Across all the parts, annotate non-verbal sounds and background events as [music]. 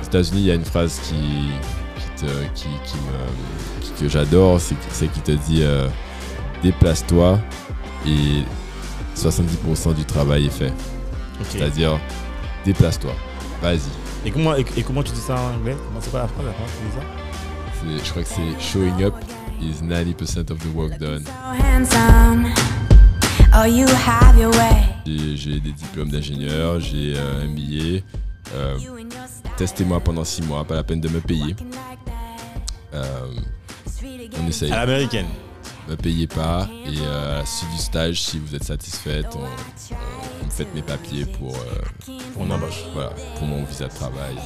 Aux États-Unis, il y a une phrase qui, qui, te, qui, qui me, qui- que j'adore, c'est c'est qui te dit euh, déplace-toi et 70% du travail est fait. Ok. C'est-à-dire déplace-toi, vas-y. Et comment, et, et comment tu dis ça en anglais? Comment c'est quoi la phrase, la phrase tu dis ça? C'est- Je crois que c'est showing up is 90% of the work done. Oh, you have your way. J'ai des diplômes d'ingénieur, j'ai euh, un MBA. Euh. Testez-moi pendant 6 mois, pas la peine de me payer. Euh, on essaye. À l'américaine. me payez pas et euh, à la suite du stage, si vous êtes satisfaite, on, me faites mes papiers pour, euh, Pour embauche. voilà, pour mon visa de travail.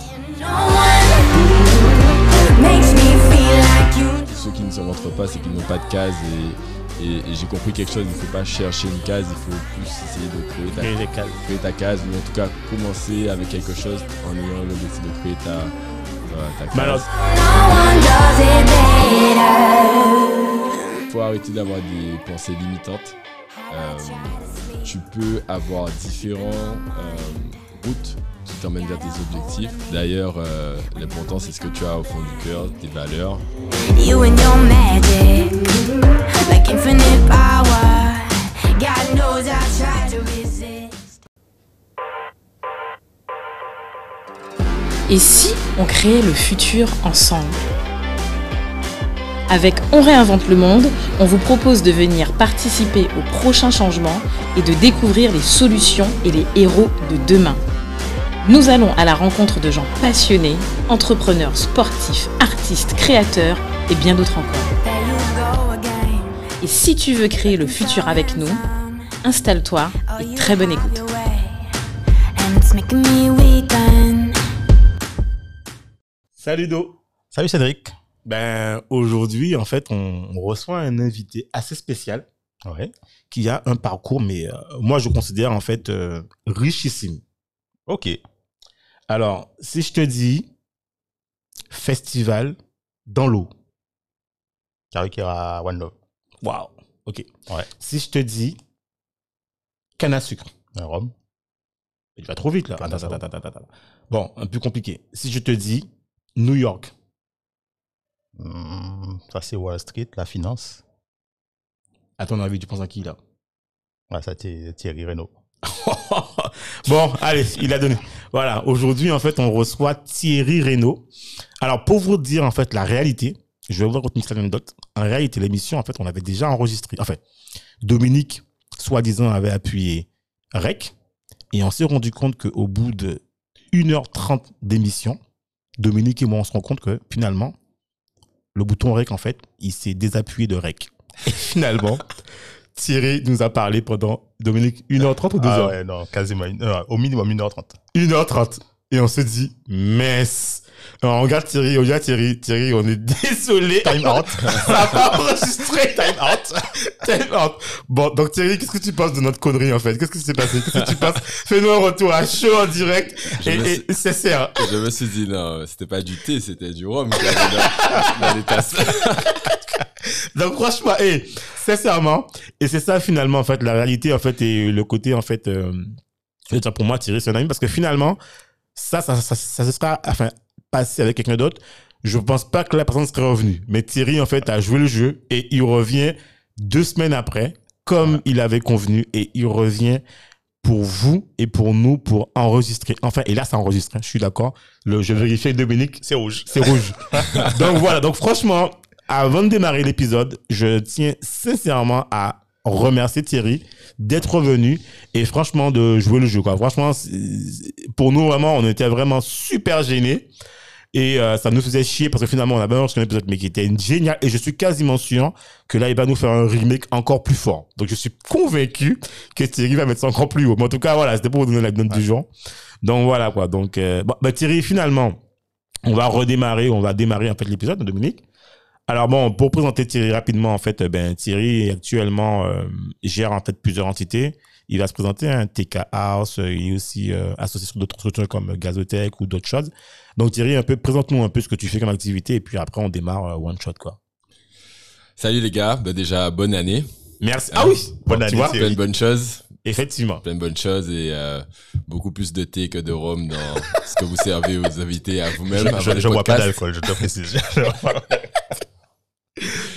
Ceux qui ne se montrent pas, c'est qu'ils n'ont pas de case et, et- et j'ai compris quelque chose, il ne faut pas chercher une case, il faut plus essayer de créer ta, Créer des cases. créer ta case ou en tout cas commencer avec quelque chose en ayant l'objectif de créer ta, ta case. Il faut arrêter d'avoir des pensées limitantes. Euh, tu peux avoir différents euh, routes qui t'emmènent vers tes objectifs. D'ailleurs, euh, l'important c'est ce que tu as au fond du cœur, tes valeurs. You and your magic, like infinite power. God knows I try to resist. Et si on créait le futur ensemble? Avec On réinvente le monde, on vous propose de venir participer aux prochains changements et de découvrir les solutions et les héros de demain. Nous allons à la rencontre de gens passionnés, entrepreneurs, sportifs, artistes, créateurs et bien d'autres encore. Et si tu veux créer le futur avec nous, installe-toi et très bonne écoute. Salut Do. Salut Cédric. Ben, aujourd'hui, en fait, on, on reçoit un invité assez spécial Ouais. qui a un parcours, mais euh, moi, je considère en fait euh, richissime. Ok. Alors, si je te dis festival dans l'eau, Karikira One Love. waouh, ok. Ouais. Si je te dis canne à sucre, Un Rome. tu vas trop vite là. Attends, attends, attends. Bon, un peu compliqué. Si je te dis New York, Hmm, ça c'est Wall Street, la finance. à ton avis, tu penses à qui là? Ouais, ça c'est Thierry Renault. [laughs] bon, allez, il a donné. Voilà, aujourd'hui, en fait, on reçoit Thierry Reynaud. Alors, pour vous dire, en fait, la réalité, je vais vous raconter une petite anecdote. En réalité, l'émission, en fait, on avait déjà enregistré. En fait, Dominique, soi-disant, avait appuyé REC. Et on s'est rendu compte qu'au bout de 1h30 d'émission, Dominique et moi, on se rend compte que finalement, le bouton REC, en fait, il s'est désappuyé de REC. Et finalement, Thierry nous a parlé pendant, Dominique, 1h30 ou 2h Ah ouais, non, quasiment. une- euh, au minimum 1h30. 1h30. Et on se dit, mess. Alors, on regarde Thierry, on regarde Thierry, Thierry, on est [laughs] désolé. Time out. Ça n'a pas enregistré. Time out. Time out. Bon, donc Thierry, qu'est-ce que tu penses de notre connerie, en fait? Qu'est-ce qui s'est passé? Qu'est-ce que tu penses? Fais-nous un retour à chaud en direct. Je Et, sincère. Je me suis dit, non, c'était pas du thé, c'était du rhum dans les tasses. [laughs] Donc, franchement, et sincèrement, et c'est ça, finalement, en fait, la réalité, en fait, et le côté, en fait, euh, pour moi, Thierry, c'est un ami, parce que finalement, ça, ça, ça, ça se sera, enfin, passé avec quelqu'un d'autre. Je pense pas que la personne serait revenue. Mais Thierry, en fait, a joué le jeu et il revient deux semaines après, comme il avait convenu, et il revient pour vous et pour nous pour enregistrer. Enfin, et là, ça enregistre, hein, je suis d'accord. Le, je vérifiais Dominique, C'est rouge. c'est rouge. [laughs] donc voilà, donc franchement, avant de démarrer l'épisode, je tiens sincèrement à remercier Thierry d'être revenu et franchement de jouer le jeu. Quoi. Franchement, pour nous, vraiment, on était vraiment super gênés. Et euh, ça nous faisait chier parce que finalement, on avait enregistré un épisode, mais qui était génial. Et je suis quasiment sûr que là, il va nous faire un remake encore plus fort. Donc, je suis convaincu que Thierry va mettre ça encore plus haut. Mais en tout cas, voilà, c'était pour vous donner la note du jour. Donc, voilà, quoi. Donc, euh, bon, bah, Thierry, finalement, on va redémarrer, on va démarrer, en fait, l'épisode, Dominique. Alors, bon, pour présenter Thierry rapidement, en fait, ben, Thierry, actuellement, euh, gère, en fait, plusieurs entités. Il va se présenter un TK House, euh, il est aussi euh, associé sur d'autres structures comme Gazotech ou d'autres choses. Donc Thierry, un peu, présente-nous un peu ce que tu fais comme activité et puis après on démarre euh, one shot quoi. Salut les gars, bah déjà bonne année. Merci. Ah oui. Bonne Tu année, vois. Plein de bonnes choses. Effectivement. plein de bonnes choses et euh, beaucoup plus de thé que de rhum dans ce que vous servez aux invités à vous-même. Je, [laughs] je bois pas d'alcool, je te précise.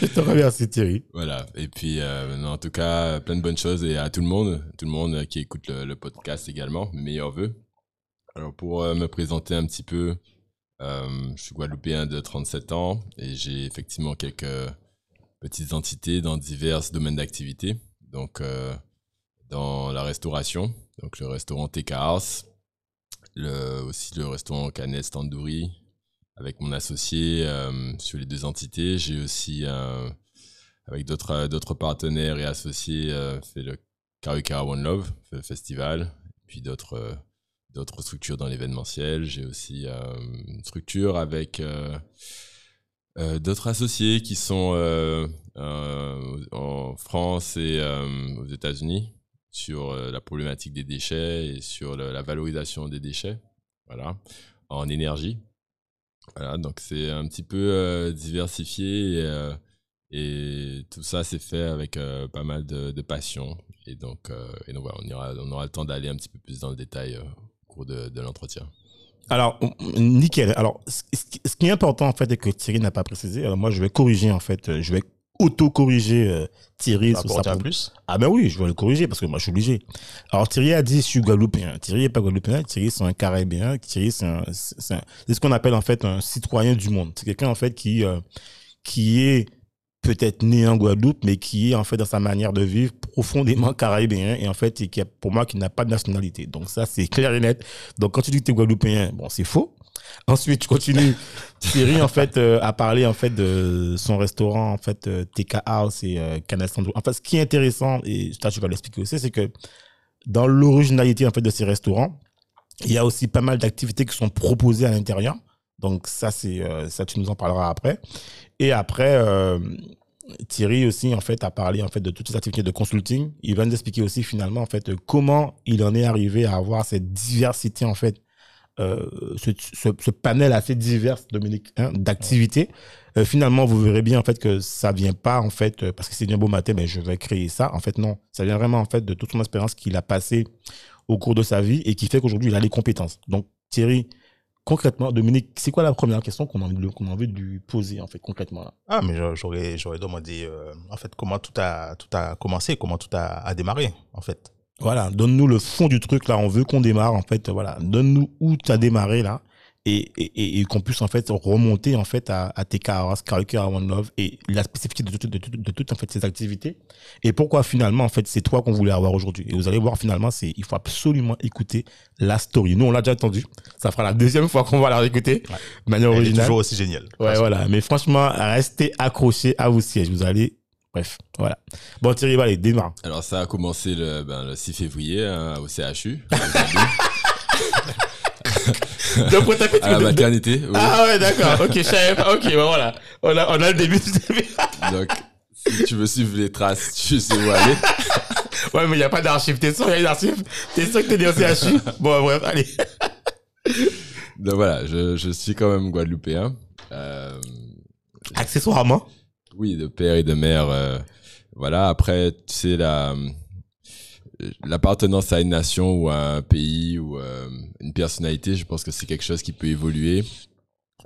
Je te remercie, Thierry. Voilà. Et puis, euh, en tout cas, plein de bonnes choses et à tout le monde, tout le monde qui écoute le, podcast également, mes meilleurs vœux. Alors, pour euh, me présenter un petit peu, euh, je suis guadeloupéen de 37 ans et j'ai effectivement quelques petites entités dans divers domaines d'activité. Donc, euh, dans la restauration, donc le restaurant TK House, aussi le restaurant Canes Tandoori, avec mon associé euh, sur les deux entités. J'ai aussi, euh, avec d'autres euh, d'autres partenaires et associés, fait le Karukara One Love, le festival, puis d'autres structures dans l'événementiel. J'ai aussi euh, une structure avec d'autres associés qui sont en France et aux États-Unis sur la problématique des déchets et sur la valorisation des déchets, voilà, en énergie. Voilà, donc c'est un petit peu euh, diversifié et, euh, et tout ça c'est fait avec euh, pas mal de, passion. Et donc, et donc voilà, on, ira, on aura le temps d'aller un petit peu plus dans le détail au cours de, l'entretien. Alors, nickel. Alors, ce qui est important, en fait, et que Thierry n'a pas précisé, alors moi, je vais corriger, en fait, je vais auto-corriger euh, Thierry sur sa plus. Ah ben oui, je vais le corriger parce que moi, je suis obligé. Alors, Thierry a dit, je suis guadeloupéen. Thierry n'est pas guadeloupéen, Thierry, c'est un caribéen. Thierry, c'est ce qu'on appelle, en fait, un citoyen du monde. C'est quelqu'un, en fait, qui, euh, qui est peut-être né en Guadeloupe, mais qui est, en fait, dans sa manière de vivre, profondément caribéen, et en fait, et qui a, pour moi, qui n'a pas de nationalité. Donc ça, c'est [laughs] clair et net. Donc quand tu dis que tu es guadeloupéen, bon, c'est faux. Ensuite, tu continues. Thierry, en fait, euh, a parlé, en fait, de son restaurant, en fait, euh, TK House et euh, Canal Sandro. En fait, ce qui est intéressant, et ça, tu vas l'expliquer aussi, c'est que dans l'originalité, en fait, de ces restaurants, il y a aussi pas mal d'activités qui sont proposées à l'intérieur. Donc ça, c'est euh, ça, tu nous en parleras après. Et après, euh, Thierry aussi, en fait, a parlé en fait de toutes ces activités de consulting. Il va nous expliquer aussi finalement en fait comment il en est arrivé à avoir cette diversité en fait, euh, ce, panel assez divers, Dominique, hein, d'activités. Euh, finalement, vous verrez bien en fait que ça vient pas en fait euh, parce que c'est un beau matin, mais je vais créer ça. En fait, non, ça vient vraiment en fait de toute son expérience qu'il a passée au cours de sa vie et qui fait qu'aujourd'hui il a les compétences. Donc Thierry, concrètement, Dominique, c'est quoi la première question qu'on a qu'on a envie de lui poser en fait concrètement Ah, mais j'a- j'aurais, j'aurais demandé, en fait, comment tout a, tout a commencé, comment tout a, a démarré, en fait. Voilà, donne-nous le fond du truc là. On veut qu'on démarre en fait. Voilà, donne-nous où tu as démarré là et, et, et- qu'on puisse en fait remonter en fait à, à TK Arras, Karaoke One Love et la spécificité de, tout- de, de toutes en fait ces activités et pourquoi finalement en fait c'est toi qu'on voulait avoir aujourd'hui? Et vous allez voir finalement c'est il faut absolument écouter la story. Nous on l'a déjà entendu. Ça fera la deuxième fois qu'on va la réécouter Ouais. de manière Elle est toujours aussi géniale. Ouais, voilà. Mais franchement, restez accrochés à vos sièges. Vous allez. Bref, voilà. Bon, Thierry, allez, démarre. Alors ça a commencé le, ben, le 6 février hein, au CHU, [laughs] Donc, pour taper, tu à la maternité. oui. Ah ouais, d'accord. Ok, je savais pas. Ok, bah voilà. On a, on a le début du début. [laughs] Donc si tu veux suivre les traces, tu sais où aller. Ouais, mais il n'y a pas d'archive. T'es sûr qu'il y a une archive? T'es sûr que t'es né au CHU Bon, bref, allez. Donc voilà, je, je suis quand même guadeloupéen. Euh, Accessoirement. Oui, de père et de mère. euh, voilà, après, tu sais, la l'appartenance à une nation ou à un pays ou euh, une personnalité, je pense que c'est quelque chose qui peut évoluer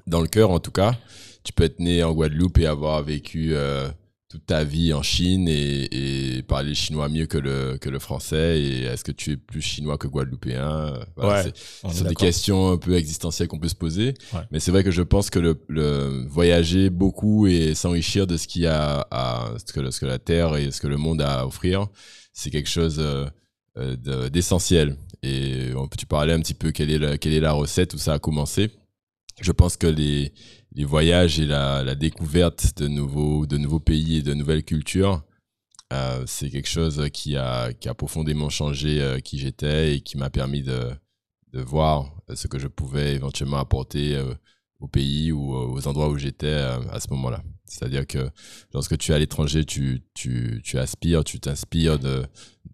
dans le cœur en tout cas. Tu peux être né en Guadeloupe et avoir vécu euh, toute ta vie en Chine et, et parler chinois mieux que le, que le français. Et est-ce que tu es plus chinois que guadeloupéen? Voilà, Ouais, ce sont des questions un peu existentielles qu'on peut se poser. Ouais. Mais c'est vrai que je pense que le, le voyager beaucoup et s'enrichir de ce qu'il y a à ce que, ce que la Terre et ce que le monde a à offrir, c'est quelque chose euh, euh, de- d'essentiel. Et on tu parler un petit peu quelle est la, quelle est la recette où ça a commencé? Je pense que les, les voyages et la, découverte de nouveaux, pays et de nouvelles cultures, euh, c'est quelque chose qui a, profondément changé euh, qui j'étais et qui m'a permis de, voir ce que je pouvais éventuellement apporter euh, au pays ou euh, aux endroits où j'étais euh, à ce moment-là. C'est-à-dire que lorsque tu es à l'étranger, tu, aspires, tu t'inspires de,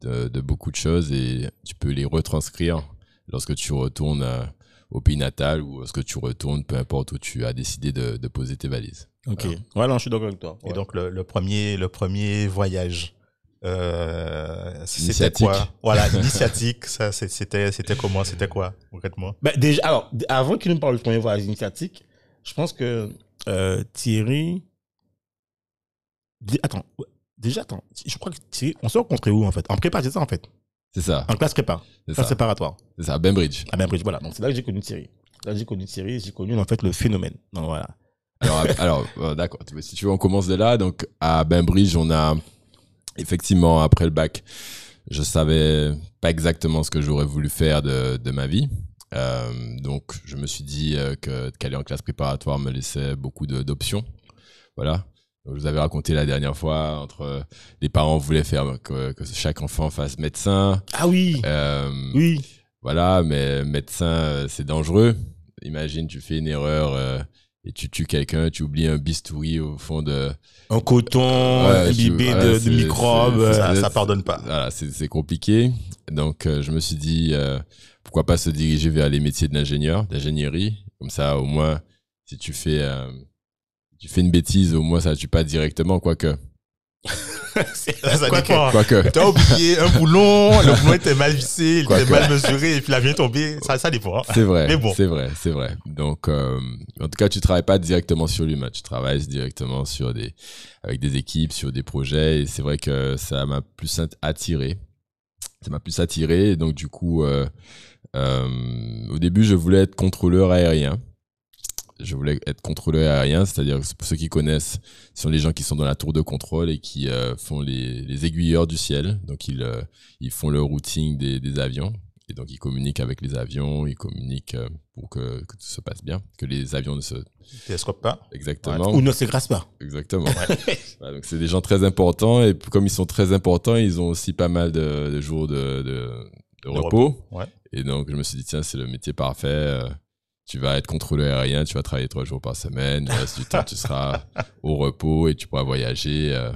de, beaucoup de choses et tu peux les retranscrire lorsque tu retournes euh, au pays natal ou lorsque tu retournes, peu importe où tu as décidé de, de poser tes valises. Ok. Ouais, non, je suis d'accord avec toi. Et donc, le, le premier, le premier voyage Euh, c'était quoi? Voilà, initiatique. Ça, c'était, c'était comment? C'était quoi concrètement? Bah, déjà, alors, avant qu'il nous parle du premier voyage initiatique, je pense que euh, Thierry. Attends, déjà, attends, je crois que Thierry, on s'est rencontrés où en fait? En prépa, c'est ça en fait? C'est ça, En classe prépa, c'est classe ça. préparatoire. C'est ça, Bainbridge. À Bainbridge, voilà. Donc c'est là que j'ai connu Thierry. Là, j'ai connu Thierry, j'ai connu en fait le phénomène. Donc voilà. Alors, [laughs] alors euh, d'accord, si tu veux, on commence de là. Donc, à Bainbridge, on a effectivement, après le bac, je savais pas exactement ce que j'aurais voulu faire de, de ma vie. Euh, donc, je me suis dit euh, que qu'aller en classe préparatoire me laissait beaucoup d'options. Voilà. Donc, je vous avais raconté la dernière fois, entre euh, les parents voulaient faire que, que chaque enfant fasse médecin. Ah oui, Euh, oui. voilà, mais médecin, euh, c'est dangereux. Imagine, tu fais une erreur euh, et tu tues quelqu'un, tu oublies un bistouri au fond de. En coton, Ouais, imbibé de, ouais, de microbes. Ça, ça pardonne pas. Voilà, c'est compliqué. Donc, je me suis dit, pourquoi pas se diriger vers les métiers de l'ingénieur, d'ingénierie. Comme ça, au moins, si tu fais, tu fais une bêtise, au moins, ça ne tue pas directement, [laughs] quoique. Quoique. T'as oublié un boulon, le boulon était mal vissé, il était mal mesuré, et puis la vient tomber. Ça, ça dépend. hein. C'est vrai, Mais bon. c'est vrai, c'est vrai. Donc, euh, en tout cas, tu travailles pas directement sur l'humain, tu travailles directement sur des, avec des équipes, sur des projets, et c'est vrai que ça m'a plus attiré. Ça m'a plus attiré, et donc du coup, euh, euh, au début, je voulais être contrôleur aérien. Je voulais être contrôleur aérien, c'est-à-dire que pour ceux qui connaissent, ce sont les gens qui sont dans la tour de contrôle et qui euh, font les, les aiguilleurs du ciel. Donc ils, euh, ils font le routing des, des avions. Et donc, ils communiquent avec les avions, ils communiquent euh, pour que, que tout se passe bien, que les avions ne se... Télescope pas. Exactement. Ou ne s'écrase pas. Exactement. [laughs] Voilà, donc, c'est des gens très importants. Et comme ils sont très importants, ils ont aussi pas mal de, de jours de, de, de repos. Ouais. Et donc, je me suis dit, tiens, c'est le métier parfait. Tu vas être contrôleur aérien, tu vas travailler trois jours par semaine. Le reste du temps, tu seras [laughs] au repos et tu pourras voyager. euh,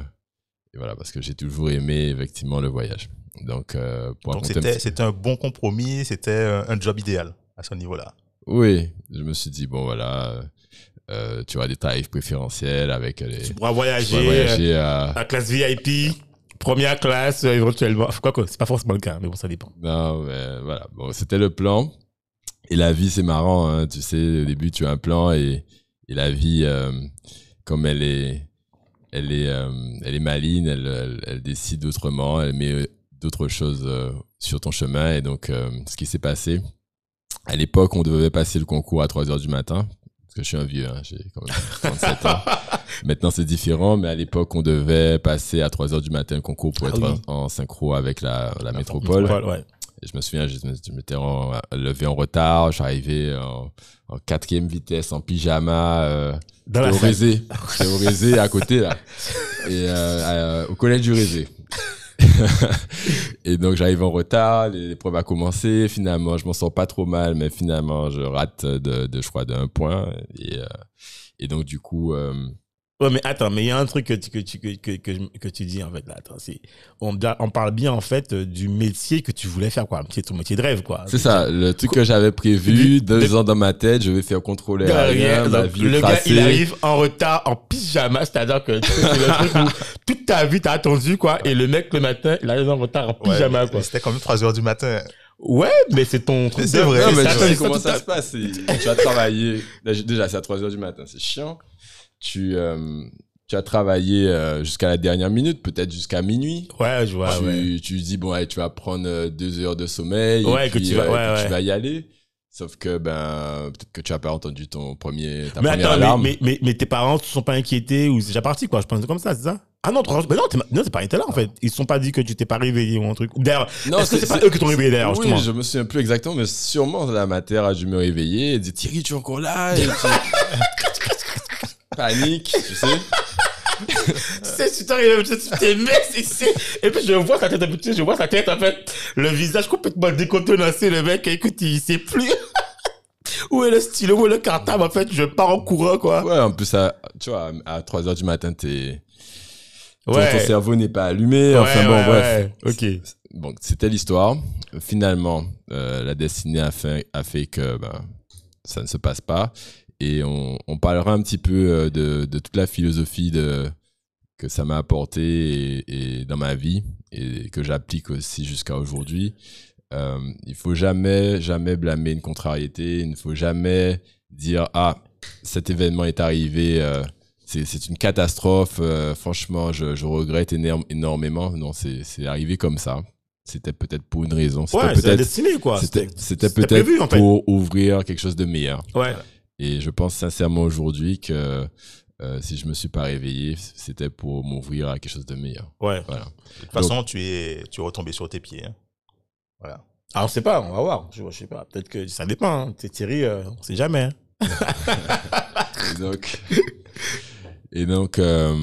et voilà, parce que j'ai toujours aimé, effectivement, le voyage. Donc, euh, un c'était, un bon compromis, c'était euh, un job idéal à ce niveau-là. Oui, je me suis dit, bon, voilà, euh, tu auras des tarifs préférentiels avec les. Tu pourras tu voyager, à. à classe VIP, première classe, euh, éventuellement. Quoi que, c'est pas forcément le cas, mais bon, ça dépend. Non, mais voilà, bon, c'était le plan. Et la vie, c'est marrant, hein, tu sais, au début, tu as un plan et, et la vie, euh, comme elle est, elle est, euh, elle est maligne, elle, elle, elle décide autrement, elle met euh, d'autres choses euh, sur ton chemin. Et donc, ce qui s'est passé, à l'époque, on devait passer le concours à 3 heures du matin. Parce que je suis un vieux, hein, j'ai quand même 37 ans. [laughs] Maintenant, c'est différent, mais à l'époque, on devait passer à 3 heures du matin le concours pour Ah être oui. en, synchro avec la, la métropole. Métropole, ouais. Et je me souviens, je, me- je m'étais en- levé en retard, j'arrivais en, en quatrième vitesse, en pyjama, euh, Dans la au. Rézé. Au Rézé à côté, là. Et euh, à- au collège du Rézé. [laughs] et donc j'arrive en retard, l'épreuve a commencé, finalement je m'en sors pas trop mal, mais finalement je rate de, de je crois d'un point. Et, euh, et donc du coup, euh, Ouais, mais attends, mais il y a un truc que tu, que tu, que, que, que, je- que tu dis, en fait, là. Attends, c'est, on, on parle bien, en fait, euh, du métier que tu voulais faire, quoi. C'est ton métier de rêve, quoi. c'est ça, le truc que j'avais prévu, deux ans dans ma tête, je vais faire contrôler Gars, rien, Donc, le gars, il arrive en retard, en pyjama, c'est-à-dire que tu sais, c'est le truc où toute ta vie t'as attendu, quoi, et le mec, le matin, il arrive en retard en pyjama, quoi. C'était quand même 3 heures du matin. Ouais, mais c'est ton truc. c'est vrai. Non, mais ça, sais c'est comment ça à- se passe. Tu as travaillé. Déjà, c'est à 3 heures du matin, c'est chiant. Tu, euh, tu as travaillé euh, jusqu'à la dernière minute, peut-être jusqu'à minuit. Ouais, je vois, tu, ouais. tu dis, bon, allez, tu vas prendre euh, deux heures de sommeil. Ouais, et que puis, tu vas- ouais, que tu vas y aller. Sauf que, ben, peut-être que tu n'as pas entendu ton premier, ta Mais première attends, alarme. mais, mais, tes parents ne se sont pas inquiétés ou c'est déjà parti, quoi? Je pense comme ça, c'est ça? Ah non, mais non, t'es- non, tes parents étaient là, en fait. Ils se sont pas dit que tu t'es pas réveillé ou un truc. D'ailleurs, Non, est-ce que c'est pas eux qui t'ont réveillé d'ailleurs, Oui, justement? je me souviens plus exactement, mais sûrement la matière a dû me réveiller et dire Thierry, tu es encore là? Et tu- [laughs] Panique, tu sais. C'est super, tu t'es mince ici. Et puis je vois sa tête, je vois sa tête, en fait, le visage complètement décontenancé, le mec, écoute, il sait plus. [laughs] où est le stylo, où est le cartable, en fait, je pars en courant, quoi. Ouais, en plus, à, tu vois, à 3 heures du matin, t'es, ton, Ouais. ton cerveau n'est pas allumé. Ouais, enfin bon, ouais, bref. ouais. Ok. Bon, c'était l'histoire. Finalement, euh, la destinée a fait, a fait que ben, ça ne se passe pas. Et on, on parlera un petit peu euh, de, de toute la philosophie de, que ça m'a apporté et, et dans ma vie et que j'applique aussi jusqu'à aujourd'hui. Euh, il faut jamais, jamais blâmer une contrariété. Il ne faut jamais dire ah cet événement est arrivé, euh, c'est une catastrophe. euh, franchement, je, je regrette énorme- énormément. Non, c'est arrivé comme ça. C'était peut-être pour une raison. C'était Ouais, peut-être destinée, quoi. c'était peut-être prévu, en fait. pour ouvrir quelque chose de meilleur. Ouais. Et je pense sincèrement aujourd'hui que euh, si je me suis pas réveillé, c'était pour m'ouvrir à quelque chose de meilleur. Ouais. Voilà. De toute façon, tu es, tu es retombé sur tes pieds. hein. Voilà. Alors, on sait pas, on va voir. Je, je sais pas. Peut-être que ça dépend. hein. T'es Thierry, euh, on sait jamais. hein. Et [laughs] donc, et donc, euh,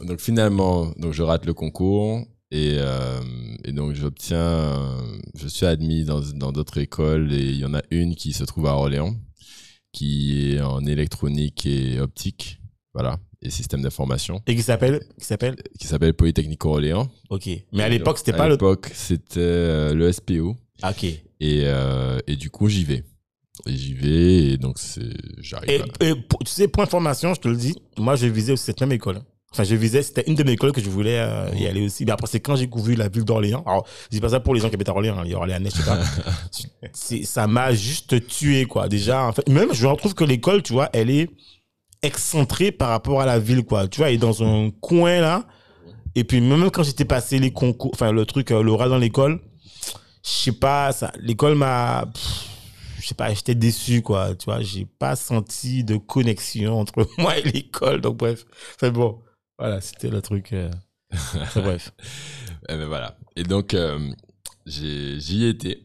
donc finalement, donc je rate le concours et, euh, et donc j'obtiens, euh, je suis admis dans dans d'autres écoles et il y en a une qui se trouve à Orléans, qui est en électronique et optique, voilà, et système d'information, Et qui s'appelle, qui s'appelle. qui s'appelle Polytechnique Orléans. Ok. Mais à l'époque, c'était à pas le. l'époque, c'était euh, le SPO. Ah, Ok. Et, euh, et du coup, j'y vais. Et j'y vais, et donc c'est, j'arrive. Et, à- et tu sais, pour information, je te le dis, moi, je visais aussi cette même école. Enfin, je visais, c'était une de mes écoles que je voulais euh, y aller aussi. Mais après, c'est quand j'ai couvert la ville d'Orléans. Alors, je dis pas ça pour les gens qui habitent à Orléans, hein, les Orléanais, je sais pas. [laughs] C'est- ça m'a juste tué, quoi. Déjà, en fait, même, je retrouve que l'école, tu vois, elle est excentrée par rapport à la ville, quoi. Tu vois, elle est dans un coin, là. Et puis, même quand j'étais passé les concours, enfin, le truc, euh, l'oral dans l'école, je sais pas, ça, l'école m'a, je sais pas, j'étais déçu, quoi. Tu vois, j'ai pas senti de connexion entre [laughs] moi et l'école. Donc, bref. Enfin, bon. Voilà, c'était le truc. euh, [laughs] bref. Eh ben voilà. Et donc, euh, j'y étais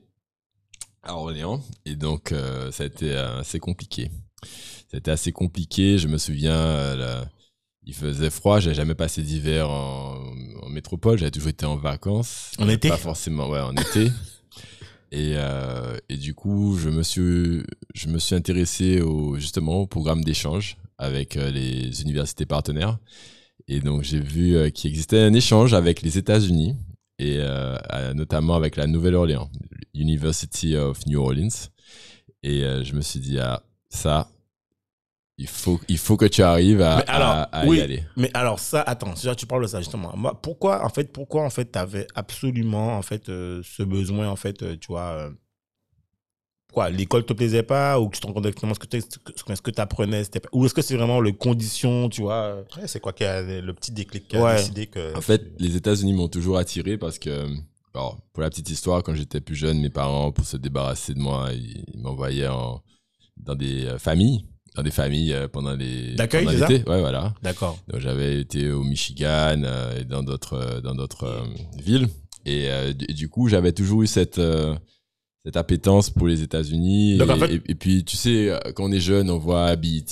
à Orléans. Et donc, euh, ça a été assez compliqué. Été assez compliqué. Je me souviens, là, il faisait froid. J'avais jamais passé d'hiver en, en métropole. J'avais toujours été en vacances. En été Pas forcément, ouais, en été. [laughs] Et, euh, et du coup, je me suis, je me suis intéressé au, justement au programme d'échange avec les universités partenaires. Et donc, j'ai vu euh, qu'il existait un échange avec les États-Unis et euh, notamment avec la Nouvelle-Orléans, University of New Orleans. Et euh, je me suis dit, ah, ça, il faut, il faut que tu arrives à, Mais alors, à- à oui, y aller. Mais alors ça, attends, tu parles de ça justement. Moi, pourquoi en fait, pourquoi en fait, t'avais absolument en fait euh, ce besoin en fait, euh, tu vois, quoi, l'école te plaisait pas ou que tu te rends compte exactement ce que t'es- ce que tu apprenais, ou est-ce que c'est vraiment les conditions, tu vois? Ouais, c'est quoi qui a le petit déclic qui a Ouais. décidé que. En fait, les États-Unis m'ont toujours attiré parce que, alors, pour la petite histoire, quand j'étais plus jeune, mes parents, pour se débarrasser de moi, ils, ils m'envoyaient en- dans des euh, familles, dans des familles euh, pendant les D'accueil, pendant c'est ça? l'été. Ouais, voilà. D'accord. Donc, j'avais été au Michigan euh, et dans d'autres dans d'autres villes. Et, du- et du coup, j'avais toujours eu cette euh, cette appétence pour les États-Unis. Et, Donc, en fait- et- et puis, tu sais, quand on est jeune, on voit BET.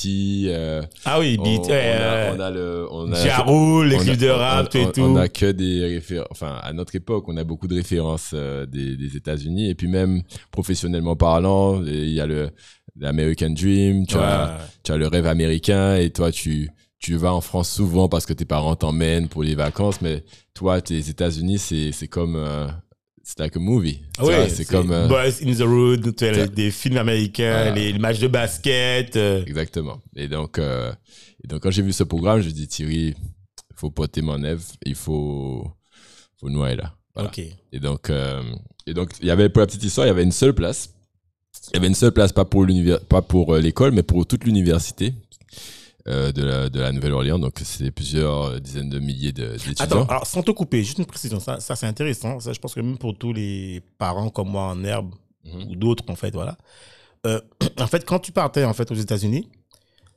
euh, Ah oui, on, beat, on a, on a le on a- Ja Rule, les clips de rap on, et tout. On a que des références. Enfin, à notre époque, on a beaucoup de références euh, des, des États-Unis. Et puis même professionnellement parlant, il y a le l'American Dream, tu, Ouais. as, tu as le rêve américain. Et toi, tu, tu vas en France souvent parce que tes parents t'emmènent pour les vacances. Mais toi, tes États-Unis, c'est c'est comme. euh, c'est like a movie. Vois, c'est comme. euh, Boys in the Road, des films américains, Voilà. les, les matchs de basket. euh, Exactement. Et donc, euh, et donc quand j'ai vu ce programme, je me dis Thierry, il faut porter mon œuvre, il faut, faut aller là. Voilà. Ok. Et donc, euh, et donc, il y avait pour la petite histoire, il y avait une seule place. Il y avait une seule place, pas pour l'univers, pas pour l'école, mais pour toute l'université euh, de la, de la Nouvelle-Orléans. Donc, c'est plusieurs dizaines de milliers de- Attends, d'étudiants. alors sans te couper, juste une précision, ça, ça c'est intéressant. Ça, je pense que même pour tous les parents comme moi en herbe Mhm. ou d'autres, en fait, voilà. Euh, [clears throat] en fait, quand tu partais en fait aux États-Unis,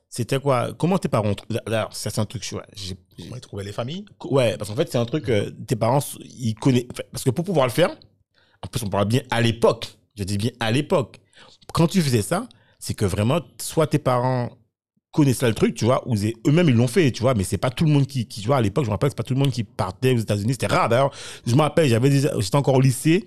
c'était quoi? Comment tes parents Alors, ça c'est un truc, ouais, j'ai- ils trouvaient les familles? Ouais, parce qu'en fait c'est un truc, euh, tes parents, ils connaissent, parce que pour pouvoir le faire, en plus on parle bien à l'époque. Je dis bien à l'époque. Quand tu faisais ça, c'est que vraiment, soit tes parents connaissaient le truc, tu vois, ou eux-mêmes ils l'ont fait, tu vois, mais c'est pas tout le monde qui, qui tu vois, à l'époque, je me rappelle, c'est pas tout le monde qui partait aux États-Unis, c'était rare d'ailleurs. Je me rappelle, j'avais j'étais encore au lycée,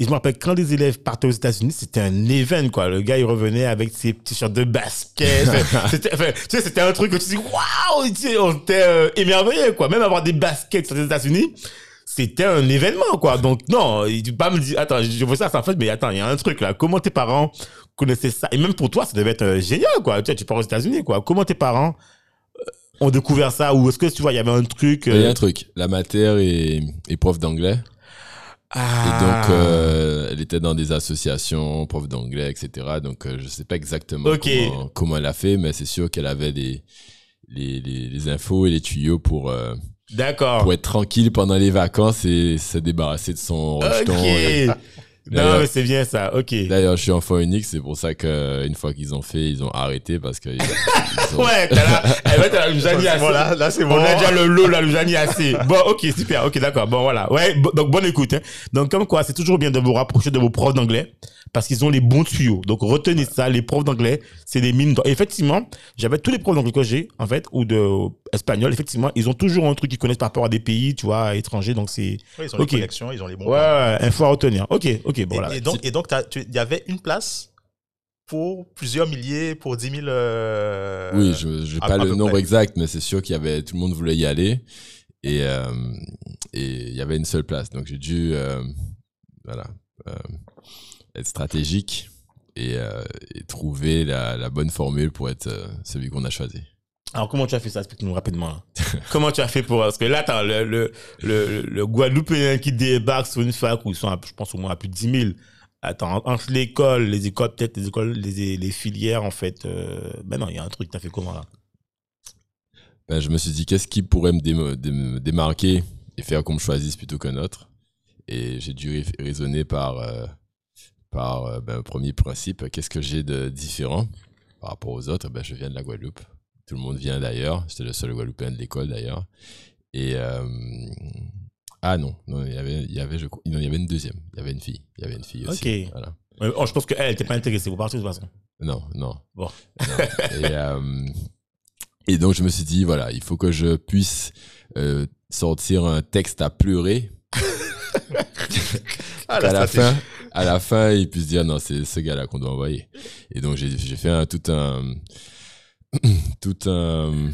et je me rappelle quand des élèves partaient aux États-Unis, c'était un event, quoi. Le gars, il revenait avec ses petits shirts de basket. [laughs] c'était, enfin, tu sais, c'était un truc que tu dis, waouh, tu sais, on était euh, émerveillés, quoi. Même avoir des baskets sur les États-Unis, c'était un événement, quoi. Donc, non, il pas me dire, attends, je veux ça, ça en fait, mais attends, il y a un truc, là. Comment tes parents connaissaient ça? Et même pour toi, ça devait être euh, génial, quoi. Tu sais, tu pars aux États-Unis, quoi. Comment tes parents, euh, ont découvert ça? Ou est-ce que tu vois, il y avait un truc. Il y a euh, un truc. La matière est, est prof d'anglais. Ah. Et donc, euh, elle était dans des associations, prof d'anglais, etc. Donc, euh, je sais pas exactement comment, comment elle a fait, mais c'est sûr qu'elle avait les, les, les, les infos et les tuyaux pour, euh, D'accord. pour être tranquille pendant les vacances et se débarrasser de son rejeton. Ok. Non, mais c'est bien ça. Ok. D'ailleurs, je suis enfant unique, c'est pour ça qu'une fois qu'ils ont fait, ils ont arrêté parce que. ils- ils ont- Ouais, t'as là, [laughs] eh ben, t'as la Loujani assez. Voilà, là, c'est bon. On a déjà le lot, la Loujani assez. Bon, ok, super, ok, d'accord. Bon, voilà. Ouais, donc bonne écoute. Hein. Donc, comme quoi, c'est toujours bien de vous rapprocher de vos profs d'anglais parce qu'ils ont les bons tuyaux. Donc, retenez ça, les profs d'anglais, c'est des mines. Et Effectivement, j'avais tous les profs d'anglais que j'ai, en fait, ou de espagnol, effectivement, ils ont toujours un truc qu'ils connaissent par rapport à des pays, tu vois, étrangers. Donc, c'est, Oui, ils ont Ok. les connexions, ils ont les bons. ouais, ouais, info à retenir. Ok, ok, bon, Et, voilà. et donc, et il y avait une place pour plusieurs milliers, pour 10 000. euh, Oui, je n'ai pas à le nombre près. exact, mais c'est sûr qu'il y avait tout le monde voulait y aller et euh, et il y avait une seule place. Donc j'ai dû euh, voilà euh, être stratégique et, euh, et trouver la, la bonne formule pour être euh, celui qu'on a choisi. Alors, comment tu as fait ça? Explique-nous rapidement. là. [laughs] comment tu as fait pour... Parce que là, t'as le, le, le, le Guadeloupéen qui débarque sur une fac où ils sont, à- je pense, au moins à plus de 10 000. Attends, entre l'école, les écoles, peut-être les écoles, les, les filières, en fait. Euh... Ben non, il y a un truc. T'as fait comment, là? Ben, je me suis dit qu'est-ce qui pourrait me, dé- démarquer et faire qu'on me choisisse plutôt qu'un autre? Et j'ai dû rai- raisonner par euh, par euh, ben, premier principe. Qu'est-ce que j'ai de différent par rapport aux autres? Ben je viens de la Guadeloupe. Tout le monde vient d'ailleurs. J'étais le seul Guadeloupéen de l'école d'ailleurs. Et euh, ah non, non, il y avait, il y avait, je, crois- non, il y avait une deuxième. Il y avait une fille. Il y avait une fille aussi. Ok. Voilà. Euh, oh, Je pense qu'elle n'était pas intéressée. Vous partez de toute façon. Non, non. Bon. Non. Et, euh, et donc, je me suis dit, voilà, il faut que je puisse euh, sortir un texte à pleurer. Ah, qu'à la fin, à la fin, ils puissent dire, non, c'est ce gars-là qu'on doit envoyer. Et donc, j'ai fait un, tout un, [clears throat] tout un,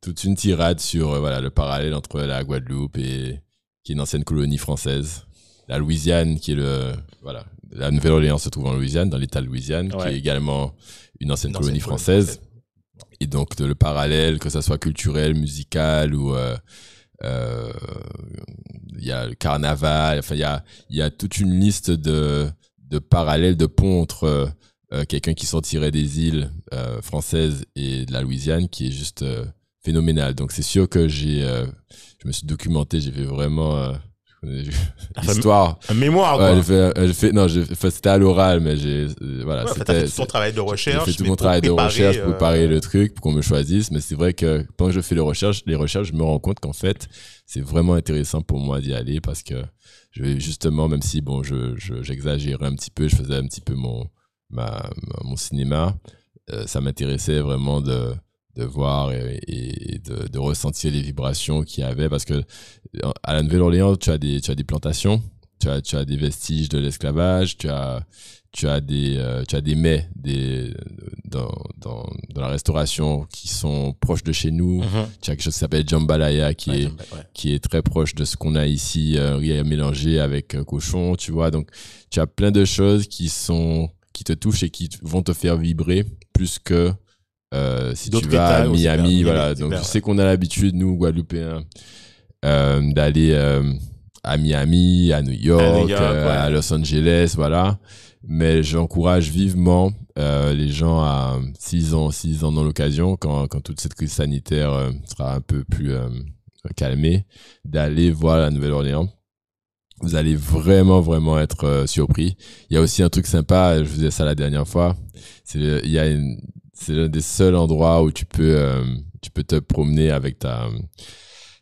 toute une tirade sur euh, voilà, le parallèle entre la Guadeloupe et qui est une ancienne colonie française. La Louisiane, qui est le, voilà, la Nouvelle-Orléans se trouve en Louisiane, dans l'État de Louisiane, qui est également une ancienne Une colonie ancienne colonie française. Et donc, de- le parallèle, que ça soit culturel, musical ou euh, il y a le carnaval, enfin, il y a, y a toute une liste de, de parallèles, de ponts entre euh, quelqu'un qui sortirait des îles euh, françaises et de la Louisiane qui est juste euh, phénoménal. Donc, c'est sûr que j'ai, euh, je me suis documenté, j'ai fait vraiment euh, l'histoire. Un mémoire, Ouais, quoi. j'ai fait, j'ai fait- non, j'ai fait- c'était à l'oral, mais j'ai, euh, voilà, Ouais, c'était, tout ton travail de j'ai recherche. fait tout mon travail de recherche pour euh, préparer le truc, pour qu'on me choisisse. Mais c'est vrai que que je fais les recherches, les recherches, je me rends compte qu'en fait, c'est vraiment intéressant pour moi d'y aller parce que je vais justement, même si bon, je, je- j'exagérais un petit peu, je faisais un petit peu mon, ma, ma- mon cinéma, euh, ça m'intéressait vraiment de, de voir et, et de, de ressentir les vibrations qu'il y avait parce que euh, à la Nouvelle-Orléans, tu as des, tu as des plantations, tu as, tu as des vestiges de l'esclavage, tu as, tu as des, euh, tu as des mets des, dans, dans, dans la restauration qui sont proches de chez nous. Mhm. Tu as quelque chose qui s'appelle jambalaya qui Ouais, est, ouais. qui est très proche de ce qu'on a ici, euh, riz à mélanger avec euh, cochon, tu vois. Donc, tu as plein de choses qui sont, qui te touchent et qui vont te faire vibrer plus que euh, si tu vas à Miami, voilà. Donc, je sais qu'on a l'habitude, nous, Guadeloupéens, euh, d'aller euh, à Miami, à New York, À New York, ouais. à Los Angeles, voilà. Mais j'encourage vivement les gens à, s'ils ont, s'ils en ont l'occasion, quand, quand toute cette crise sanitaire sera un peu plus calmée, d'aller voir la Nouvelle-Orléans. Vous allez vraiment, vraiment être euh, surpris. Il y a aussi un truc sympa, je vous disais ça la dernière fois, c'est il y a une, c'est l'un des seuls endroits où tu peux, euh, tu peux te promener avec ta,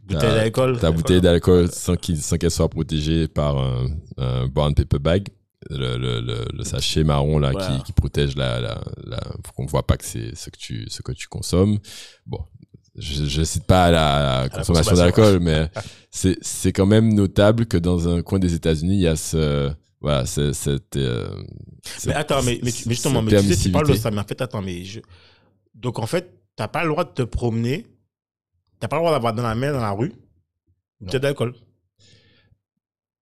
Bouteille d'alcool. ta bouteille d'alcool sans qu'elle soit protégée par un, un brown paper bag, le, le, le, le sachet marron là Voilà. qui, qui protège la, la, la pour qu'on voit pas que c'est ce que tu ce que tu consommes. Bon, je, je cite pas la, la consommation consommation. d'alcool, mais [laughs] c'est c'est quand même notable que dans un coin des États-Unis il y a ce voilà cette euh, Mais attends, mais, mais, justement, mais tu sais, tu parles de ça, mais en fait, attends, mais je... Donc, en fait, t'as pas le droit de te promener, t'as pas le droit d'avoir dans la main, dans la rue, une bouteille d'alcool.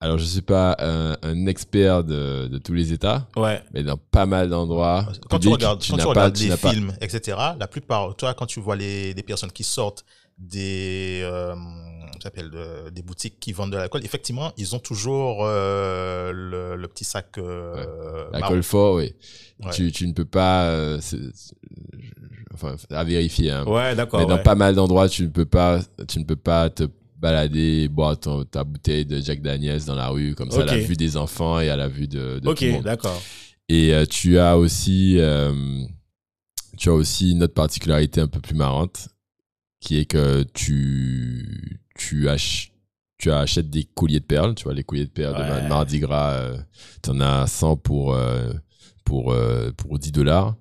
alors je suis pas un, un expert de, de tous les États, Ouais. mais dans pas mal d'endroits. Quand tu regardes, quand tu regardes tu pas- films, etc., la plupart, toi, quand tu vois les, des personnes qui sortent des, euh, s'appelle, euh, des boutiques qui vendent de l'alcool, effectivement, ils ont toujours euh, le, le petit sac euh, marron. L'alcool fort, oui. Ouais. Tu, tu ne peux pas. euh, c'est- enfin, à vérifier. Hein. Ouais, d'accord. Mais dans ouais. pas mal d'endroits, tu ne peux pas, tu ne peux pas te balader, boire ton- ta bouteille de Jack Daniels dans la rue comme ça à la vue des enfants et à la vue de, de Ok, tout le monde. d'accord. Et euh, tu as aussi, euh, tu as aussi une autre particularité un peu plus marrante, qui est que tu, tu, ach- tu achètes des colliers de perles, tu vois, les colliers de perles de Ouais. Mardi Gras, tu en as 100 pour, euh, pour, euh, pour 10 dollars.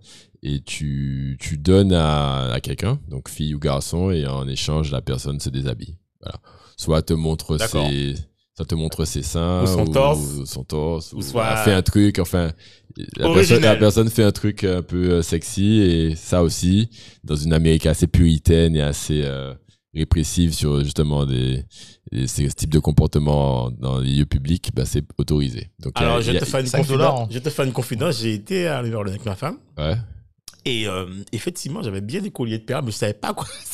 Et tu, tu donnes à, à quelqu'un, donc fille ou garçon, et en échange, la personne se déshabille. Voilà. Soit te montre ses, ça te montre ses seins, Ou son torse. ou son torse, Ou soit- fait un truc, enfin, la personne, la personne fait un truc un peu euh, sexy et ça aussi, dans une Amérique assez puritaine et assez euh, répressive sur justement des, des- ces types de comportements dans les lieux publics, bah, c'est autorisé. Donc, a- Alors, je a- te fais une 5 dollars, hein. confidence. Je te fais une confidence. J'ai été à New Orleans avec ma femme. ouais. Et euh, effectivement, j'avais bien des colliers de perles, mais je savais pas quoi [laughs] [laughs]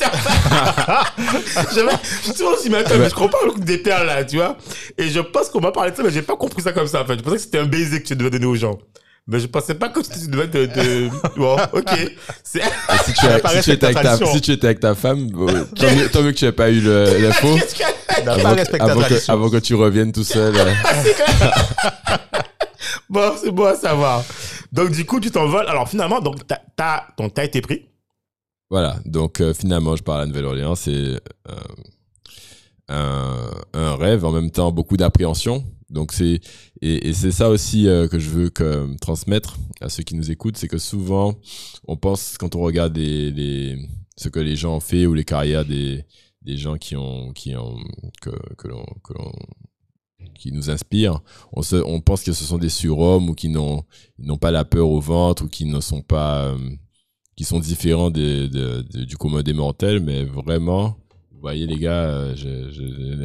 J'avais, je suis toujours aussi mal, mais je comprends le coup des perles là, tu vois. Et je pense qu'on m'a parlé de ça, mais j'ai pas compris ça comme ça. En fait, je pensais que c'était un baiser que tu devais donner aux gens. Mais je pensais pas que tu devais te, te... Bon, ok. C'est... Si tu, as- pas si tu étais avec ta, respecté la si tu étais avec ta femme, euh, tant, mieux, tant mieux que tu n'aies pas eu le- [laughs] l'info. Qu'est-ce que- N'a Avant, pas que- avant que, avant que tu reviennes tout seul. euh. [laughs] Bon, c'est bon à savoir. Donc, du coup, tu t'envoles. Alors, finalement, donc, t'as, t'as, donc, t'as été pris. Voilà, donc euh, finalement, je pars à la Nouvelle-Orléans. C'est euh, un, un rêve, en même temps beaucoup d'appréhension. Donc c'est et, c'est ça aussi euh, que je veux transmettre à ceux qui nous écoutent, c'est que souvent on pense quand on regarde ce que les gens ont fait ou les carrières des, gens qui nous inspirent, on, se, on pense que ce sont des surhommes ou qui n'ont pas la peur au ventre ou qui ne sont pas euh, qui sont différents du commun des mortels, mais vraiment, vous voyez les gars, euh,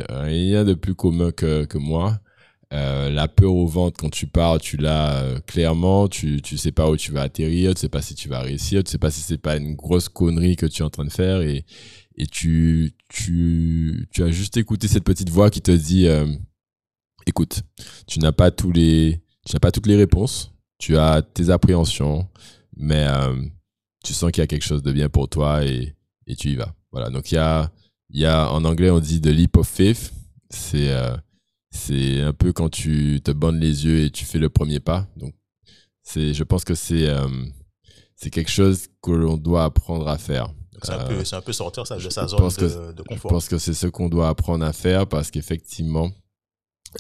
rien de plus commun que moi. Euh, la peur au ventre quand tu pars, tu l'as euh, clairement, tu, tu sais pas où tu vas atterrir, tu sais pas si tu vas réussir, tu sais pas si c'est pas une grosse connerie que tu es en train de faire et, tu, as juste écouté cette petite voix qui te dit, euh, écoute, tu n'as pas tous les, tu n'as pas toutes les réponses, tu as tes appréhensions, mais tu sens qu'il y a quelque chose de bien pour toi et, tu y vas. Voilà. Donc, il en anglais, on dit the leap of faith. C'est, c'est un peu quand tu te bandes les yeux et tu fais le premier pas. Donc, c'est, je pense que c'est, euh, c'est quelque chose que l'on doit apprendre à faire. C'est un, Euh, peu, c'est un peu sortir ça, de sa zone pense de, que- de je confort. pense que c'est ce qu'on doit apprendre à faire parce qu'effectivement,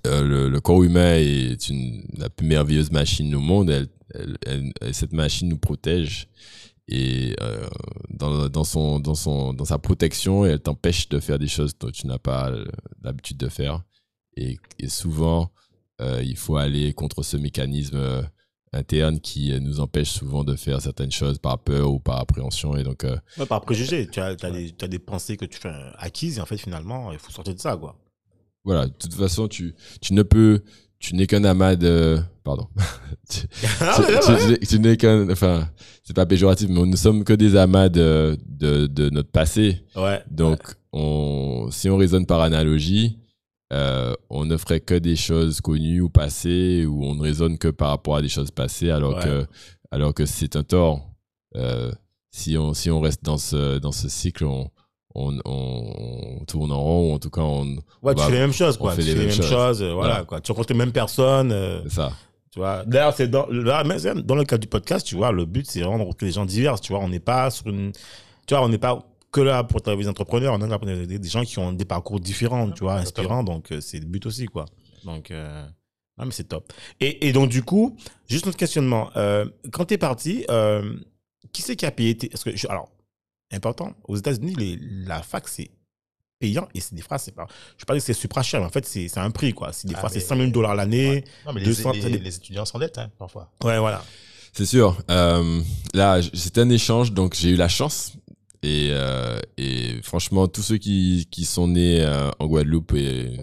euh, le, le corps humain est une, la plus merveilleuse machine au monde. Elle, elle- elle- elle- cette machine nous protège et euh, dans, dans, son, dans, son, dans sa protection, elle t'empêche de faire des choses dont tu n'as pas l'habitude de faire. Et, et souvent, euh, il faut aller contre ce mécanisme euh, interne qui euh, nous empêche souvent de faire certaines choses par peur ou par appréhension. Et donc, euh, Ouais, par préjugé. Tu as, t'as des, t'as des pensées que tu fais acquises et en fait, finalement, il faut sortir de ça, quoi. voilà, de toute façon, tu, tu ne peux, tu n'es qu'un amas de, pardon, [laughs] tu, Ah, tu- n'es qu'un, enfin, c'est pas péjoratif, mais nous sommes que des amas de, de, de notre passé. Ouais. Donc, on, si on raisonne par analogie, euh, on ne ferait que des choses connues ou passées, ou on ne raisonne que par rapport à des choses passées, alors Ouais. que, alors que c'est un tort. Euh, si on, si on reste dans ce, dans ce cycle, on, on, on, on tourne en rond, ou en tout cas, on, Ouais, tu Bah, fais les mêmes choses, quoi. Tu fais les mêmes mêmes choses. choses, euh, voilà, Voilà. quoi. Tu rencontres les mêmes personnes, ça. tu vois. D'ailleurs, c'est dans, là, dans le cadre du podcast, tu vois, le but, c'est vraiment que les gens divers, tu vois. On n'est pas sur une, tu vois, on n'est pas que là pour travailler les entrepreneurs, on là pour des, des gens qui ont des parcours différents, tu vois, inspirants, donc euh, c'est le but aussi, quoi. Donc, euh, non, mais c'est top. Et, et donc, du coup, juste notre questionnement, euh, quand t'es parti, euh, qui c'est qui a payé tes, parce que, je- alors, important, aux États-Unis, les, la fac, c'est payant et c'est des fois, c'est pas, je dire que c'est supra cher, mais en fait, c'est c'est un prix, quoi. C'est des Ah, fois, c'est mais- 100 000 dollars l'année. Non, mais les, 200, les, dé- les étudiants s'endettent, hein, parfois. Ouais, voilà. C'est sûr. Euh, là, c'était un échange, donc j'ai eu la chance. Et, euh, et franchement, tous ceux qui, sont nés euh, en Guadeloupe et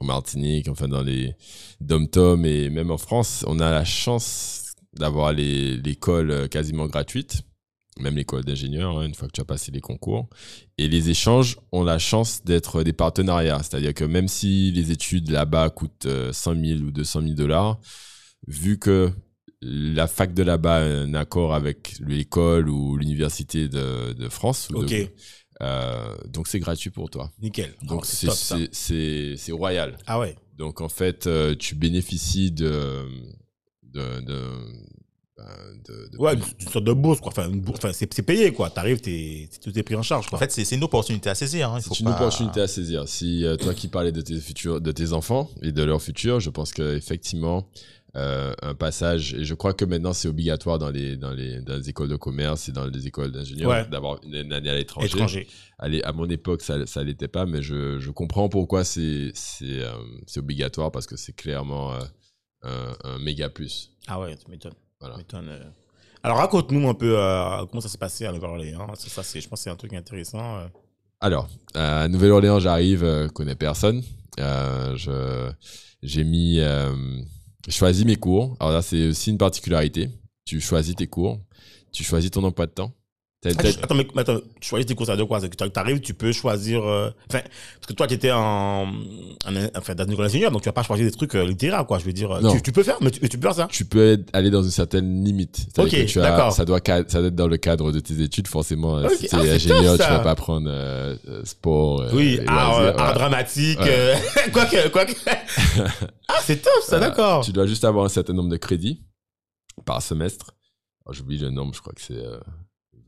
en Martinique, enfin dans les dom-tom et même en France, on a la chance d'avoir l'école euh, quasiment gratuite, même l'école d'ingénieur, hein, une fois que tu as passé les concours. Et les échanges ont la chance d'être des partenariats, c'est-à-dire que même si les études là-bas coûtent euh, 100 000 ou 200 000 dollars, vu que la fac de là-bas a un accord avec l'école ou l'université de, de France, ou de- Ok, euh, donc c'est gratuit pour toi. nickel. Donc Oh, c'est top, ça. c'est- c'est c'est royal. Ah ouais. Donc en fait, euh, tu bénéficies de de de, ben, de- de- Ouais, une, sorte de bourse, quoi. Enfin, une bourse- enfin, c'est c'est payé, quoi. T'arrives, t'es, tout est pris en charge, quoi. En fait, c'est c'est une opportunité à saisir. Hein. Il faut c'est une pas- opportunité à saisir. Si euh, toi qui parlais de tes futurs, de tes enfants et de leur futur, je pense que effectivement euh, un passage et je crois que maintenant c'est obligatoire dans les dans les dans les écoles de commerce et dans les écoles d'ingénieurs Ouais. d'avoir une, une année à l'étranger. étranger. Allez, à mon époque, ça ça l'était pas, mais je, je comprends pourquoi c'est euh, obligatoire parce que c'est clairement euh, un, un méga plus. Ah ouais, tu m'étonnes. Voilà. Euh. Alors, raconte-nous un peu comment ça s'est passé à Nouvelle-Orléans. Ça, ça, c'est, je pense que c'est un truc intéressant. Alors, à Nouvelle-Orléans, j'arrive, euh, connais personne. Euh, je j'ai mis euh, choisi mes cours. Alors là, c'est aussi une particularité. Tu choisis tes cours, tu choisis ton emploi de temps. Ah, attends, mais, attends, tu choisis tes cours, ça veut dire quoi? C'est que tu arrives, tu peux choisir. euh, Enfin, parce que toi, tu étais en, en, enfin, dans une école d'ingénieur, donc tu vas pas choisir des trucs euh, littéraires, quoi. Je veux dire, euh, Non. tu, tu peux faire, mais tu, peux faire ça. tu peux aller dans une certaine limite. Ok, d'accord. ça doit ça doit être dans le cadre de tes études forcément. euh, Ok, Si tu ah, ingénieur, top, tu vas pas prendre euh, euh, sport. Oui, art, dramatique, Ouais. euh, [laughs] quoi que, quoi que. [laughs] ah, c'est top, ça, d'accord. Tu dois juste avoir un certain nombre de crédits par semestre. Alors, J'oublie le nombre, je crois que c'est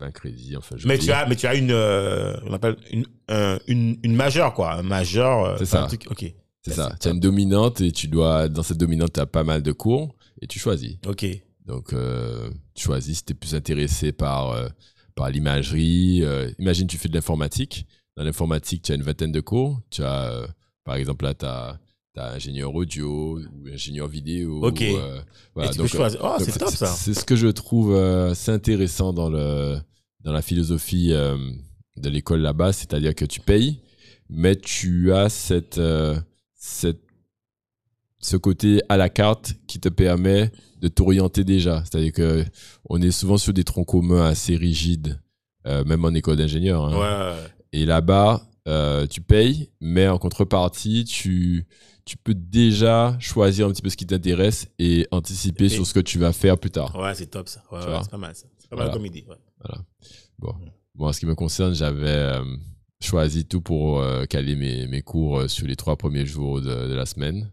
20 crédits. Enfin, Mais tu as, mais tu as une, euh, on appelle une, un- une, une majeure, quoi. Un majeur. euh, C'est ça. un truc- ok. C'est Ça, Tu as une dominante et tu dois, dans cette dominante, tu as pas mal de cours et tu choisis. Ok. Donc, euh, tu choisis si tu es plus intéressé par, euh, par l'imagerie. euh, imagine, tu fais de l'informatique. Dans l'informatique, tu as une vingtaine de cours. Tu as, par exemple, là, tu as, ingénieur audio ou ingénieur vidéo. Ok. voilà. Et tu Donc, peux choisir. Oh, donc, c'est top, ça. C'est ce que je trouve c'est intéressant dans, le, dans la philosophie euh, de l'école là-bas, c'est-à-dire que tu payes, mais tu as cette, euh, cette, ce côté à la carte qui te permet de t'orienter déjà. C'est-à-dire que on est souvent sur des troncs communs assez rigides, euh, même en école d'ingénieur. hein. Ouais. Et là-bas, tu payes, mais en contrepartie, tu, tu peux déjà choisir un petit peu ce qui t'intéresse et anticiper Et- sur ce que tu vas faire plus tard. Ouais, c'est top, ça. Ouais, ouais, c'est pas mal, ça. C'est pas Voilà. mal comme idée. Ouais. Bon. Bon, en ce qui me concerne, j'avais euh, choisi tout pour euh, caler mes, mes cours euh, sur les trois premiers jours de, de la semaine.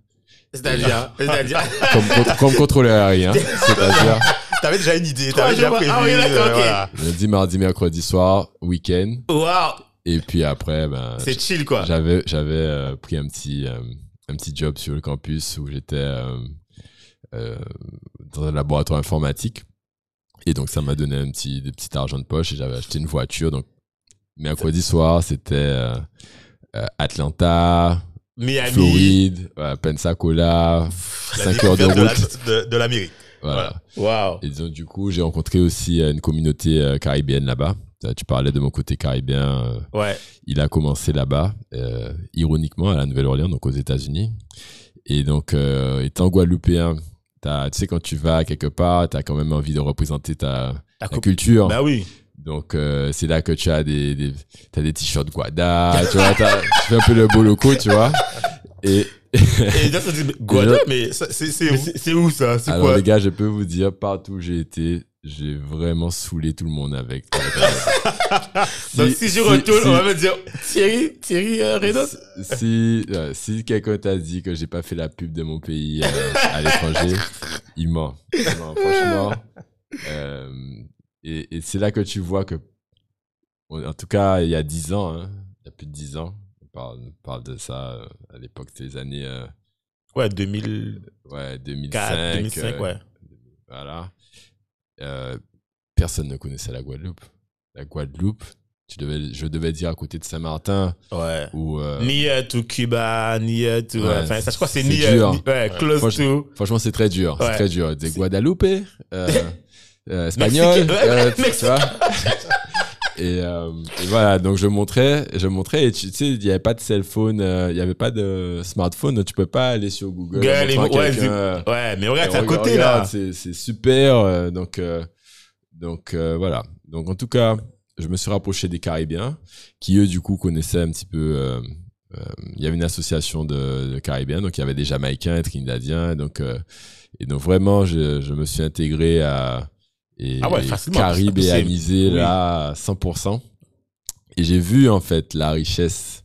C'est-à-dire, [laughs] c'est-à-dire? Comme, comme contrôleur aérien. C'est-à-dire? [laughs] T'avais déjà une idée, t'avais déjà prévu. ah oui, d'accord, voilà. lundi, mardi, mercredi soir, week-end. Waouh, Et puis après, ben, c'est chill, quoi. J'avais j'avais euh, pris un petit euh, un petit job sur le campus où j'étais euh, dans un laboratoire informatique et donc ça m'a donné un petit des petits argent de poche et j'avais [laughs] acheté une voiture donc mercredi soir c'était euh, euh, Atlanta Miami. Floride Pensacola La 5 heures de route de- de l'Amérique. voilà Waouh. et donc, du coup j'ai rencontré aussi euh, une communauté caribéenne là-bas tu parlais de mon côté caribéen Ouais. il a commencé là-bas, euh, ironiquement, à la Nouvelle-Orléans, donc aux États-Unis. Et donc, étant guadeloupéen, tu sais, quand tu vas quelque part, tu as quand même envie de représenter ta, ta culture. Bah oui. Donc, euh, c'est là que tu as des, des, t'as des t-shirts Guada, tu vois, tu fais un peu le beau loco, tu vois. Et Et là, ça dit, Guada, mais c'est où? c'est ça? C'est alors, quoi? les gars, je peux vous dire, partout où j'ai été, j'ai vraiment saoulé tout le monde avec. [laughs] Donc si je retourne, si- on va me dire Thierry, Thierry euh, si, euh, si quelqu'un t'a dit que j'ai pas fait la pub de mon pays euh, à l'étranger, [laughs] il ment. Il ment, franchement. Euh, et et c'est là que tu vois que, en tout cas, il y a 10 ans, hein, il y a plus de 10 ans, on parle, on parle de ça euh, à l'époque, les années euh, Ouais, 2004, ouais, 2005. 2005, euh, ouais. Voilà. Euh, personne ne connaissait la Guadeloupe. La Guadeloupe, tu devais, je devais dire à côté de Saint-Martin Ouais. ou euh, Near to Cuba, near to. Ouais, enfin, ça, je crois que c'est c'est near. dur. ni- Ouais, close Franchement- to. Franchement, c'est très dur. Ouais. C'est très dur. Des C'est- Guadalupe, euh, [laughs] euh, espagnol, euh, tu vois. [laughs] Et, euh, et voilà, donc je montrais, je montrais, et tu, sais, il n'y avait pas de cell phone, euh, il n'y avait pas de smartphone, tu peux pas aller sur Google. Montrer à ouais, euh, ouais, mais regarde, c'est à côté, là. regarde, C'est, c'est super. euh, donc, euh, donc euh, voilà. Donc en tout cas, je me suis rapproché des Caribiens, qui eux du coup connaissaient un petit peu. euh, euh, il y avait une association de, de Caribiens, donc il y avait des Jamaïcains, et Trinidadiens, donc euh, et donc vraiment, je, je me suis intégré à et, Ah ouais, caribéanisé là à 100%. Et j'ai vu en fait la richesse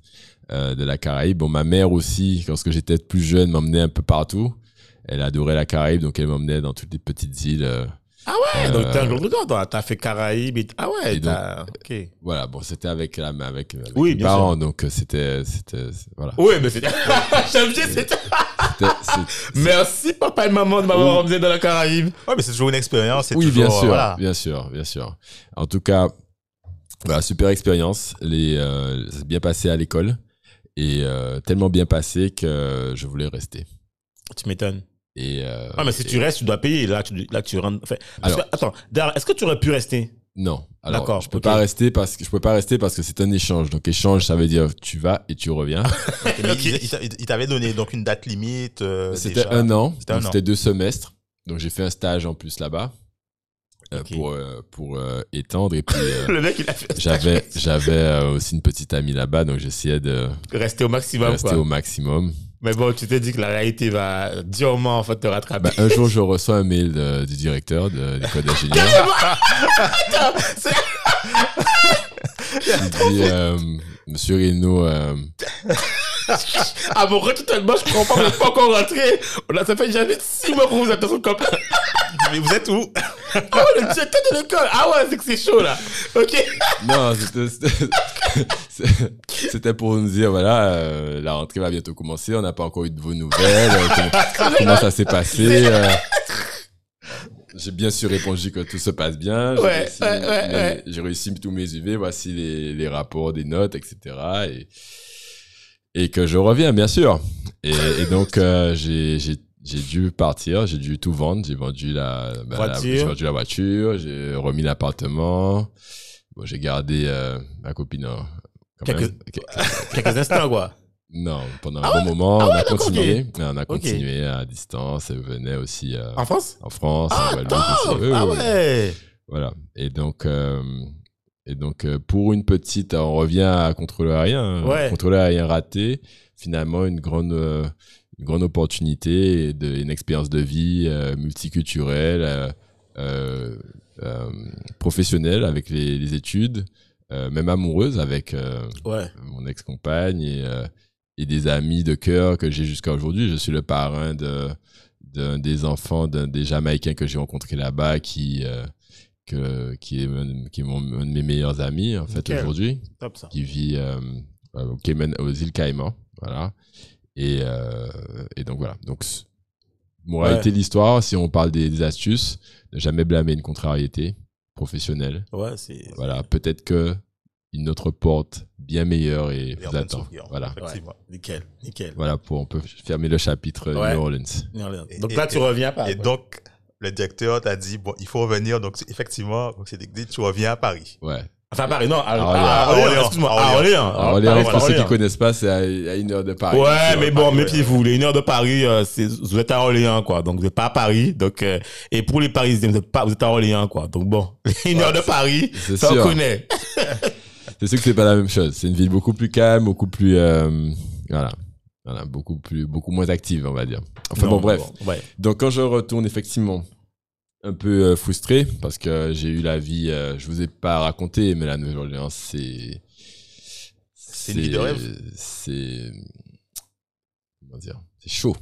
euh, de la Caraïbe. Bon, ma mère aussi, lorsque j'étais plus jeune, m'emmenait un peu partout. Elle adorait la Caraïbe, donc elle m'emmenait dans toutes les petites îles. euh, Ah ouais, donc Euh, t'es un gros toi. T'as fait Caraïbes et... Ah ouais, donc-. Ok. voilà, bon, c'était avec, la, avec, avec Oui, mes bien parents, donc euh, c'était, c'était, voilà. Oui, mais c'était... [laughs] J'aime bien, c'était... [laughs] Merci, papa et maman, de m'avoir emmené dans la Caraïbe. Ouais, mais c'est toujours une expérience. c'est oui, toujours, bien euh, sûr, voilà. bien sûr, bien sûr. En tout cas, voilà, super expérience. Les, euh, ça s'est bien passé à l'école et euh, tellement bien passé que je voulais rester. Tu m'étonnes. Et, euh, Ah, mais si tu restes, tu dois payer. Là, tu, là, tu rentres... Enfin, parce Alors- que- attends, est-ce que tu aurais pu rester? Non. D'accord, je peux ok. pas rester parce que je peux pas rester parce que c'est un échange. Donc échange, ça veut dire tu vas et tu reviens. [laughs] Mais il- il t'a- il t'avait donné donc une date limite. euh, C'était un an. C'était deux semestres. Donc j'ai fait un stage en plus là-bas euh, pour euh, pour euh, étendre et puis [laughs] euh, Le mec, il a fait... j'avais j'avais aussi une petite amie là-bas donc j'essayais de Rester au maximum, rester quoi. au maximum. Mais bon, tu t'es dit que la réalité va durement, en fait, te rattraper. Bah, un jour je reçois un mail de- du directeur de l'école d'ingénieur. [laughs] Il dit euh, Monsieur Reno, euh, [laughs] Ah bon, retournement, je comprends pas, on n'est pas encore rentré. On a, ça fait jamais six mois qu'on vous attend camp. [laughs] Mais vous êtes où? Ouais, le directeur de l'école. Ah ouais, c'est que c'est chaud, là. Ok. Non, c'était- pour nous dire, voilà, euh, la rentrée va bientôt commencer, on n'a pas encore eu de vos nouvelles, euh, [laughs] comment, comment ça s'est passé. euh. J'ai bien sûr répondu que tout se passe bien. J'ai Ouais, réussi, ouais, ouais, réussi tous mes UV, voici les, les rapports, des notes, etc. Et, et que je reviens, bien sûr. Et, et donc, euh, j'ai dû partir, j'ai dû tout vendre. J'ai vendu la, bah, la- Voiture. j'ai vendu la voiture, j'ai remis l'appartement. Bon, j'ai gardé euh, ma copine. hein, quand Quelques- même. Que- Quelques instants, quoi. Non, pendant Ah un bon moment, Ah on ouais, a continué. On a continué à distance. Elle venait aussi euh, En France? en France, en Ah, Guadeloupe aussi. Oui, Ah ouais. Voilà. Et donc, euh, et donc euh, pour une petite, on revient à contrôler rien. Ouais. Contrôler rien raté. Finalement, une grande, euh, une grande opportunité, et de, une expérience de vie euh, multiculturelle, euh, euh, euh, professionnelle avec les, les études, même amoureuse avec Ouais. mon ex-compagne et, et des amis de cœur que j'ai jusqu'à aujourd'hui. Je suis le parrain de, d'un des enfants d'un des Jamaïcains que j'ai rencontrés là-bas qui, que, qui est, un- qui est mon, un de mes meilleurs amis en fait aujourd'hui, Top, ça. qui vit euh, au Cayman, aux îles Caïmans. Voilà. Et, euh, et donc voilà. Donc, moralité de l'histoire, si on parle des, des astuces, ne jamais blâmer une contrariété professionnelle. Ouais, c'est... Voilà, peut-être que une autre porte bien meilleure et vous attend. Voilà, Effectivement. Nickel, nickel. voilà pour on peut fermer le chapitre Ouais. New Orleans. Et- Donc et- là, tu et- reviens pas. Et donc, le directeur t'a dit, bon, il faut revenir. Donc, effectivement, donc c'est dit, tu reviens à Paris. Ouais. Enfin, Paris, non. À, Orléans. à Orléans, excuse-moi. À À Orléans. Orléans, pour ceux qui connaissent pas, c'est à, à une heure de Paris. Ouais, mais bon, Paris, méfiez-vous. Les une heure de Paris, euh, c'est, vous êtes à Orléans, quoi. Donc, vous n'êtes pas à Paris. Donc, euh, et pour les Parisiens, vous êtes pas, vous êtes à Orléans, quoi. Donc, bon, [laughs] une heure de Paris, ça on connaît. [laughs] C'est sûr que c'est pas la même chose. C'est une ville beaucoup plus calme, beaucoup plus, euh, voilà, voilà, beaucoup plus, beaucoup moins active, on va dire. Enfin bon, bref. ouais. Donc quand je retourne effectivement un peu euh, frustré parce que j'ai eu la vie, euh, je vous ai pas raconté, mais la Nouvelle-Orléans c'est C'est une vie de rêve. C'est comment dire, c'est chaud.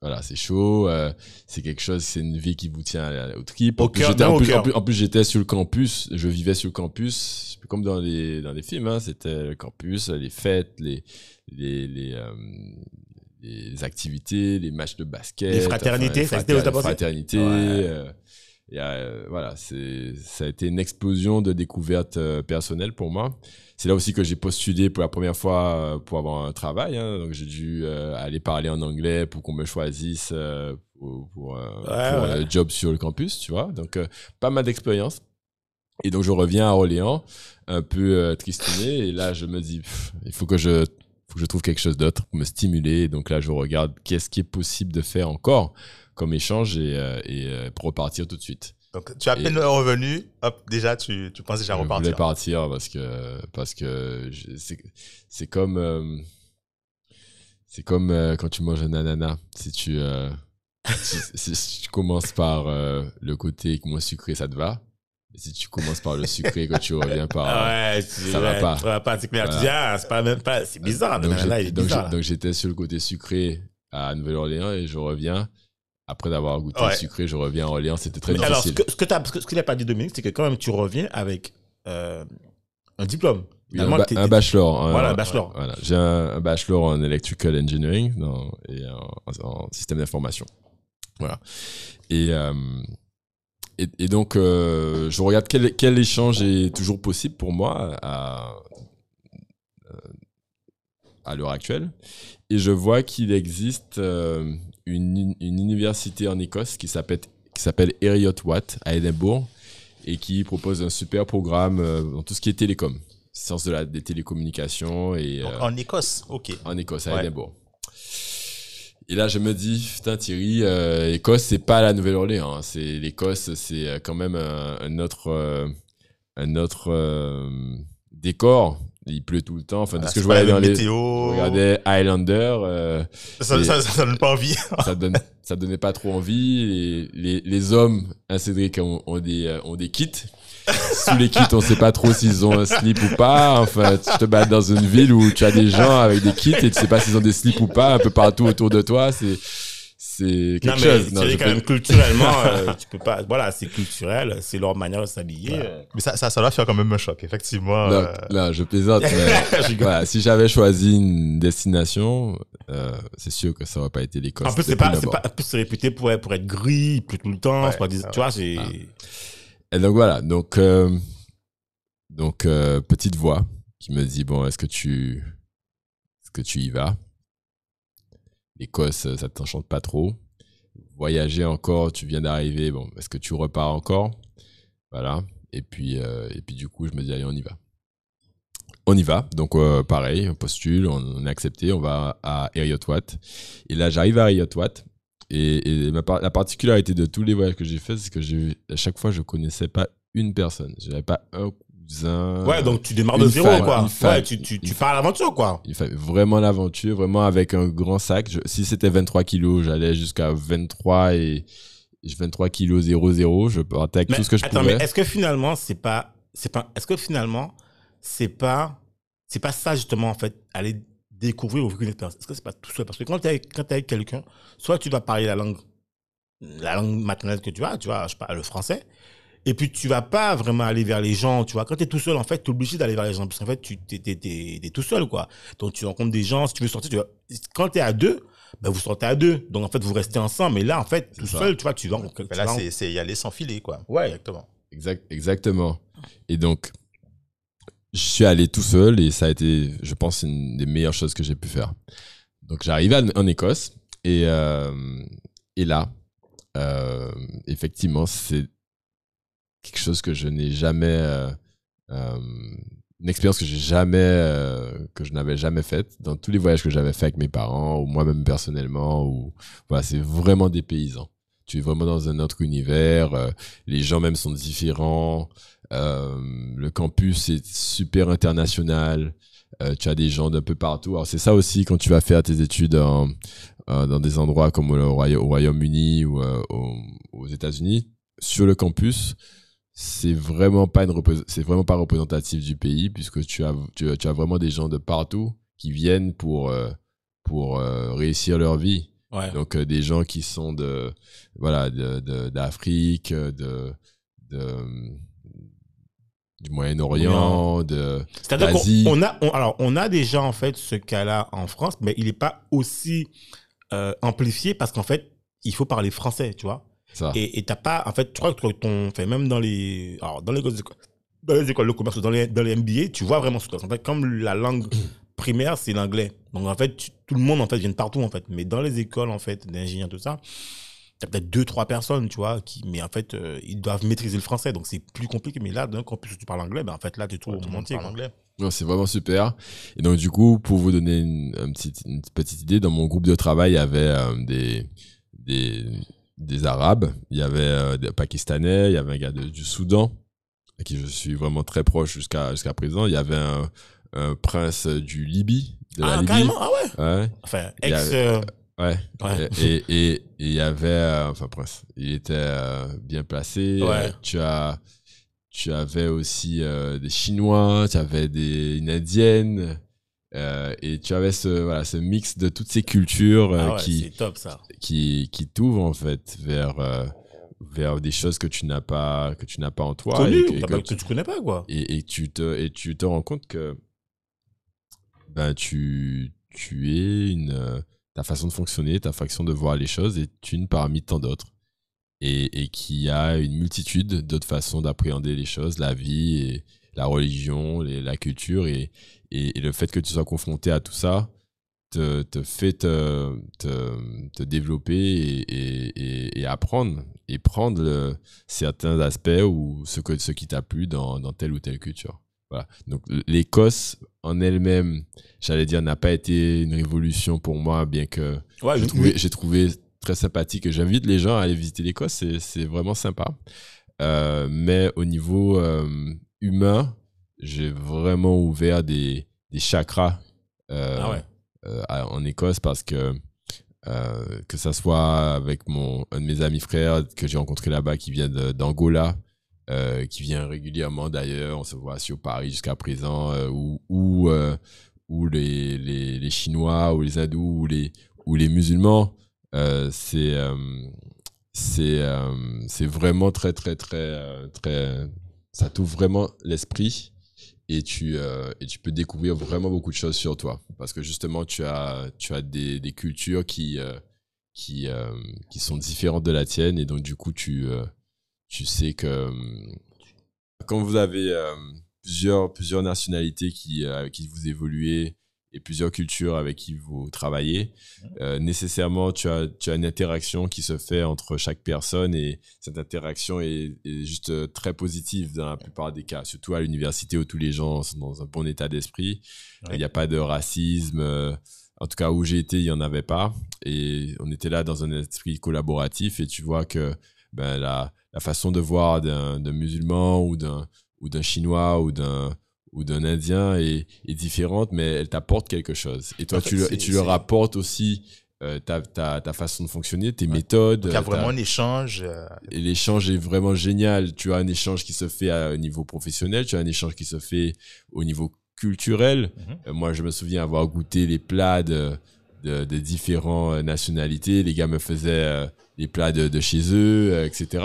Voilà, c'est chaud. euh, c'est quelque chose, c'est une vie qui vous tient à- au trip. En plus, en plus, cœur. en plus- en plus, j'étais sur le campus. Je vivais sur le campus, comme dans les dans les films. Hein, c'était le campus, les fêtes, les les les, euh, les activités, les matchs de basket, Les fraternités, enfin, frater- fraternités. Ouais. euh, a, euh, voilà, ça a été une explosion de découvertes euh, personnelles pour moi. C'est là aussi que j'ai postulé pour la première fois euh, pour avoir un travail. hein. donc j'ai dû aller parler en anglais pour qu'on me choisisse pour, pour, Ouais, pour ouais. un job sur le campus, tu vois. Donc pas mal d'expérience. Et donc je reviens à Orléans, un peu tristourné, et là je me dis, pff, il faut que je, faut que je trouve quelque chose d'autre pour me stimuler. Et donc là je regarde qu'est-ce qui est possible de faire encore comme échange et, euh, et euh, pour repartir tout de suite. Donc, tu as à Et- peine revenu, hop, déjà, tu, tu penses déjà Je voulais repartir. partir parce que parce que c'est comme euh, c'est comme euh, quand tu manges un ananas. Si tu euh, si, [laughs] si tu commences par euh, le côté moins sucré, ça te va. Et si tu commences par le sucré, que tu reviens par Ah [laughs] ouais, c'est- ça va pas. Ça va pas, c'est clair. Tu Voilà. dis, ah, c'est pas même pas, c'est bizarre. il est donc j'étais sur le côté sucré à Nouvelle-Orléans et je reviens après d'avoir goûté Ouais. le sucré, je reviens à Orléans. C'était très Mais alors, ce difficile. que, ce que ce que- ce qu'il n'a pas dit Dominique, c'est que quand même tu reviens avec euh, un diplôme. Oui, un, ba- bachelor. un- Voilà, un bachelor. Voilà, j'ai un, bachelor en electrical engineering non, et en, en système d'information. Voilà. Et, euh, et, et donc, euh, je regarde quel, quel échange est toujours possible pour moi à, à l'heure actuelle. Et je vois qu'il existe euh, une, une université en Écosse qui s'appelle qui s'appelle Heriot Watt à Édimbourg et qui propose un super programme euh, dans tout ce qui est télécom, sciences de la, des télécommunications et Donc, euh, en Écosse, ok. en Écosse, à Ouais. Édimbourg. Et là, je me dis, putain, Thierry, euh, Écosse, c'est pas la Nouvelle-Orléans. hein. C'est l'Écosse, c'est euh, quand même un, un autre, euh, un autre euh, décor. Il pleut tout le temps. Enfin, de Ah, ce que je voyais dans les, météo. je regardais Highlander. euh, Ça, Et- ça, ça donne pas envie. [laughs] ça donne ça donnait pas trop envie et les, les hommes à Cédric ont, ont des euh, ont des kits sous les kits on sait pas trop s'ils ont un slip ou pas enfin tu te bats dans une ville où tu as des gens avec des kits et tu sais pas s'ils ont des slips ou pas un peu partout autour de toi c'est c'est quelque Non, mais chose c'est Non, je quand même peux- culturellement, [laughs] euh, tu peux pas. Voilà, c'est culturel, c'est leur manière de s'habiller. Mais ça, ça, ça doit faire quand même un choc, effectivement. non, euh, non, je plaisante [laughs] mais voilà, si j'avais choisi une destination euh, c'est sûr que ça aurait pas été l'Écosse En plus, c'est pas, c'est pas, en plus, réputé pour, être- pour être gris, pleut tout le temps. Ouais, c'est pas des- ouais. tu vois, c'est. Et donc voilà, donc euh, donc euh, petite voix qui me dit bon, est-ce que tu est-ce que tu y vas? L'Écosse, ça t'enchante pas trop. Voyager encore, tu viens d'arriver, bon, est-ce que tu repars encore? Voilà. Et puis euh, et puis du coup, je me dis allez, on y va. On y va, donc euh, pareil, on postule, on, est accepté, on va à Heriot-Watt. Et là, j'arrive à Heriot-Watt. Et, et la particularité de tous les voyages que j'ai fait, c'est que à chaque fois, je connaissais pas une personne. Je n'avais pas un Ouais, donc tu démarres de zéro, quoi. ouais, tu, tu, tu pars à l'aventure, quoi. Il fallait vraiment l'aventure, vraiment avec un grand sac. Je- si c'était 23 kilos, j'allais jusqu'à 23 et 23 kilos 00. Je partais avec Mais tout ce que je attends, pouvais. mais est-ce que finalement, c'est pas, c'est pas, est-ce que finalement, c'est pas, c'est pas ça justement en fait, aller découvrir ou vivre une expérience? Est-ce que c'est pas tout seul? Parce que quand tu es avec, quand t'es avec quelqu'un, soit tu vas parler la langue, la langue maternelle que tu as, tu vois, je parle le français, et puis tu vas pas vraiment aller vers les gens, tu vois. Quand tu es tout seul, en fait, tu es obligé d'aller vers les gens, parce qu'en fait, tu t'es, t'es, t'es- t'es tout seul, quoi. Donc tu rencontres des gens, si tu veux sortir, tu vas... quand tu es à deux, ben, vous sortez à deux. Donc en fait, vous restez ensemble. Mais là, en fait, tout ça. seul, tu vois, tu vas. tu là, vas- c'est- c'est y aller sans filer, quoi. Ouais. Exactement. Exact, exactement. Et donc, je suis allé tout seul et ça a été, je pense, une des meilleures choses que j'ai pu faire. Donc, j'arrive à- en Écosse et, euh, et là, euh, effectivement, c'est quelque chose que je n'ai jamais, euh, euh, une expérience que j'ai jamais, euh, que je n'avais jamais faite dans tous les voyages que j'avais fait avec mes parents ou moi-même personnellement. Ou voilà, c'est vraiment des paysans. Tu es vraiment dans un autre univers. les gens même sont différents. le campus est super international. tu as des gens d'un peu partout. Alors c'est ça aussi quand tu vas faire tes études en- dans des endroits comme au Royaume-Uni ou au- aux États-Unis. Sur le campus, c'est vraiment pas une c'est vraiment pas représentatif du pays puisque tu as tu, as- tu as vraiment des gens de partout qui viennent pour euh, pour euh, réussir leur vie. Ouais. Donc euh, des gens qui sont de voilà de- d'Afrique, de, de du Moyen-Orient, de C'est-à-dire d'Asie. qu'on on a, on- alors, on a déjà en fait ce cas-là en France, mais il n'est pas aussi amplifié parce qu'en fait, il faut parler français, tu vois. Ça. Et t'as pas, en fait, je crois que ton, fait même dans les, alors dans les écoles, dans les écoles de commerce, ou dans les, dans les MBA, tu vois vraiment ce que En fait, comme la langue [clears throat] primaire, c'est l'anglais. Donc en fait, tu- tout le monde en fait vient de partout en fait. Mais dans les écoles en fait d'ingénieurs tout ça, t'as peut-être deux, trois personnes, tu vois, qui, mais en fait, euh, ils doivent maîtriser le français, donc c'est plus compliqué. Mais là, d'un plus, tu parles anglais, ben, en fait, là, tu es tout Tout le monde parle anglais. C'est vraiment super. Et donc, du coup, pour vous donner une, un petit- une petite idée, dans mon groupe de travail, il y avait euh, des, des, des Arabes, il y avait euh, des Pakistanais, il y avait un gars de- du Soudan, à qui je suis vraiment très proche jusqu'à jusqu'à présent. Il y avait un, un prince du Libye, de la Ah, Libye. carrément, ah ouais? Ouais, Enfin, Il ex. euh, ouais. Ouais. Et et- et- et il y avait, euh, enfin, prince, il était euh, bien placé. Ouais. Tu as. Tu avais aussi des Chinois, tu avais des, une Indienne, euh, et tu avais ce, voilà, ce mix de toutes ces cultures euh, ah ouais, qui, top ça. qui, qui t'ouvrent en fait vers, euh, vers des choses que tu n'as pas, que tu n'as pas en toi. Connu, et, que, et que bah, tu- que tu connais pas, quoi. et, et tu te, et tu te rends compte que ben, tu, tu es une, ta façon de fonctionner, ta façon de voir les choses est une parmi tant d'autres. Et, et qu'il y a une multitude d'autres façons d'appréhender les choses, la vie, et la religion, les- la culture. Et, et, et le fait que tu sois confronté à tout ça te, te fait te, te, te développer et, apprendre. Et prendre le- certains aspects ou ce, que, ce qui t'a plu dans, dans telle ou telle culture. Voilà. Donc l'Écosse en elle-même, j'allais dire, n'a pas été une révolution pour moi, bien que Ouais, j'ai trouvé, très sympathique. et J'invite les gens à aller visiter l'Écosse, c'est, c'est vraiment sympa. Euh, mais au niveau euh, humain, j'ai vraiment ouvert des, des chakras euh, Ah ouais. euh, en Écosse parce que euh, que ça soit avec mon un de mes amis frères que j'ai rencontré là-bas qui vient d'Angola, qui vient régulièrement d'ailleurs, on se voit sur Paris jusqu'à présent, ou ou, ou les, les, les Chinois ou les hindous ou les ou les musulmans, c'est c'est euh, c'est vraiment très très très très ça t'ouvre vraiment l'esprit et tu euh, et tu peux découvrir vraiment beaucoup de choses sur toi. Parce que justement tu as tu as des, des cultures qui euh, qui euh, qui sont différentes de la tienne et donc du coup tu euh, tu sais que euh, quand vous avez euh, plusieurs plusieurs nationalités qui qui vous évoluez et plusieurs cultures avec qui vous travaillez, euh, nécessairement tu as, tu as une interaction qui se fait entre chaque personne et cette interaction est, est juste euh, très positive dans la plupart des cas, surtout à l'université où tous les gens sont dans un bon état d'esprit. Il Ouais. n'y a pas de racisme. euh, en tout cas, où j'ai été, il n'y en avait pas. Et on était là dans un esprit collaboratif et tu vois que ben, la, la façon de voir d'un musulman ou d'un chinois ou d'un ou d'un indien est, est différente, mais elle t'apporte quelque chose. Et toi, En fait, tu, le, et tu leur apportes aussi euh, ta, ta, ta façon de fonctionner, tes Ouais. méthodes. Il y a euh, vraiment un échange. euh, et l'échange est vraiment génial. Tu as un échange qui se fait à un niveau professionnel, tu as un échange qui se fait au niveau culturel. Mhm. Euh, moi, je me souviens avoir goûté les plats de, de, de différentes nationalités. Les gars me faisaient les plats de, de chez eux, etc.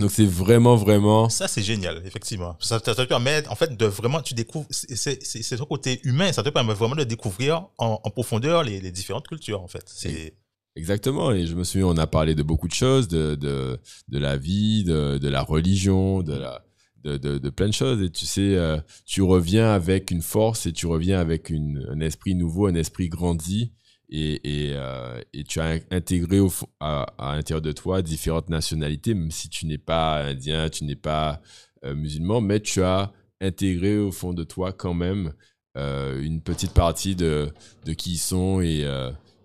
Donc, c'est vraiment, vraiment. Ça, c'est génial, effectivement. Ça, ça te permet, en fait, de vraiment, tu découvres, c'est- c'est c'est- c'est ton côté humain, ça te permet vraiment de découvrir en, en profondeur les, les différentes cultures, en fait. C'est Exactement. Et je me souviens, on a parlé de beaucoup de choses, de, de, de la vie, de, de la religion, de la. De, de, de plein de choses et tu sais euh, tu reviens avec une force et tu reviens avec une, un esprit nouveau un esprit grandi et, et, euh, et tu as intégré au, à, à l'intérieur de toi différentes nationalités même si tu n'es pas indien tu n'es pas euh, musulman mais tu as intégré au fond de toi quand même euh, une petite partie de, de qui ils sont et,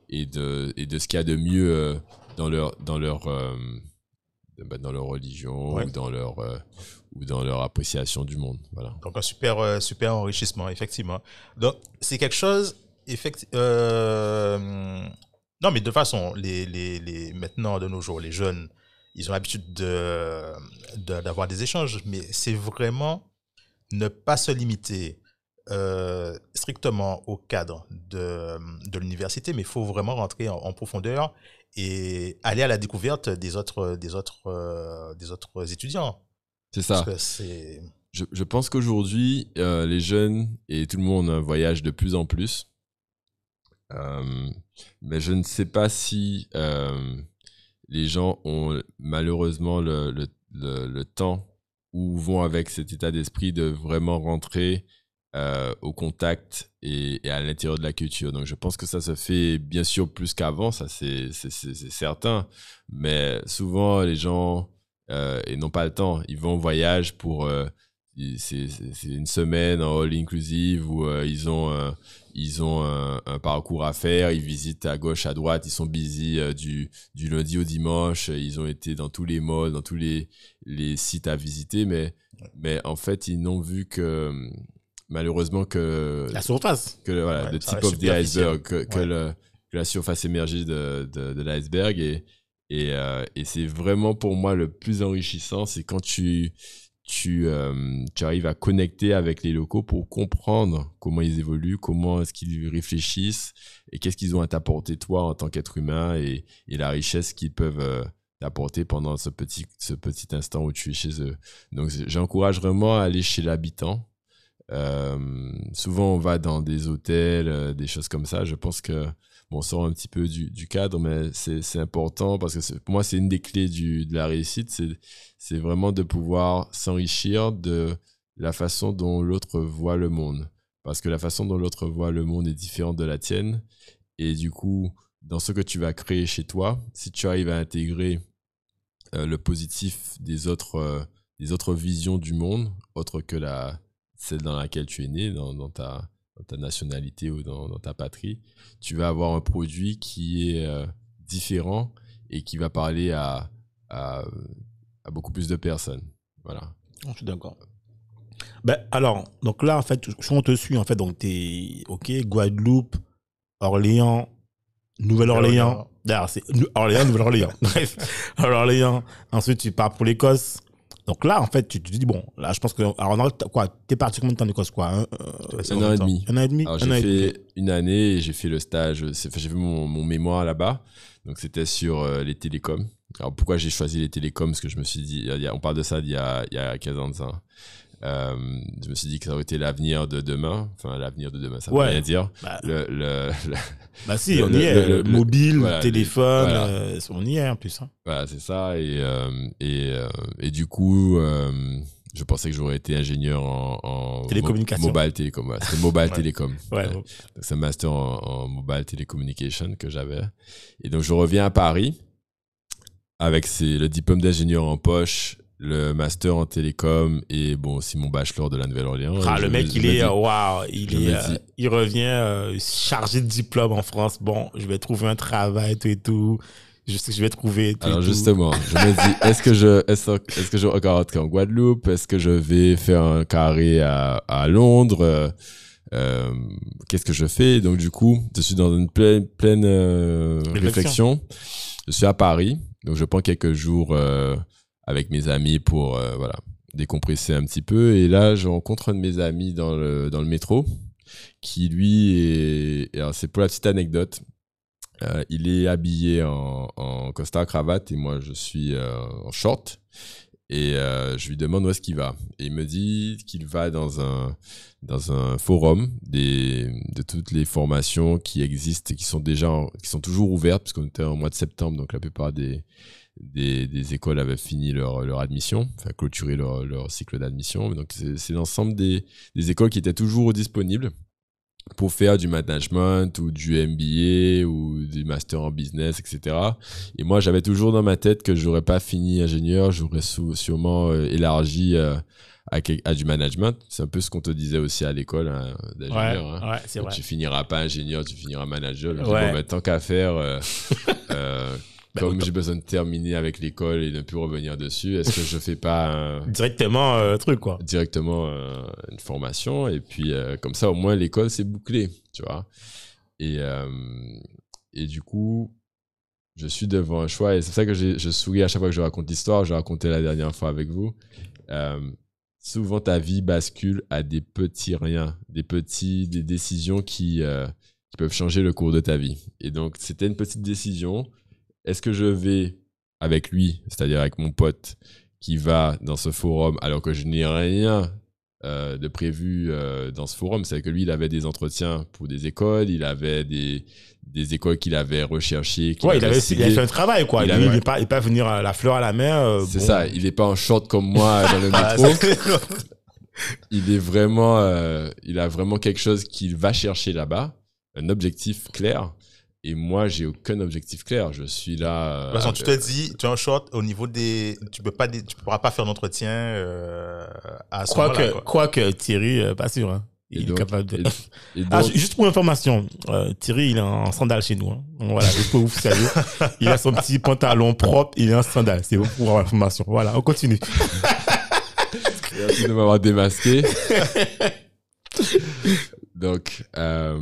et, de, et de ce qu'il y a de mieux dans leur dans leur bah, dans leur religion Ouais. ou dans leur ou dans leur appréciation du monde voilà donc un super, super enrichissement, effectivement. Donc, c'est quelque chose, effectivement. non, mais de toute façon, les, les, les, maintenant, de nos jours, les jeunes, ils ont l'habitude de, de- d'avoir des échanges, mais c'est vraiment ne pas se limiter euh, strictement au cadre de, de l'université, mais il faut vraiment rentrer en, en profondeur et aller à la découverte des autres, des autres, euh, des autres étudiants. c'est ça Parce que c'est... je, je pense qu'aujourd'hui, euh, les jeunes et tout le monde euh, voyage de plus en plus. Euh, mais je ne sais pas si euh, les gens ont malheureusement le, le, le, temps ou vont avec cet état d'esprit de vraiment rentrer euh, au contact et, à l'intérieur de la culture. Donc je pense que ça se fait bien sûr plus qu'avant, ça c'est certain. Mais souvent les gens euh, n'ont pas le temps. Ils vont en voyage pour euh, c'est une semaine en all inclusive où ils ont ils ont un, un parcours à faire, ils visitent à gauche, à droite, ils sont busy euh, du, du lundi au dimanche, ils ont été dans tous les malls, dans tous les, les sites à visiter, mais, mais en fait, ils n'ont vu que, malheureusement, que, La surface. que voilà, Ouais, le reste of the iceberg, que, que Ouais. le- que la surface émergée de, de, de l'iceberg. Et, et, euh, et c'est vraiment pour moi le plus enrichissant, c'est quand tu, tu, euh, tu arrives à connecter avec les locaux pour comprendre comment ils évoluent, comment est-ce qu'ils réfléchissent et qu'est-ce qu'ils ont à t'apporter toi en tant qu'être humain et, la richesse qu'ils peuvent euh, t'apporter pendant ce petit, ce petit instant où tu es chez eux. Donc j'encourage vraiment à aller chez l'habitant. Euh, souvent on va dans des hôtels, euh, des choses comme ça. Je pense que on sort un petit peu du, cadre, mais c'est important parce que pour moi c'est une des clés de la réussite, c'est vraiment de pouvoir s'enrichir de la façon dont l'autre voit le monde. Parce que la façon dont l'autre voit le monde est différente de la tienne. Et du coup, dans ce que tu vas créer chez toi, si tu arrives à intégrer euh, le positif des autres, euh, des autres visions du monde, autre que la, celle dans laquelle tu es né, dans ta, dans ta nationalité ou dans, dans ta patrie, tu vas avoir un produit qui est euh, différent et qui va parler à, à, à beaucoup plus de personnes. Voilà. Je suis d'accord. Ben, alors, donc là, en fait, on te suit, en fait, donc t'es, ok, Guadeloupe, Orléans, Nouvelle-Orléans. D'ailleurs, c'est Orléans, Nouvelle-Orléans. [laughs] Bref, Orléans. Ensuite, tu pars pour l'Écosse. Donc là, en fait, tu te dis, bon, là, je pense que, t'as- quoi, t'es parti combien de temps en Écosse, quoi? Un, euh, Un an et demi. un an et demi? J'ai demi. fait une année et j'ai fait le stage, j'ai fait mon, mon mémoire là-bas. Donc c'était sur euh, les télécoms. Alors pourquoi j'ai choisi les télécoms? Parce que je me suis dit, il y a- on parle de ça d'il y a, il y a 15 ans de ça. Euh, je me suis dit que ça aurait été l'avenir de demain. Enfin, l'avenir de demain, ça veut Ouais. rien dire. Bah, Le, le, le- bah si, on y est. le- le- Mobile, voilà, téléphone, voilà. euh, on y est, en plus. hein. voilà, c'est ça. Et, euh, et, et du coup, je pensais que j'aurais été ingénieur en, en Télécommunication. mo- mobile télécom. C'était mobile [laughs] Ouais. télécom. Ouais, Ouais. Donc, c'est un master en, en mobile telecommunication que j'avais. Et donc, je reviens à Paris avec le diplôme d'ingénieur en poche, le master en télécom et bon, aussi mon bachelor de la Nouvelle-Orléans. Ah, le me- mec, il me est, waouh, il est, euh, il revient euh, chargé de diplôme en France. Bon, je vais trouver un travail, tout et tout. Je sais que je vais trouver tout Alors et tout. justement, je me dis, est-ce que je, est-ce, que je vais encore rentrer en Guadeloupe? Est-ce que je vais faire un carré à, à Londres? Euh, Qu'est-ce que je fais? Donc du coup, je suis dans une pleine, pleine Réflexion. réflexion. Je suis à Paris, donc je prends quelques jours avec mes amis pour euh, voilà décompresser un petit peu. Et là, je rencontre un de mes amis dans le dans le métro, qui lui est, alors c'est pour la petite anecdote. Euh, il est habillé en, en costard cravate et moi je suis euh, en short et euh, je lui demande où est-ce qu'il va et il me dit qu'il va dans un dans un forum des de toutes les formations qui existent et qui sont déjà qui sont toujours ouvertes puisqu'on était en mois de septembre donc la plupart des des, des écoles avaient fini leur, leur admission, enfin clôturé leur, leur cycle d'admission. Donc c'est l'ensemble des, des écoles qui étaient toujours disponibles pour faire du management ou du MBA ou du master en business, etc. Et moi, j'avais toujours dans ma tête que j'aurais pas fini ingénieur, j'aurais sûrement euh, élargi euh, à, du management. C'est un peu ce qu'on te disait aussi à l'école hein, Ouais, d'ingénieur. hein. ouais, c'est vrai. Tu finiras pas ingénieur, tu finiras manager. Dis, Ouais. bon, ben, tant qu'à faire, euh, [laughs] Ben, comme j'ai besoin de terminer avec l'école et ne plus revenir dessus, est-ce que je fais pas [laughs] un- Directement, euh, truc, quoi. directement euh, une formation et puis euh, comme ça au moins l'école c'est bouclé tu vois. Et et du coup je suis devant un choix et c'est ça que je souris à chaque fois que je raconte l'histoire. Je racontais la dernière fois avec vous. Souvent ta vie bascule à des petits riens des petits des décisions qui qui peuvent changer le cours de ta vie. Et donc c'était une petite décision est-ce que je vais avec lui c'est-à-dire avec mon pote qui va dans ce forum alors que je n'ai rien euh, de prévu euh, dans ce forum? C'est que lui, il avait des entretiens pour des écoles, il avait des, des écoles qu'il avait recherchées. Ouais, il avait, il avait fait un travail, quoi. Il Lui, avait- il n'est pas, il est pas venir à la fleur à la main. euh, C'est bon. ça, il n'est pas en short comme moi [laughs] dans le Ah, métro. il est vraiment, euh, il a vraiment quelque chose qu'il va chercher là-bas, un objectif clair. Et moi, j'ai aucun objectif clair. Je suis là. De euh, toute façon, tu te avec- dis, tu es en short au niveau des. Tu peux pas, tu pourras pas faire d'entretien euh, à ce Quoique, moment-là. quoi. quoique Thierry, euh, pas sûr. Hein. Et Il donc- est capable de. et- et Ah, donc- juste pour information, euh, Thierry, il est en sandales chez nous. Hein. Donc, Voilà, juste pour vous saluer. Il a son petit pantalon propre, il est en sandales. C'est pour information. Voilà, on continue. Merci de m'avoir démasqué. [laughs] donc, euh,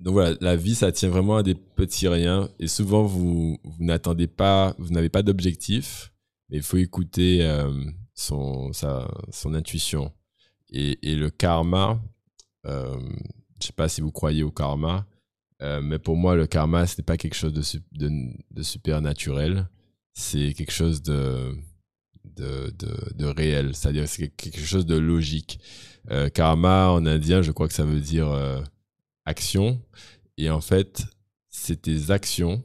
donc voilà, la vie, ça tient vraiment à des petits riens. Et souvent, vous, vous n'attendez pas, vous n'avez pas d'objectif, mais il faut écouter euh, son, sa, son intuition. Et, le karma, euh, je sais pas si vous croyez au karma, euh, mais pour moi, le karma, ce n'est pas quelque chose de, de, de super naturel. C'est quelque chose de, de, de, réel, c'est-à-dire c'est quelque chose de logique. Euh, karma en indien, je crois que ça veut dire Et en fait, c'est tes actions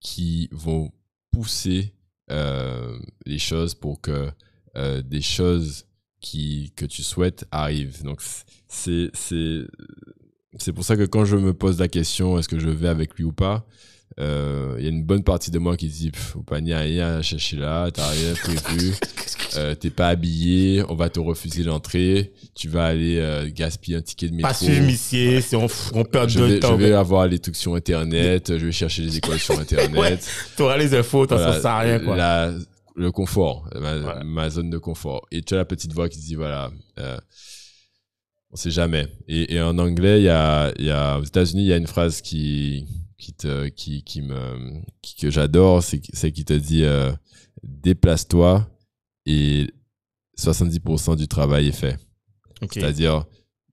qui vont pousser euh, les choses pour que euh, des choses qui, que tu souhaites arrivent. Donc, c'est pour ça que quand je me pose la question, est-ce que je vais avec lui ou pas, euh, il y a une bonne partie de moi qui se dit, au panier, rien à chercher là, t'as rien [laughs] prévu, euh, t'es pas habillé, on va te refuser l'entrée, tu vas aller euh, gaspiller un ticket de métro. Pas Missier, c'est on, on perd je vais, je temps. vais avoir les trucs sur internet, je vais chercher les écoles sur [laughs] internet. Ouais. T'auras les infos, t'en Voilà, sers à rien, quoi. la- le confort, ma, Ouais. ma zone de confort. Et tu as la petite voix qui dit voilà, euh, on sait jamais. Et, et en anglais, il y a, il y a, aux États-Unis, il y a une phrase qui, qui te, qui, qui me, qui- que j'adore, c'est, c'est qui te dit euh, déplace-toi et 70% du travail est fait. C'est-à-dire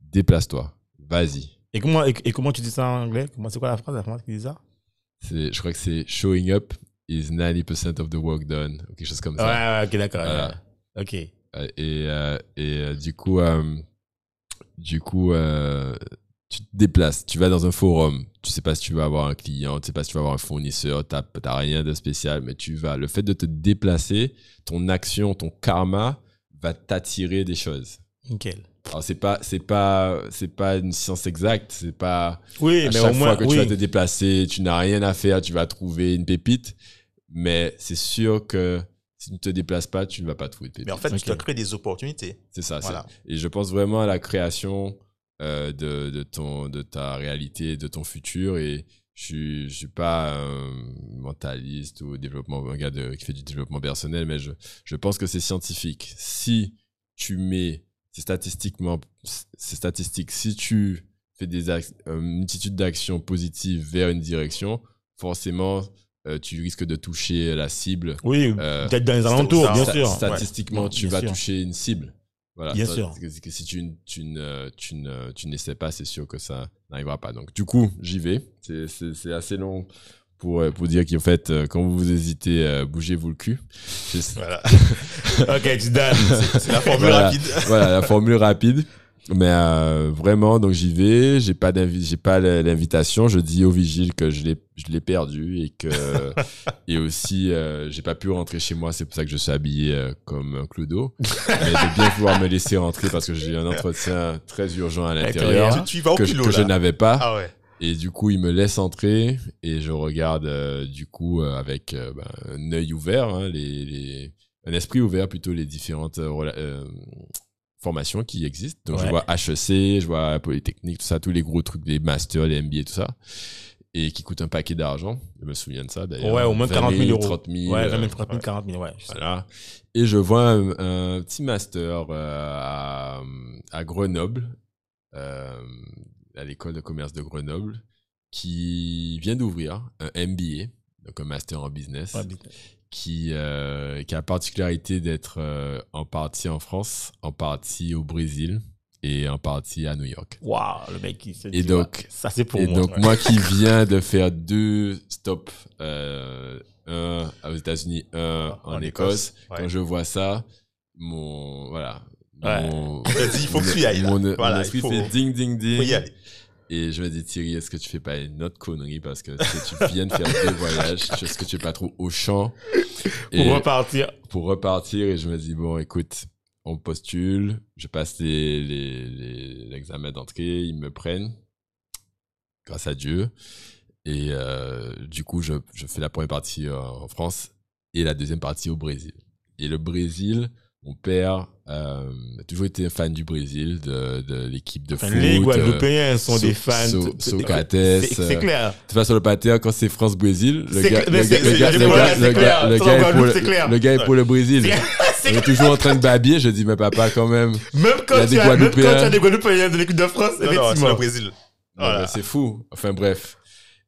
déplace-toi, vas-y. Et comment, et, et comment tu dis ça en anglais? Comment c'est quoi la phrase, la phrase qui dit ça? Je crois que c'est showing up is 90% of the work done, ou quelque chose comme ça. ouais, ok, d'accord. Voilà. Ok. Euh, et, euh, et euh, du coup, du coup tu te déplaces, tu vas dans un forum, tu sais pas si tu vas avoir un client, tu sais pas si tu vas avoir un fournisseur, t'as t'as rien de spécial, mais tu vas. Le fait de te déplacer, ton action, ton karma va t'attirer des choses. Nickel. Alors c'est pas c'est pas c'est pas une science exacte, c'est pas Oui, à mais chaque au moins, fois que oui. tu vas te déplacer, tu n'as rien à faire, tu vas trouver une pépite, mais c'est sûr que si tu ne te déplaces pas, tu ne vas pas trouver de pépite. Mais en fait, tu dois créer des opportunités. C'est ça. c'est- Voilà. Et je pense vraiment à la création euh, de, de, ton, de ta réalité, de ton futur. Et je suis, je suis pas un mentaliste ou développement, un gars de- qui fait du développement personnel, mais je, je pense que c'est scientifique. Si tu mets, c'est statistiquement, c'est statistique, si tu fais des ac- une multitude d'actions positives vers une direction, forcément, euh, tu risques de toucher la cible Oui, Euh, peut-être dans les alentours, bien sûr. Statistiquement, Ouais. tu Bien vas sûr. toucher une cible. Voilà. Bien Ça- sûr. que- que si tu, tu, ne- tu, ne- tu n'essaies pas, c'est sûr que ça n'arrivera pas. Donc, du coup, j'y vais. C'est- C'est c'est assez long pour, euh, pour dire qu'en fait, euh, quand vous hésitez, euh, bougez-vous le cul. Voilà. [laughs] ok, tu donnes. C'est la formule Voilà. rapide. voilà, la formule rapide. Mais euh, vraiment, donc j'y vais. J'ai pas j'ai pas l'invitation. Je dis au vigile que je l'ai, je l'ai perdu et que [laughs] et aussi euh, j'ai pas pu rentrer chez moi. C'est pour ça que je suis habillé euh, comme un clodo. Mais de bien pouvoir me laisser rentrer parce que j'ai un entretien très urgent à l'intérieur vas au que, je- que je n'avais pas. Ah ouais. Et du coup, il me laisse entrer et je regarde euh, du coup euh, avec euh, ben, un œil ouvert, hein, les, les- un esprit ouvert plutôt les différentes euh, euh, formations qui existent. Donc je Ouais. vois HEC, je vois Polytechnique, tout ça, tous les gros trucs, les masters, les MBA, tout ça. Et qui coûtent un paquet d'argent. Je me souviens de ça d'ailleurs. Ouais, au moins 20 40 000 euros. 30 000. Ouais, euh, 20 000, 30 000, 40 000, ouais. je voilà. Et je vois un, un petit master euh, à, à Grenoble, euh, à l'école de commerce de Grenoble, qui vient d'ouvrir un MBA, donc un master en business, Ouais, business. Qui, euh, qui a la particularité d'être euh, en partie en France, en partie au Brésil et en partie à New York. Waouh, le mec, il se dit, Et donc- ouais, ça c'est pour et moi. donc, moi qui [laughs] viens de faire deux stops, euh, un aux États-Unis, un en, En Écosse, Écosse, ouais. quand je vois ça, mon. Voilà. Ouais. Mon, dit, il faut que tu y ailles. Mon, mon Voilà, il esprit faut- fait ding, ding, ding. Faut y aller. Et je me dis, Thierry, est-ce que tu fais pas une autre connerie parce que tu, tu viens de faire deux voyages, est-ce que tu es pas trop au champ Pour repartir. pour repartir et je me dis bon écoute on postule, je passe les- les- les- l'examen d'entrée, ils me prennent, grâce à Dieu. Et euh, du coup, je, je fais la première partie euh, en France et la deuxième partie au Brésil. Et le Brésil, mon père euh, toujours été fan du Brésil, de, de l'équipe de Enfin, foot. les euh, Guadeloupéens sont So- des fans. So- Socrates, c'est- euh, clair. de toute façon, le pater, quand c'est France-Brésil, le gars, est pour le, clair. le gars est pour le Brésil. On est toujours en train de babiller. Je dis, mais papa, quand même. Même Il y quand, a tu des as, quand tu des Guadeloupéens de l'équipe de France, effectivement. le Brésil. C'est fou. Enfin, bref.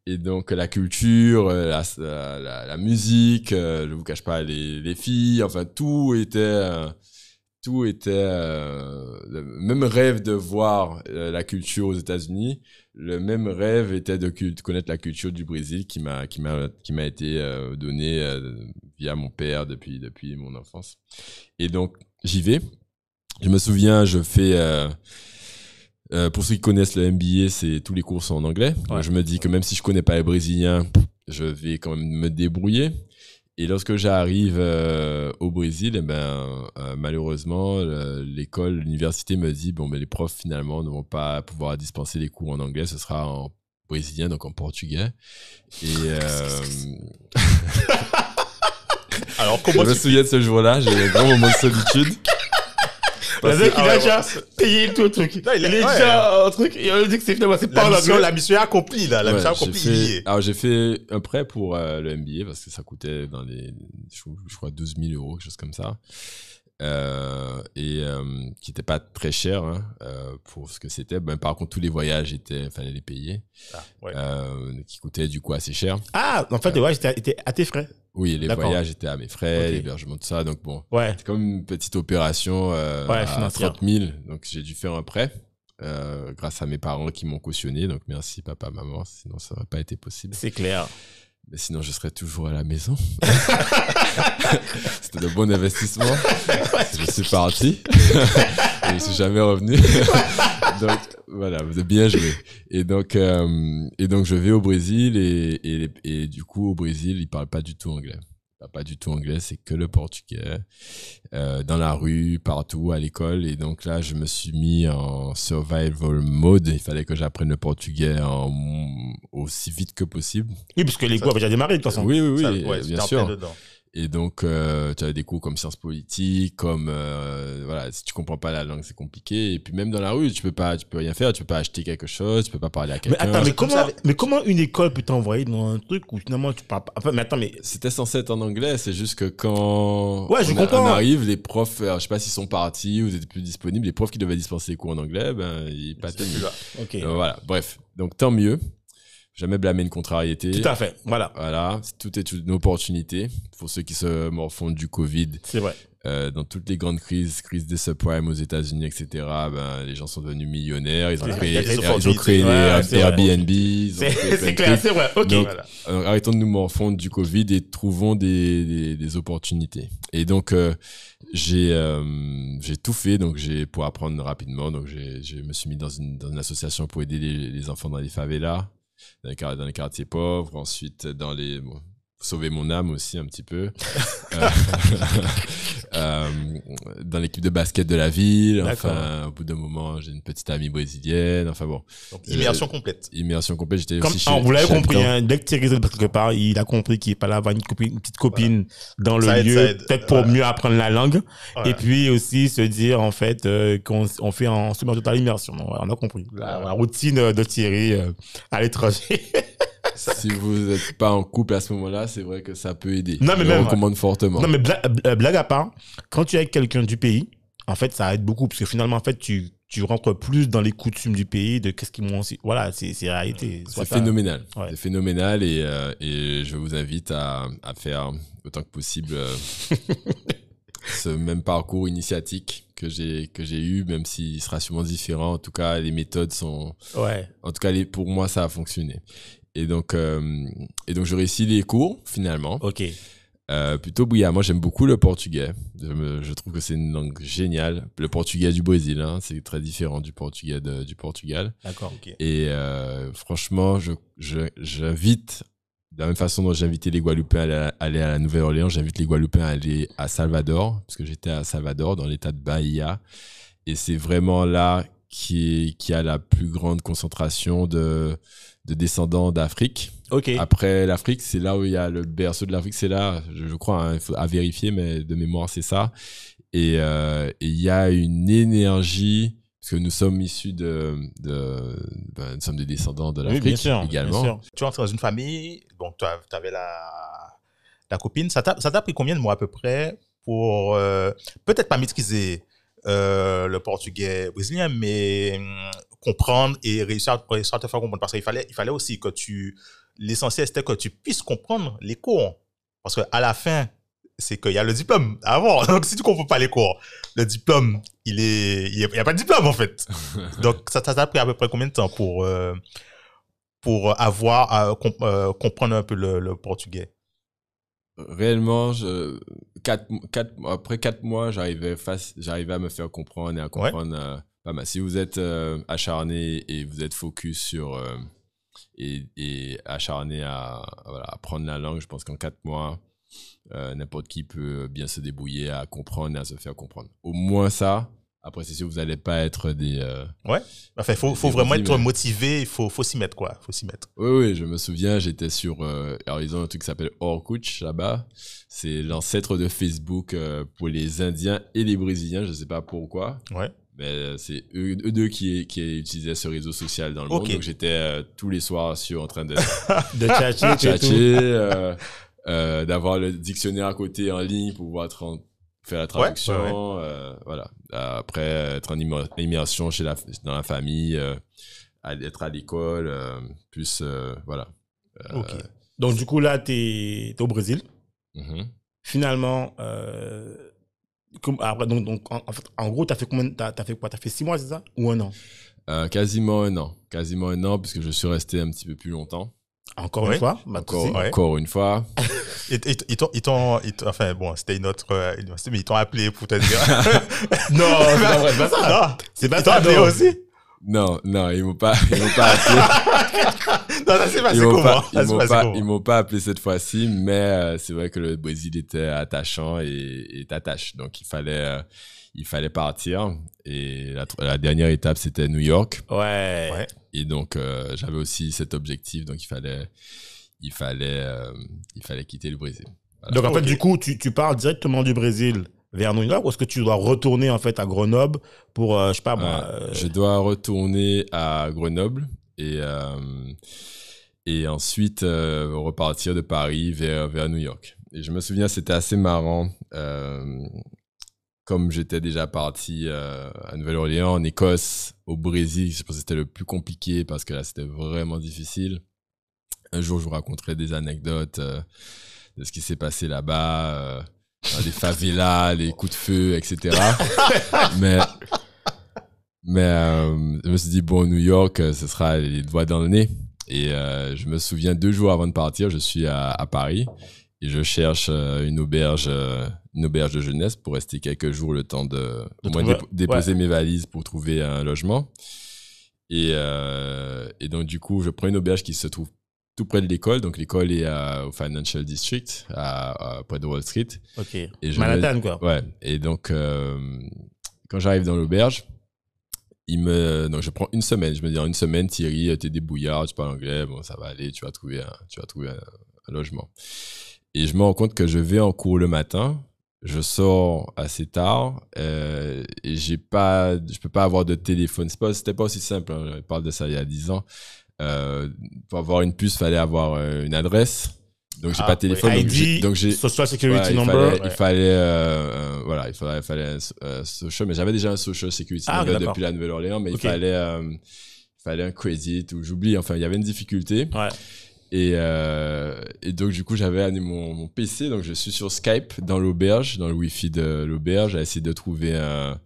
Et donc, la culture, euh, la, la, la- la musique, euh, je vous cache pas, les, les filles, enfin, tout était, euh, tout était, euh, le même rêve de voir euh, la culture aux États-Unis. Le même rêve était de, connaître la culture du Brésil qui m'a, qui m'a, qui m'a été euh, donnée via mon père depuis, depuis mon enfance. Et donc, j'y vais. Je me souviens, je fais, pour ceux qui connaissent le MBA, c'est tous les cours sont en anglais. Donc, je me dis que même si je connais pas les Brésiliens, je vais quand même me débrouiller. Et lorsque j'arrive euh, au Brésil, eh ben, euh, malheureusement, le- l'école, l'université me dit bon, mais les profs finalement ne vont pas pouvoir dispenser les cours en anglais, ce sera en brésilien, donc en portugais. Et [laughs] euh, Alors, [laughs] je comment me tu souviens de ce jour-là, j'ai eu un grand moment de solitude. [laughs] Le mec, il Ah a ouais, déjà payé tout le truc. Non, il est- ouais. déjà un truc, et on lui dit que c'est finalement, c'est pas la mission, anglais. la mission est accomplie, là. La mission accomplie, alors j'ai fait un prêt pour euh, le MBA parce que ça coûtait dans les, je, crois 12 000 euros, quelque chose comme ça, euh, et euh, qui n'était pas très cher hein, euh, pour ce que c'était. Ben, par contre, tous les voyages étaient, fallait les payer, Ah, ouais. euh, qui coûtaient du coup assez cher. Ah, en fait, ouais, j'étais était à tes frais. Oui, les voyages étaient à mes frais, l'hébergement, tout ça. Donc bon, Ouais. c'est comme une petite opération euh, Ouais, à financière. 30 000. Donc j'ai dû faire un prêt. euh, grâce à mes parents qui m'ont cautionné, donc merci papa, maman, sinon ça n'aurait pas été possible. C'est clair. Mais sinon, je serais toujours à la maison. [laughs] C'était de bon investissement. [laughs] je suis parti. [laughs] Je suis jamais revenu. Donc, voilà, vous avez bien joué. Et donc, euh, et donc je vais au Brésil et, et, et du coup, au Brésil, ils parlent pas du tout anglais. Ils pas du tout anglais, c'est que le portugais. Euh, dans la rue, partout, à l'école. Et donc là, je me suis mis en survival mode. Il fallait que j'apprenne le portugais en, aussi vite que possible. Oui, parce que les cours avaient déjà démarré, de toute façon. Oui, oui, oui, Ça- euh, ouais, bien en sûr. dedans. Et donc, euh, tu as des cours comme sciences politiques, comme euh, voilà, si tu comprends pas la langue, c'est compliqué. Et puis même dans la rue, tu peux pas, tu peux rien faire, tu peux pas acheter quelque chose, tu peux pas parler à Mais quelqu'un. attends, mais comme comment, mais comment une école peut t'envoyer dans un truc où finalement tu parles pas? Enfin, mais attends, mais. C'était censé être en anglais, c'est juste que quand Ouais, je on, comprends. on arrive, les profs, alors, je sais pas s'ils sont partis ou ils étaient plus disponibles, les profs qui devaient dispenser les cours en anglais, ben ils pas là. Ok. Euh, voilà, bref. Donc tant mieux. Jamais blâmer une contrariété. Tout à fait. Voilà. Voilà, tout est une opportunité pour ceux qui se morfondent du Covid. C'est vrai. Euh, dans toutes les grandes crises, crise des subprimes aux États-Unis, etc., ben, les gens sont devenus millionnaires, ils ont créé, des ils ont créé Ouais, des. Airbnb, C'est clair, c'est vrai. Ok. Donc, Voilà. Alors, arrêtons de nous morfondre du Covid et trouvons des, des, des opportunités. Et donc, euh, j'ai euh, j'ai tout fait donc j'ai pour apprendre rapidement. Donc, j'ai je me suis mis dans une, dans une association pour aider les, les enfants dans les favelas, dans les, quartiers pauvres. Ensuite, dans les... sauver mon âme aussi un petit peu. [laughs] Euh, euh, dans l'équipe de basket de la ville. Enfin, au bout d'un moment, j'ai une petite amie brésilienne. Enfin bon, Donc, immersion complète. immersion complète. J'étais aussi chez, vous l'avez compris, hein, dès que Thierry est quelque part, il a compris qu'il fallait avoir une, copine, une petite copine dans le Ça lieu, peut-être pour Voilà. mieux apprendre la langue, Voilà. et puis aussi se dire en fait euh, qu'on on fait en semi totale immersion. On a compris. La, la routine euh, de Thierry euh, à l'étranger. [laughs] si vous n'êtes pas en couple à ce moment-là, c'est vrai que ça peut aider. Non, mais Je même- recommande fortement. non mais bla- bla- blague à part, quand tu es avec quelqu'un du pays, en fait ça aide beaucoup parce que finalement en fait tu tu rentres plus dans les coutumes du pays de qu'est-ce qu'ils m'ont aussi. Voilà, c'est réalité. C'est phénoménal. Ouais. C'est phénoménal et, euh, et je vous invite à, à faire autant que possible euh, [laughs] ce même parcours initiatique que j'ai que j'ai eu, même s'il sera sûrement différent. En tout cas, les méthodes sont, Ouais. en tout cas, les, pour moi, ça a fonctionné. Et donc, euh, et donc, je réussis les cours finalement. Ok. Euh, plutôt brillamment. J'aime beaucoup le portugais. Je, me- je trouve que c'est une langue géniale. Le portugais du Brésil, hein, c'est très différent du portugais de- du Portugal. D'accord. Ok. Et euh, franchement, je, je, j'invite de la même façon dont j'invitais les Guadeloupéens à aller à, aller à la Nouvelle-Orléans, j'invite les Guadeloupéens à aller à Salvador, parce que j'étais à Salvador, dans l'état de Bahia. Et c'est vraiment là qui, qui a la plus grande concentration de, de descendants d'Afrique. Après l'Afrique, c'est là où il y a le berceau de l'Afrique, c'est là, je, je crois, hein, à vérifier, mais de mémoire, c'est ça. Et euh, et il y a une énergie, parce que nous sommes issus de, de ben, nous sommes des descendants de l'Afrique également. bien sûr. Tu entres dans une famille, donc tu avais la, la copine. Ça t'a ça t'a pris combien de mois à peu près pour euh, peut-être pas maîtriser euh, le portugais brésilien, mais hum, comprendre et réussir à, réussir à te faire comprendre Parce qu'il fallait, il fallait aussi que tu. L'essentiel, c'était que tu puisses comprendre les cours. Parce qu'à la fin, c'est qu'il y a le diplôme avant. [laughs] Donc, si tu comprends pas les cours, le diplôme, il est, il n'y a pas de diplôme, en fait. [laughs] Donc, ça t'a pris à peu près combien de temps pour, euh, pour avoir, à euh, comprendre un peu le, le portugais? Réellement, je, quatre, quatre, après quatre mois, j'arrivais à me faire comprendre et à comprendre euh, pas mal. Si vous êtes euh, acharné et vous êtes focus sur euh, et, et acharné à, à apprendre la langue, je pense qu'en quatre mois, euh, n'importe qui peut bien se débrouiller à comprendre et à se faire comprendre. Au moins ça. Après, c'est sûr, vous n'allez pas être des. euh, Enfin, il faut, vraiment être motivé, il faut, faut s'y mettre, quoi. faut s'y mettre. Oui, oui, je me souviens, j'étais sur. euh, alors, ils ont un truc qui s'appelle Orkut là-bas. C'est l'ancêtre de Facebook pour les Indiens et les Brésiliens. Je ne sais pas pourquoi. Ouais. Mais euh, c'est eux, eux deux qui, qui utilisaient ce réseau social dans le Ok. monde. Donc, j'étais euh, tous les soirs sur en train de [laughs] De tchatcher, euh, euh, d'avoir le dictionnaire à côté en ligne pour pouvoir faire la traduction. ouais, ouais. voilà. Après, être en immer- immersion chez la, dans la famille, être à l'école, plus. voilà. Donc, du coup, là, tu es, au Brésil. mhm. Finalement, euh, comme, après, donc, donc, en, en fait, en gros, tu as fait combien T'as as fait quoi? T'as fait six mois, c'est ça? Ou un an? Euh, quasiment un an. Quasiment un an, puisque je suis resté un petit peu plus longtemps. Encore Ouais. une fois? Bah, Encore, tu. Ouais. encore une fois. [laughs] Et, et, ils t'ont, ils t'ont, ils t'ont- enfin, bon, c'était une autre euh, université, mais ils t'ont appelé pour te dire. [laughs] Non, [laughs] c'est pas vrai, c'est pas ça. non, C'est pas ils t'ont ça. appelé non. aussi. Non, non, ils m'ont pas, ils m'ont pas appelé. [laughs] Non, ça s'est passé ils m'ont comment? pas, ils m'ont pas, ils m'ont pas appelé cette fois-ci, mais euh, c'est vrai que le Brésil était attachant et, et t'attache. Donc il fallait, euh, il fallait partir. Et la, dernière étape c'était New York. Ouais. Ouais. Et donc euh, j'avais aussi cet objectif. Donc il fallait, il fallait, euh, il fallait quitter le Brésil. Voilà. Donc, en fait, du coup, tu, tu pars directement du Brésil vers New York ou est-ce que tu dois retourner, en fait, à Grenoble pour, euh, je sais pas moi. Euh, euh, Je dois retourner à Grenoble et, euh, et ensuite euh, repartir de Paris vers, vers New York. Et je me souviens, c'était assez marrant. comme j'étais déjà parti à Nouvelle-Orléans, en Écosse, au Brésil, je pense que c'était le plus compliqué parce que là, c'était vraiment difficile. Un jour, je vous raconterai des anecdotes de ce qui s'est passé là-bas, les favelas, les coups de feu, etc. [laughs] Mais mais euh, je me suis dit, bon, New York, euh, ce sera les doigts dans le nez. Et euh, je me souviens, deux jours avant de partir, je suis à, à Paris et je cherche euh, une auberge, une auberge de jeunesse pour rester quelques jours le temps de, au moins déposer mes valises pour trouver un logement. Et, et donc, du coup, je prends une auberge qui se trouve tout près de l'école. Donc, l'école est à- au Financial District, à, à- près de Wall Street. Ok. Et Manhattan, quoi. Ouais. Et donc, euh, quand j'arrive dans l'auberge, il me, donc je prends une semaine. Je me dis en une semaine, Thierry, t'es débrouillard, tu parles anglais, bon, ça va aller, tu vas trouver un, tu vas trouver un, un logement. Et je me rends compte que je vais en cours le matin, je sors assez tard euh, et j'ai pas, je peux pas avoir de téléphone. C'est pas, c'était pas aussi simple. hein. Je parle de ça il y a 10 ans. Euh, pour avoir une puce, fallait avoir euh, une adresse. Donc j'ai Ah, pas de téléphone. oui. ID, donc j'ai, Social Security Ouais, il Number. fallait, ouais. il fallait, euh, voilà, il fallait, il fallait euh, social, mais j'avais déjà un social security Ah, number depuis la Nouvelle-Orléans, mais il fallait, euh, il fallait un credit ou j'oublie, enfin, il y avait une difficulté. Ouais. Et, et donc, du coup, j'avais mon, mon PC, donc je suis sur Skype dans l'auberge, dans le Wi-Fi de l'auberge, à essayer de trouver un,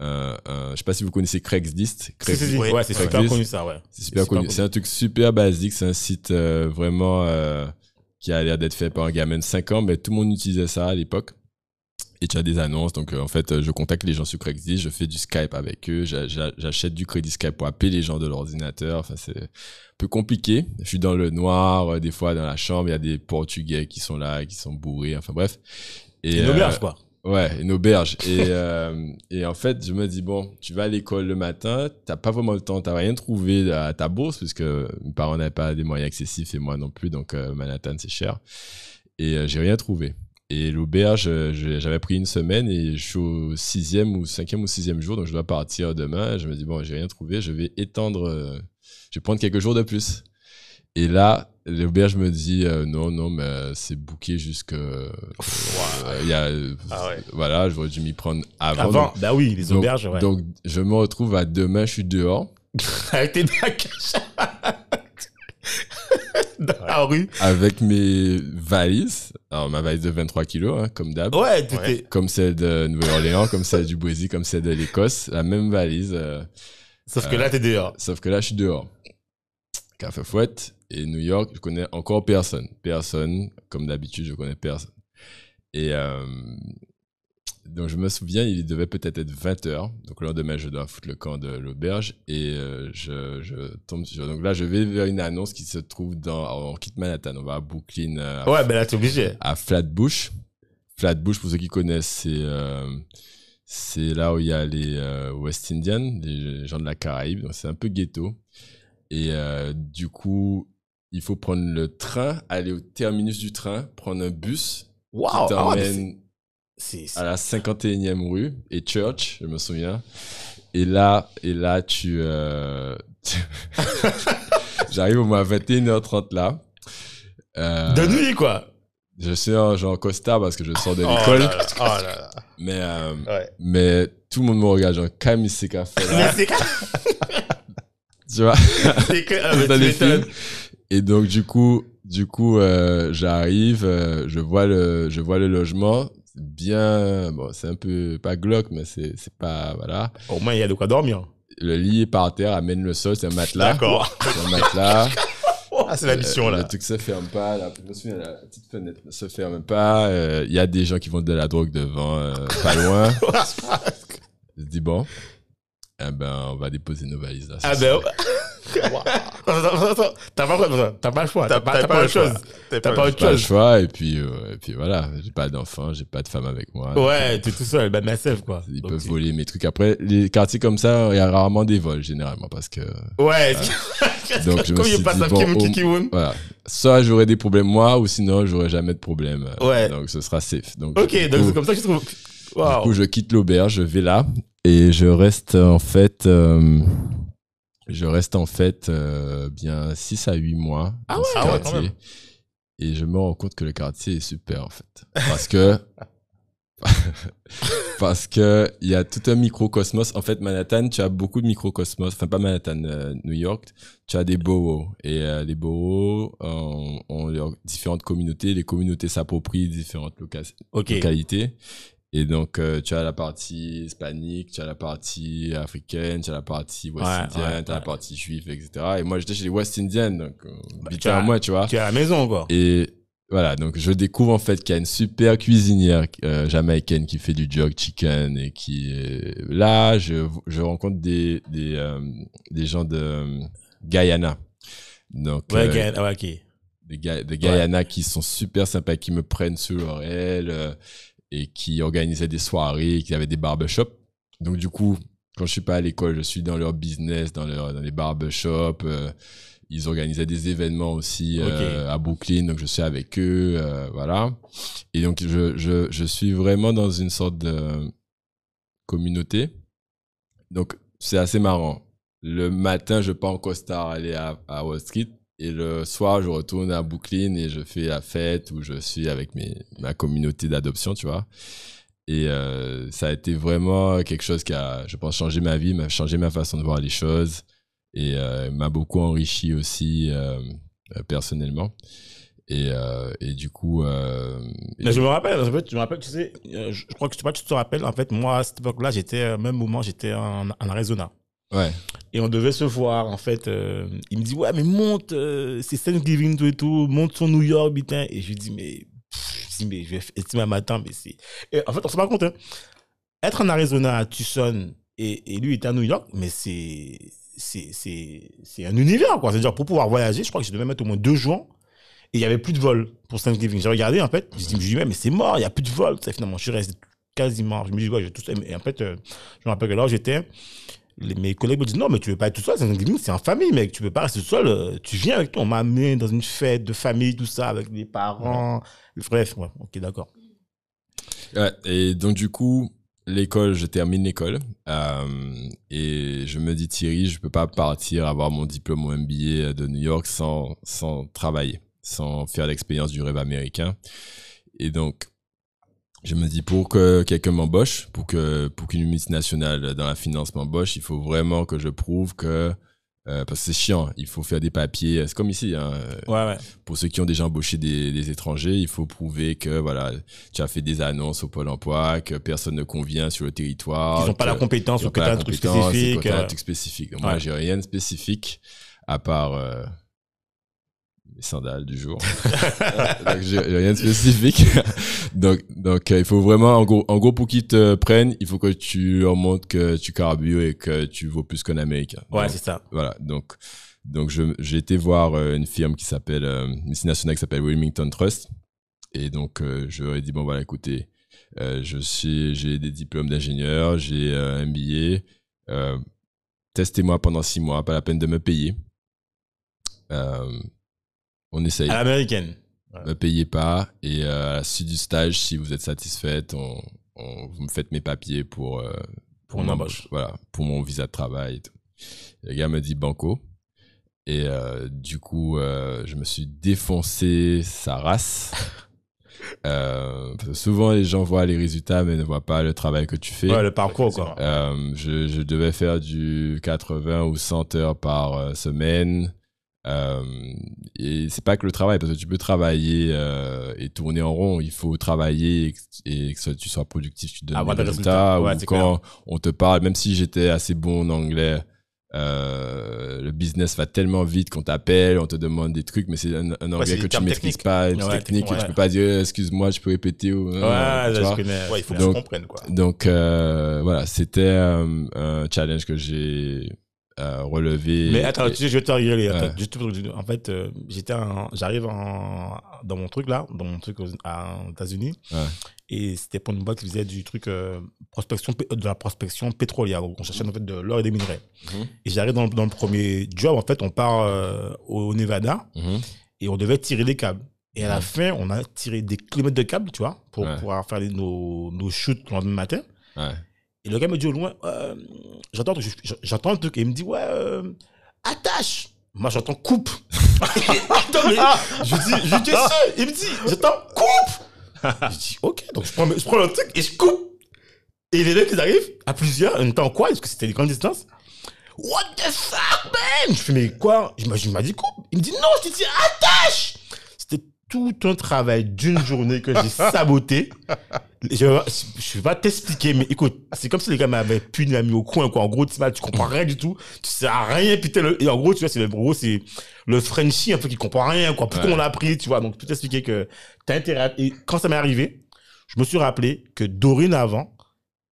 un, un- je sais pas si vous connaissez Craigslist. Craigslist. Ouais, Ouais, c'est super Craigslist. connu, ça, ouais. C'est super connu. C'est un truc super basique. C'est un site euh, vraiment euh, qui a l'air d'être fait par un gamin de 5 ans, mais tout le monde utilisait ça à l'époque. Et tu as des annonces. Donc, euh, en fait, euh, je contacte les gens sur Craigslist, je fais du Skype avec eux, j'a- j'a- j'achète du crédit Skype pour appeler les gens de l'ordinateur. Enfin, c'est un peu compliqué. Je suis dans le noir, euh, des fois dans la chambre, il y a des Portugais qui sont là, qui sont bourrés. Enfin, bref. Et, Une euh, auberge, quoi. Ouais, une auberge. Et, [laughs] euh, et en fait, je me dis, bon, tu vas à l'école le matin, t'as pas vraiment le temps, t'as rien trouvé à ta bourse, parce que mes parents n'avaient pas des moyens excessifs et moi non plus, donc euh, Manhattan, c'est cher. Et euh, j'ai rien trouvé. Et l'auberge, j'avais pris une semaine et je suis au sixième ou cinquième ou sixième jour, donc je dois partir demain. Je me dis, bon, j'ai rien trouvé, je vais étendre, je vais prendre quelques jours de plus. Et là, l'auberge me dit, euh, non, non, mais euh, c'est booké jusque... euh, il y a, euh, Ah ouais. Voilà, j'aurais dû m'y prendre avant. Avant, donc- bah oui, les donc, auberges, ouais. donc, je me retrouve à demain, je suis dehors [laughs] Avec tes bacs dans la rue. avec mes valises. Alors, ma valise de 23 kilos, hein, comme d'hab. Ouais, tu Ouais. Comme celle de Nouvelle-Orléans, comme celle du Brésil, comme celle de l'Écosse. La même valise. euh, Sauf que là, t'es dehors. sauf que là, je suis dehors. Café Fouette et New York, je connais encore personne. Personne. Comme d'habitude, je connais personne. Et euh, donc, je me souviens, il devait peut-être être 20h. Donc, le lendemain, je dois foutre le camp de l'auberge. Et euh, je, je tombe sur. Donc là, je vais vers une annonce qui se trouve dans. on quitte Manhattan, on va à Brooklyn, euh, à Ouais, ben là, t'es obligé. à Flatbush. Flatbush, pour ceux qui connaissent, c'est euh, c'est là où il y a les euh, West Indians, les gens de la Caraïbe. Donc c'est un peu ghetto. Et euh, du coup, il faut prendre le train, aller au terminus du train, prendre un bus Waouh! qui ah t'emmène c'est- c'est- à la 51e rue et Church, je me souviens. Et là, et là, tu, euh, [laughs] j'arrive au moins à 21h30 là. Euh, De nuit, quoi. je suis en genre costard parce que je sors de Oh l'école, là là, oh là mais euh, Ouais. mais tout le monde me regarde genre qu'a fait là, tu vois, c'est que- ah, [laughs] dans tu les m'étonnes. films. Et donc du coup, du coup, euh, j'arrive, euh, je vois le, je vois le logement, bien, bon, c'est un peu pas glauque, mais c'est c'est pas voilà. Au moins, il y a de quoi dormir. Le lit est par terre, amène le sol, c'est un matelas. D'accord. C'est un matelas. [laughs] Ah, c'est la mission, Euh, là. Le truc se ferme pas. La, je me souviens, la petite fenêtre ne se ferme pas. euh, Il y a des gens qui vendent de la drogue devant, euh, pas loin. [laughs] Je dis bon, eh ben, on va déposer nos valises là. Ah ben. Attends, attends. T'as pas, attends, t'as pas le choix. T'as pas, pas autre chose. T'as T'as pas autre Pas le chose. choix et puis euh, et puis voilà. J'ai pas d'enfant, j'ai pas de femme avec moi. Ouais, t'es tout seul, ben massif, quoi. Ils Donc, peuvent voler mes trucs. Après, les quartiers comme ça, il y a rarement des vols généralement parce que Ouais. [laughs] Donc, je me Comme suis il passe dit, bon, Kim au- voilà. Soit j'aurais des problèmes moi ou sinon j'aurais jamais de problème. euh, Ouais. Donc ce sera safe. Donc Ok, du donc coup- c'est comme ça que je trouve. Du coup, je quitte l'auberge, je vais là et je reste euh, en fait, euh, je reste en fait euh, bien 6 à 8 mois Ah dans ce ouais, ah quartier. et je me rends compte que le quartier est super en fait. [laughs] Parce que, [laughs] parce que il y a tout un microcosmos. En fait, Manhattan, tu as beaucoup de microcosmos. Enfin, pas Manhattan, euh, New York. Tu as des boroughs. Et euh, les boroughs ont, ont leurs différentes communautés. Les communautés s'approprient différentes loca- localités. Et donc, euh, tu as la partie hispanique, tu as la partie africaine, tu as la partie West Ouais, Indienne, ouais, tu as la partie juive, etc. Et moi, j'étais chez les West Indians, donc, euh, Bah, tu à moi, tu vois. Tu es à la maison, quoi. Et voilà, donc je découvre en fait qu'il y a une super cuisinière euh, jamaïcaine qui fait du jerk chicken et qui est là, je, je rencontre des, des, euh, des gens de euh, Guyana. Donc, Ouais, euh, ouais, ok. des, Ga- des Guyana qui sont super sympas, qui me prennent sur leur aile et qui organisaient des soirées, qui avaient des barbershops. Donc du coup, quand je suis pas à l'école, je suis dans leur business, dans, leur, dans les barbershops. euh, ils organisaient des événements aussi euh, à Brooklyn, donc je suis avec eux, euh, voilà. Et donc je, je, je suis vraiment dans une sorte de communauté. Donc c'est assez marrant. Le matin, je pars en costard aller à, à Wall Street. Et le soir, je retourne à Brooklyn et je fais la fête où je suis avec mes, ma communauté d'adoption, tu vois. Et euh, ça a été vraiment quelque chose qui a, je pense, changé ma vie, m'a changé ma façon de voir les choses et euh, m'a beaucoup enrichi aussi euh, personnellement. Et, et du coup, et Mais je me rappelle, en fait, je me rappelle, tu sais, je crois que pas, tu te rappelles, en fait, moi, à cette époque-là, j'étais, même moment, j'étais en, en Arizona. Et on devait se voir, en fait. euh, il me dit, ouais, mais monte, euh, c'est Thanksgiving, tout et tout, monte sur New York, putain. Et je lui dis, mais pff, dit, mais je vais estimer un matin, mais c'est. En fait, on se rend compte, hein. Être en Arizona, à Tucson, et, lui était à New York, mais c'est. C'est, un univers, quoi. C'est-à-dire, pour pouvoir voyager, je crois que je devais mettre au moins deux jours. Et il y avait plus de vol pour Thanksgiving. J'ai regardé, en fait. Je me suis dit, mais c'est mort, il y a plus de vol. Ça, finalement, je suis resté quasiment. Je me dis, ouais, je vais tout seul. Et en fait, euh, je me rappelle que là j'étais, les- mes collègues me disent, non, mais tu veux pas être tout seul. C'est en famille, mec. Tu peux pas rester tout seul. euh, Tu viens avec toi. On m'a amené dans une fête de famille, tout ça, avec les parents. Bref, ouais, ok, d'accord. Ouais, et donc du coup, l'école, je termine l'école euh, et je me dis Thierry, je peux pas partir avoir mon diplôme au MBA de New York sans sans travailler, sans faire l'expérience du rêve américain. Et donc je me dis pour que quelqu'un m'embauche, pour que pour qu'une multinationale dans la finance m'embauche, il faut vraiment que je prouve que euh, parce que c'est chiant, il faut faire des papiers, c'est comme ici, hein, Ouais, ouais. pour ceux qui ont déjà embauché des, des étrangers, il faut prouver que voilà, tu as fait des annonces au Pôle emploi, que personne ne convient sur le territoire. Ils n'ont pas la compétence ou que t'as la un truc spécifique. un euh, truc spécifique. Donc, Moi, ouais. j'ai rien de spécifique à part euh, les sandales du jour. [laughs] donc, j'ai rien de spécifique. [laughs] donc, donc euh, il faut vraiment, en gros, en gros, pour qu'ils te prennent, il faut que tu leur montres que tu carbures et que tu vaux plus qu'un Américain. Ouais, c'est ça. voilà, donc, donc j'ai été voir euh, une firme qui s'appelle, euh, une multinationale qui s'appelle Wilmington Trust. Et donc, euh, je leur ai dit, bon, voilà, écoutez, euh, je suis, j'ai des diplômes d'ingénieur, j'ai euh, un MBA. Euh, testez-moi pendant six mois, pas la peine de me payer. On essaye. À l'américaine. Me payez pas. Et euh, à la suite du stage, si vous êtes satisfaite, on, on- vous me faites mes papiers pour, euh, Pour mon- embauche. Voilà, pour mon visa de travail et tout. Le gars me dit banco. Et euh, du coup, je me suis défoncé sa race. [laughs] Euh, souvent, les gens voient les résultats, mais ne voient pas le travail que tu fais. Ouais, le parcours, quoi. Euh, je, je devais faire du 80 ou 100 heures par semaine. Euh, et c'est pas que le travail, parce que tu peux travailler euh, et tourner en rond. Il faut travailler et, que- et que tu sois productif, tu donnes Avoir des résultats. Ouais, ou quand on te parle, même si j'étais assez bon en anglais, euh, le business va tellement vite qu'on t'appelle, on te demande des trucs, mais c'est un, un anglais que tu maîtrises pas, une Ouais, technique, ouais. tu peux pas dire euh, excuse-moi, je peux répéter ou Ouais, tu je vois. il faut que tu comprennes, quoi. Donc euh, voilà, c'était euh, un challenge que j'ai euh, relevé. Mais attends, Et- tu sais, je vais te rigoler. Attends, juste pour en fait, euh, j'étais en- j'arrive en, dans mon truc là, dans mon truc aux, États-Unis. Et c'était pour une boîte qui faisait du truc euh, prospection, de la prospection pétrolière. On cherchait en fait de l'or et des minerais. Mhm. Et j'arrive dans, le- dans le premier job. En fait, on part au Nevada Mhm. et on devait tirer des câbles. Et à la fin, on a tiré des kilomètres de câbles, tu vois, pour pouvoir faire nos, nos shoots le lendemain matin. Ouais. Et le gars me dit au loin, euh, j'entends, je- j'entends un truc, et il me dit, ouais, euh, attache. Moi, j'entends coupe. [laughs] Attends, mais je dis, je dis, il me dit, j'entends coupe. je dis, ok, donc je prends, je prends le truc et je coupe. Et les mecs, ils arrivent à plusieurs, en temps quoi, parce que c'était des grandes distances. What the fuck, man? Je fais, mais quoi? Il m'a dit coupe. Il me dit, non, je t'ai dit attache. C'était tout un travail d'une journée que j'ai [laughs] saboté. Je, je vais pas t'expliquer, mais écoute, c'est comme si les gars m'avaient puni, m'avaient mis au coin, quoi. En gros, tu, tu comprends rien du tout. Tu sais à rien, putain. le- et en gros, tu vois, c'est le, gros, c'est le Frenchie, un peu, qui comprend rien, quoi. Pourquoi Ouais. on l'a appris, tu vois? Donc, tout expliquer que t'as intérêt à- Et quand ça m'est arrivé, je me suis rappelé que dorénavant,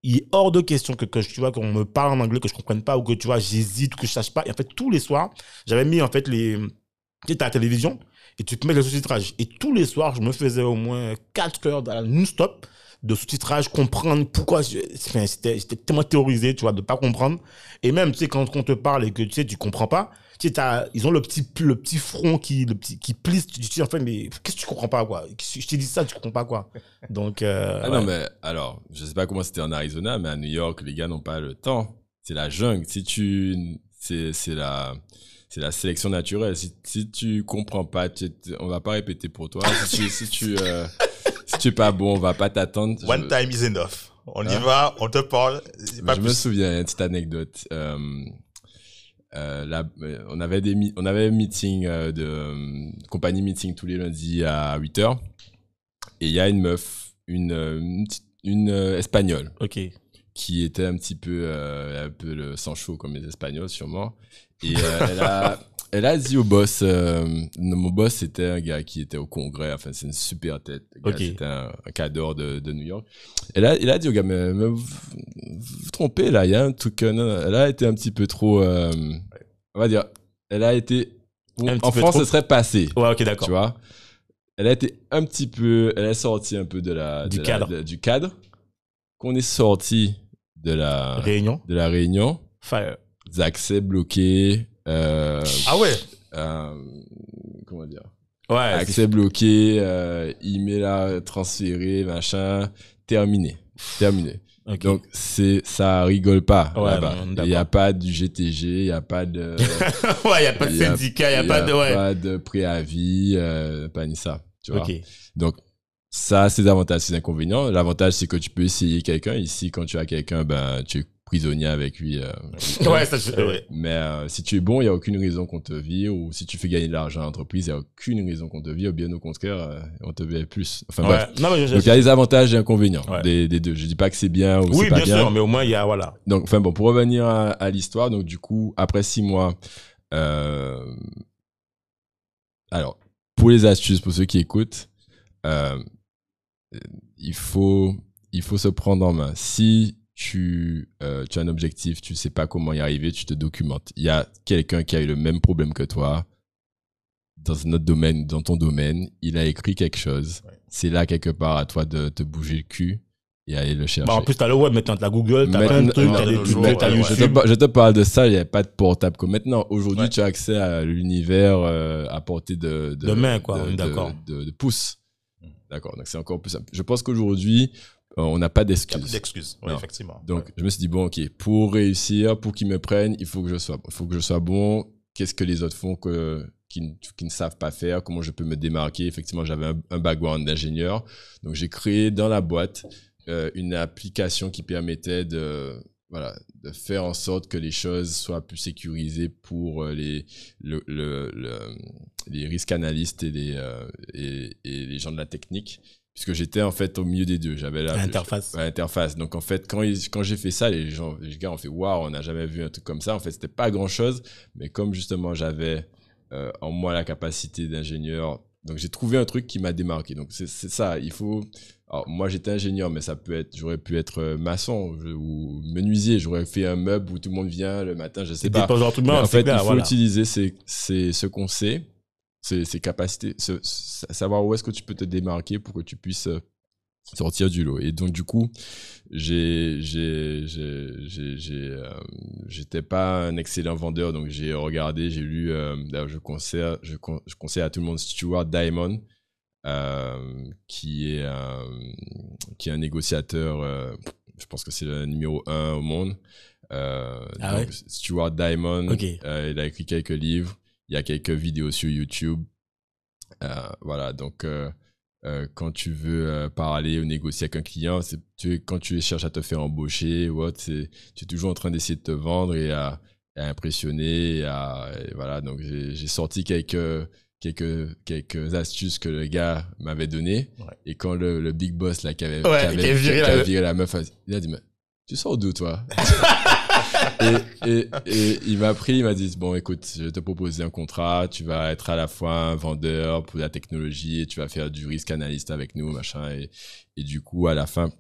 il est hors de question que, que tu vois, qu'on me parle en anglais, que je comprenne pas, ou que, tu vois, j'hésite, ou que je sache pas. Et en fait, tous les soirs, j'avais mis, en fait, les, tu sais, t'as la télévision, et tu peux mettre le sous-titrage. Et tous les soirs, je me faisais au moins 4 heures non-stop de sous-titrage, comprendre pourquoi. j'étais tellement théorisé, tu vois, de pas comprendre. Et même, tu sais, quand on te parle et que tu sais, tu comprends pas, tu sais, t'as- ils ont le petit, le petit front qui, le petit, qui plisse. Tu te dis, en fait, mais qu'est-ce que tu comprends pas, quoi? Je t'ai dit ça, tu comprends pas, quoi? Donc, euh, Ah ouais. non, mais alors, je sais pas comment c'était en Arizona, mais à New York, les gars n'ont pas le temps. C'est la jungle. Si tu, c'est, c'est la, c'est la sélection naturelle. Si, si tu comprends pas, tu- on va pas répéter pour toi. Si tu, si tu, euh, [laughs] si tu es pas bon, on va pas t'attendre. One Je- time is enough. On y Hein? va, on te parle. pas je me souviens, une petite anecdote. Euh, euh, là, euh, on avait des on avait un meeting euh, de euh, compagnie meeting tous les lundis à 8 heures. Et il y a une meuf, une, une, euh, espagnole ok. qui était un petit peu, euh, un peu le sang chaud comme les Espagnols sûrement. Et euh, elle a, elle a dit au boss, euh, mon boss c'était un gars qui était au congrès, enfin c'est une super tête. Le gars, Ok. C'était un, un cadre de, de New York. Elle a, il a dit au gars, mais, mais vous, vous trompez là, il y a un truc. euh, non, elle a été un petit peu trop, euh, on va dire, elle a été, en France trop- ce serait passé, Ouais, ok, tu d'accord. vois? Elle a été un petit peu, elle est sortie un peu de la, Du de la- cadre. de- du cadre. Qu'on est sorti de la, Réunion. de la réunion, Fire. des accès bloqués. Euh, Ah ouais euh, comment dire Ouais. accès bloqué euh, email à transférer machin terminé terminé c'est- donc c'est ça rigole pas Ouais, là-bas non, il d'accord. y a pas du GTG il y a pas de [laughs] ouais, y a pas de il y a- syndicat, y a pas de. Ouais. pas de préavis euh, pas ni ça tu vois donc ça a ses avantages ses inconvénients l'avantage c'est que tu peux essayer quelqu'un ici quand tu as quelqu'un ben tu es prisonnier avec lui euh, [laughs] Ouais, ça, je- Ouais. mais euh, si tu es bon, il n'y a aucune raison qu'on te vire. Ou si tu fais gagner de l'argent à l'entreprise, il n'y a aucune raison qu'on te vire. Bien au contraire, euh, on te vire plus. Enfin Ouais. bref. Non, mais je- Donc il y a des avantages et inconvénients Ouais. des, des deux. Je dis pas que c'est bien ou Oui, c'est pas bien bien. sûr, mais au moins, il y a, voilà. Donc enfin bon, pour revenir à, à l'histoire, donc du coup, après six mois, euh, alors pour les astuces, pour ceux qui écoutent, euh, il faut il faut se prendre en main. Si tu, euh, tu as un objectif, tu sais pas comment y arriver, tu te documentes. Il y a quelqu'un qui a eu le même problème que toi dans un autre domaine, dans ton domaine, il a écrit quelque chose. Ouais. C'est là quelque part à toi de te bouger le cul et aller le chercher. Bah, en plus, t'as le web maintenant, t'as Google, t'as Maintenant- plein de trucs, t'as trucs, jours, t'as ouais, je, te, YouTube. je te parle de ça, il n'y avait pas de portable comme maintenant. Aujourd'hui, Ouais. tu as accès à l'univers euh, à portée de, de, De main, quoi, de- on est de- d'accord. De, de pouce. Mm. D'accord, donc c'est encore plus simple. Je pense qu'aujourd'hui, on n'a pas d'excuses. d'excuses. Oui, effectivement. Donc, Ouais. je me suis dit, bon, ok, pour réussir, pour qu'ils me prennent, il faut que je sois, il faut que je sois bon. Qu'est-ce que les autres font que, qui, ne- qui ne savent pas faire? Comment je peux me démarquer? Effectivement, j'avais un, un background d'ingénieur. Donc, j'ai créé dans la boîte euh, une application qui permettait de, voilà, de faire en sorte que les choses soient plus sécurisées pour euh, les, le, le- le- les risques analystes et les, euh, et, et les gens de la technique. Puisque j'étais en fait au milieu des deux. J'avais la, L'interface. Ouais, interface. Donc en fait, quand, ils- quand j'ai fait ça, les gens, les gars ont fait waouh, on n'a jamais vu un truc comme ça. En fait, c'était pas grand chose, mais comme justement j'avais euh, en moi la capacité d'ingénieur, donc j'ai trouvé un truc qui m'a démarqué. Donc c'est c'est ça, il faut. Alors, moi j'étais ingénieur, mais ça peut être, j'aurais pu être euh, maçon je- ou menuisier. J'aurais fait un meuble où tout le monde vient le matin, je sais C'est pas. poseurs tout le monde, en c'est fait, clair, il faut voilà. utiliser ces, ces- ce qu'on sait, ces capacités, ce- savoir où est-ce que tu peux te démarquer pour que tu puisses euh, sortir du lot. Et donc, du coup, j'ai, j'ai, euh, j'étais pas un excellent vendeur, donc j'ai regardé, j'ai lu, euh, je conseille, je, con- je conseille à tout le monde Stuart Diamond, euh, qui est, un qui est un négociateur, je pense que c'est le numéro un au monde. Ah donc, Stuart Diamond, Ok. euh, il a écrit quelques livres, il y a quelques vidéos sur YouTube. Euh, voilà, donc euh, euh, quand tu veux parler ou négocier avec un client, c'est tu quand tu cherches à te faire embaucher ou autre, c'est tu es toujours en train d'essayer de te vendre et à, à impressionner. Et à, et voilà, donc j'ai sorti quelques quelques quelques astuces que le gars m'avait donné. Ouais. Et quand le, le big boss là qui avait, Ouais, qui avait, qui viré qui la avait meuf. viré la meuf, il a dit mais tu sors d'où toi? [laughs] et, il m'a pris, il m'a dit bon écoute, je vais te proposer un contrat, tu vas être à la fois un vendeur pour la technologie et tu vas faire du risque analyste avec nous machin. Et, du coup à la fin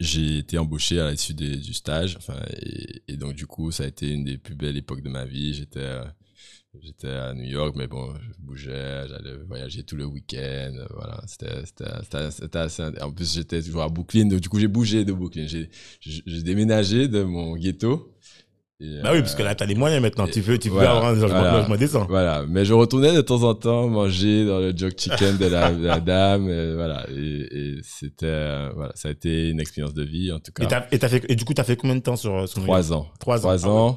j'ai été embauché à l'issue du stage. Enfin et, et donc du coup ça a été une des plus belles époques de ma vie. J'étais euh, j'étais à New York mais bon je bougeais j'allais voyager tout le week-end euh, voilà c'était assez en plus j'étais toujours à Brooklyn donc du coup j'ai bougé de Brooklyn j'ai déménagé de mon ghetto Et, Bah oui, euh, parce que là, t'as les moyens maintenant. Tu veux, tu veux voilà, avoir un logement, voilà. logement décent. voilà, mais je retournais de temps en temps manger dans le jog chicken de la, de la [laughs] dame, et voilà. Et, et c'était, euh, voilà, ça a été une expérience de vie en tout Et, cas. t'as- et, t'as fait, et du coup, t'as fait combien de temps sur, sur Trois ans. Trois ans. Trois Ah ouais.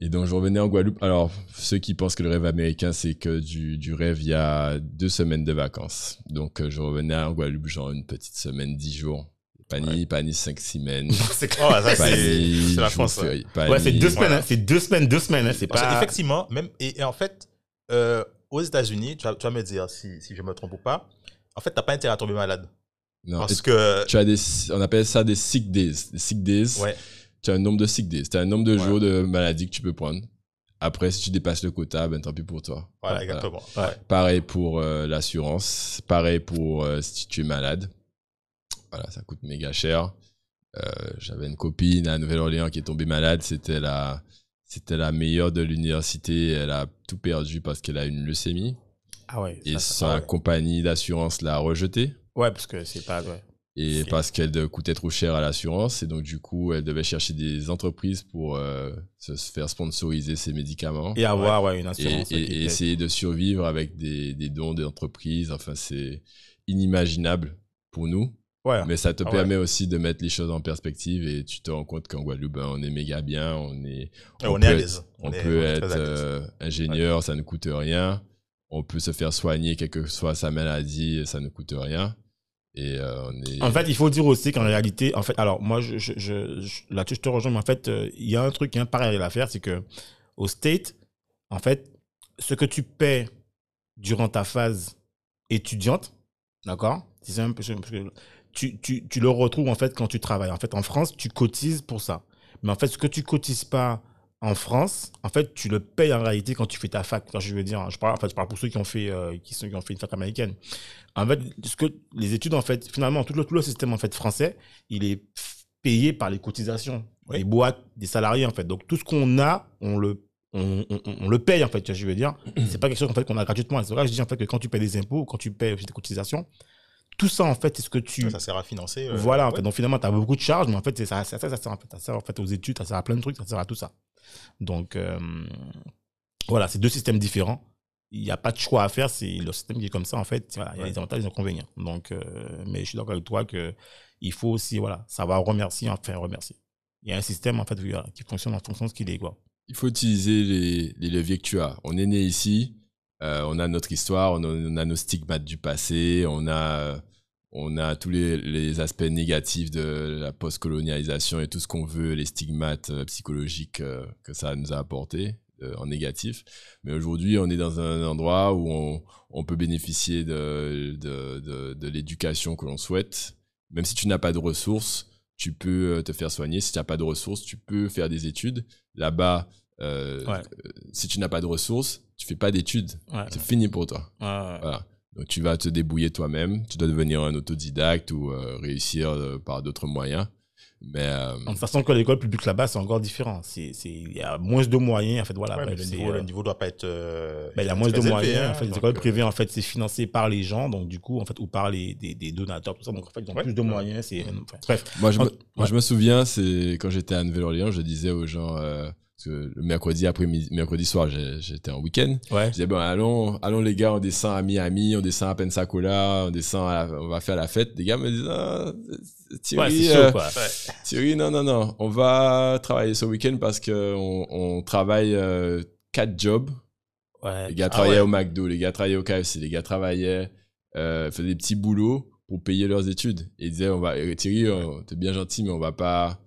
Et donc je revenais en Guadeloupe. Alors ceux qui pensent que le rêve américain c'est que du, du rêve, il y a deux semaines de vacances. Donc euh, je revenais en Guadeloupe genre une petite semaine, dix jours. Pas ni, pas ni cinq semaines. [laughs] C'est Oh, la France. Ouais, c'est deux semaines, Voilà. hein. c'est deux semaines, deux semaines, hein. c'est pas. qu'effectivement, même, et, et en fait, euh, aux États-Unis, tu vas, tu vas me dire si, si je me trompe ou pas, en fait, t'as pas intérêt à tomber malade. Non, Parce que, tu as des, on appelle ça des sick days. Des sick days. ouais, tu as un nombre de sick days. Tu as un nombre de jours de maladie que tu peux prendre. Après, si tu dépasses le quota, ben tant pis pour toi. Voilà, exactement. Ouais. Pareil pour euh, l'assurance, pareil pour euh, si tu es malade. Voilà, ça coûte méga cher. Euh, J'avais une copine à Nouvelle-Orléans qui est tombée malade. C'était la, c'était la meilleure de l'université. Elle a tout perdu parce qu'elle a une leucémie. Ah ouais. Et ça, ça- sa ouais. compagnie d'assurance l'a rejetée. Ouais, parce que c'est pas. Ouais. Et parce qu'elle coûtait trop cher à l'assurance. Et donc, du coup, elle devait chercher des entreprises pour euh, se faire sponsoriser ses médicaments. Et avoir ouais, une assurance. et- essayer de survivre avec des, des dons d'entreprises. Enfin, c'est inimaginable pour nous. Ouais. Mais ça te Ah ouais. permet aussi de mettre les choses en perspective et tu te rends compte qu'en Guadeloupe, ben, on est méga bien. On, est, on on est à peut l'aise. on est- peut on est être à euh, ingénieur, ça ne coûte rien. On peut se faire soigner, quelle que soit sa maladie, ça ne coûte rien. Euh. En fait, il faut dire aussi qu'en réalité, en fait, alors moi, là-dessus, je te rejoins, mais en fait, euh, il y a un truc, il y a parallèle à faire, c'est que au State, en fait, ce que tu paies durant ta phase étudiante, d'accord C'est un peu- tu, tu, tu le retrouves en fait quand tu travailles. En fait, en France, tu cotises pour ça. Mais en fait, ce que tu cotises pas en France, en fait, tu le payes en réalité quand tu fais ta fac. Quand je veux dire, je parle, en fait, je parle pour ceux qui ont fait, euh, qui sont, qui ont fait une fac américaine. En fait, ce que les études, en fait, finalement, tout le, tout le système en fait français, il est payé par les cotisations Oui. des boîtes, des salariés en fait. Donc tout ce qu'on a, on le on, on- on le paye en fait, je veux dire. C'est pas quelque chose en fait qu'on a gratuitement. C'est vrai que je dis en fait que quand tu payes des impôts, quand tu payes des cotisations, tout ça en fait, c'est ce que tu Ça sert à financer. euh, voilà, en ouais. fait. Donc finalement, tu as beaucoup de charges, mais en fait, ça, ça, ça, ça, sert, en fait, ça sert en fait aux études, ça sert à plein de trucs, ça sert à tout ça. Donc euh, voilà, c'est deux systèmes différents. Il n'y a pas de choix à faire, c'est le système qui est comme ça, en fait. Voilà, il y a des avantages et des inconvénients. Donc, euh, mais je suis d'accord avec toi que il faut aussi, voilà, savoir remercier, enfin remercier. Il y a un système, en fait, qui fonctionne en fonction de ce qu'il est, quoi. Il faut utiliser les, les leviers que tu as. On est né ici, euh, on a notre histoire, on a, on a nos stigmates du passé, on a, on a tous les, les aspects négatifs de la post-colonialisation et tout ce qu'on veut, les stigmates euh, psychologiques euh, que ça nous a apporté euh, en négatif. Mais aujourd'hui, on est dans un endroit où on, on peut bénéficier de, de, de, de l'éducation que l'on souhaite. Même si tu n'as pas de ressources, tu peux te faire soigner. Si tu n'as pas de ressources, tu peux faire des études. Là-bas, euh, Ouais. si tu n'as pas de ressources, tu fais pas d'études. Ouais. C'est fini pour toi. Voilà. Donc tu vas te débrouiller toi-même. Tu dois devenir un autodidacte ou euh, réussir euh, par d'autres moyens. Mais euh, De toute façon, que l'école publique là-bas, c'est encore différent. C'est, c'est, il y a moins de moyens, en fait, voilà. Ouais, le niveau, euh, le niveau doit pas être. euh, Ben, il y a moins de élevé, moyens. hein, en fait, les écoles euh, privées, en fait, c'est financé par les gens, donc du coup, en fait, ou par les, des, des donateurs, tout ça. Donc, en fait, ils ont Ouais. plus de moyens. C'est, enfin, bref. moi, je me, Ouais. moi, je me souviens, c'est quand j'étais à Nouvelle-Orléans, je disais aux gens, euh, parce que le mercredi après mercredi soir, j'étais en week-end. Ouais. Je disais, bon, allons, allons les gars, on descend à Miami, on descend à Pensacola, on descend à la- on va faire la fête. Les gars me disent, ah, Thierry, Ouais, euh, chaud, quoi. ouais. Thierry, non, non, non, on va travailler ce week-end parce qu'on on travaille euh, quatre jobs. Ouais. Les gars Ah travaillaient au McDo, les gars travaillaient au KFC, les gars travaillaient, euh, faisaient des petits boulots pour payer leurs études. Et ils disaient, on va, Thierry, t'es bien gentil, mais on va pas,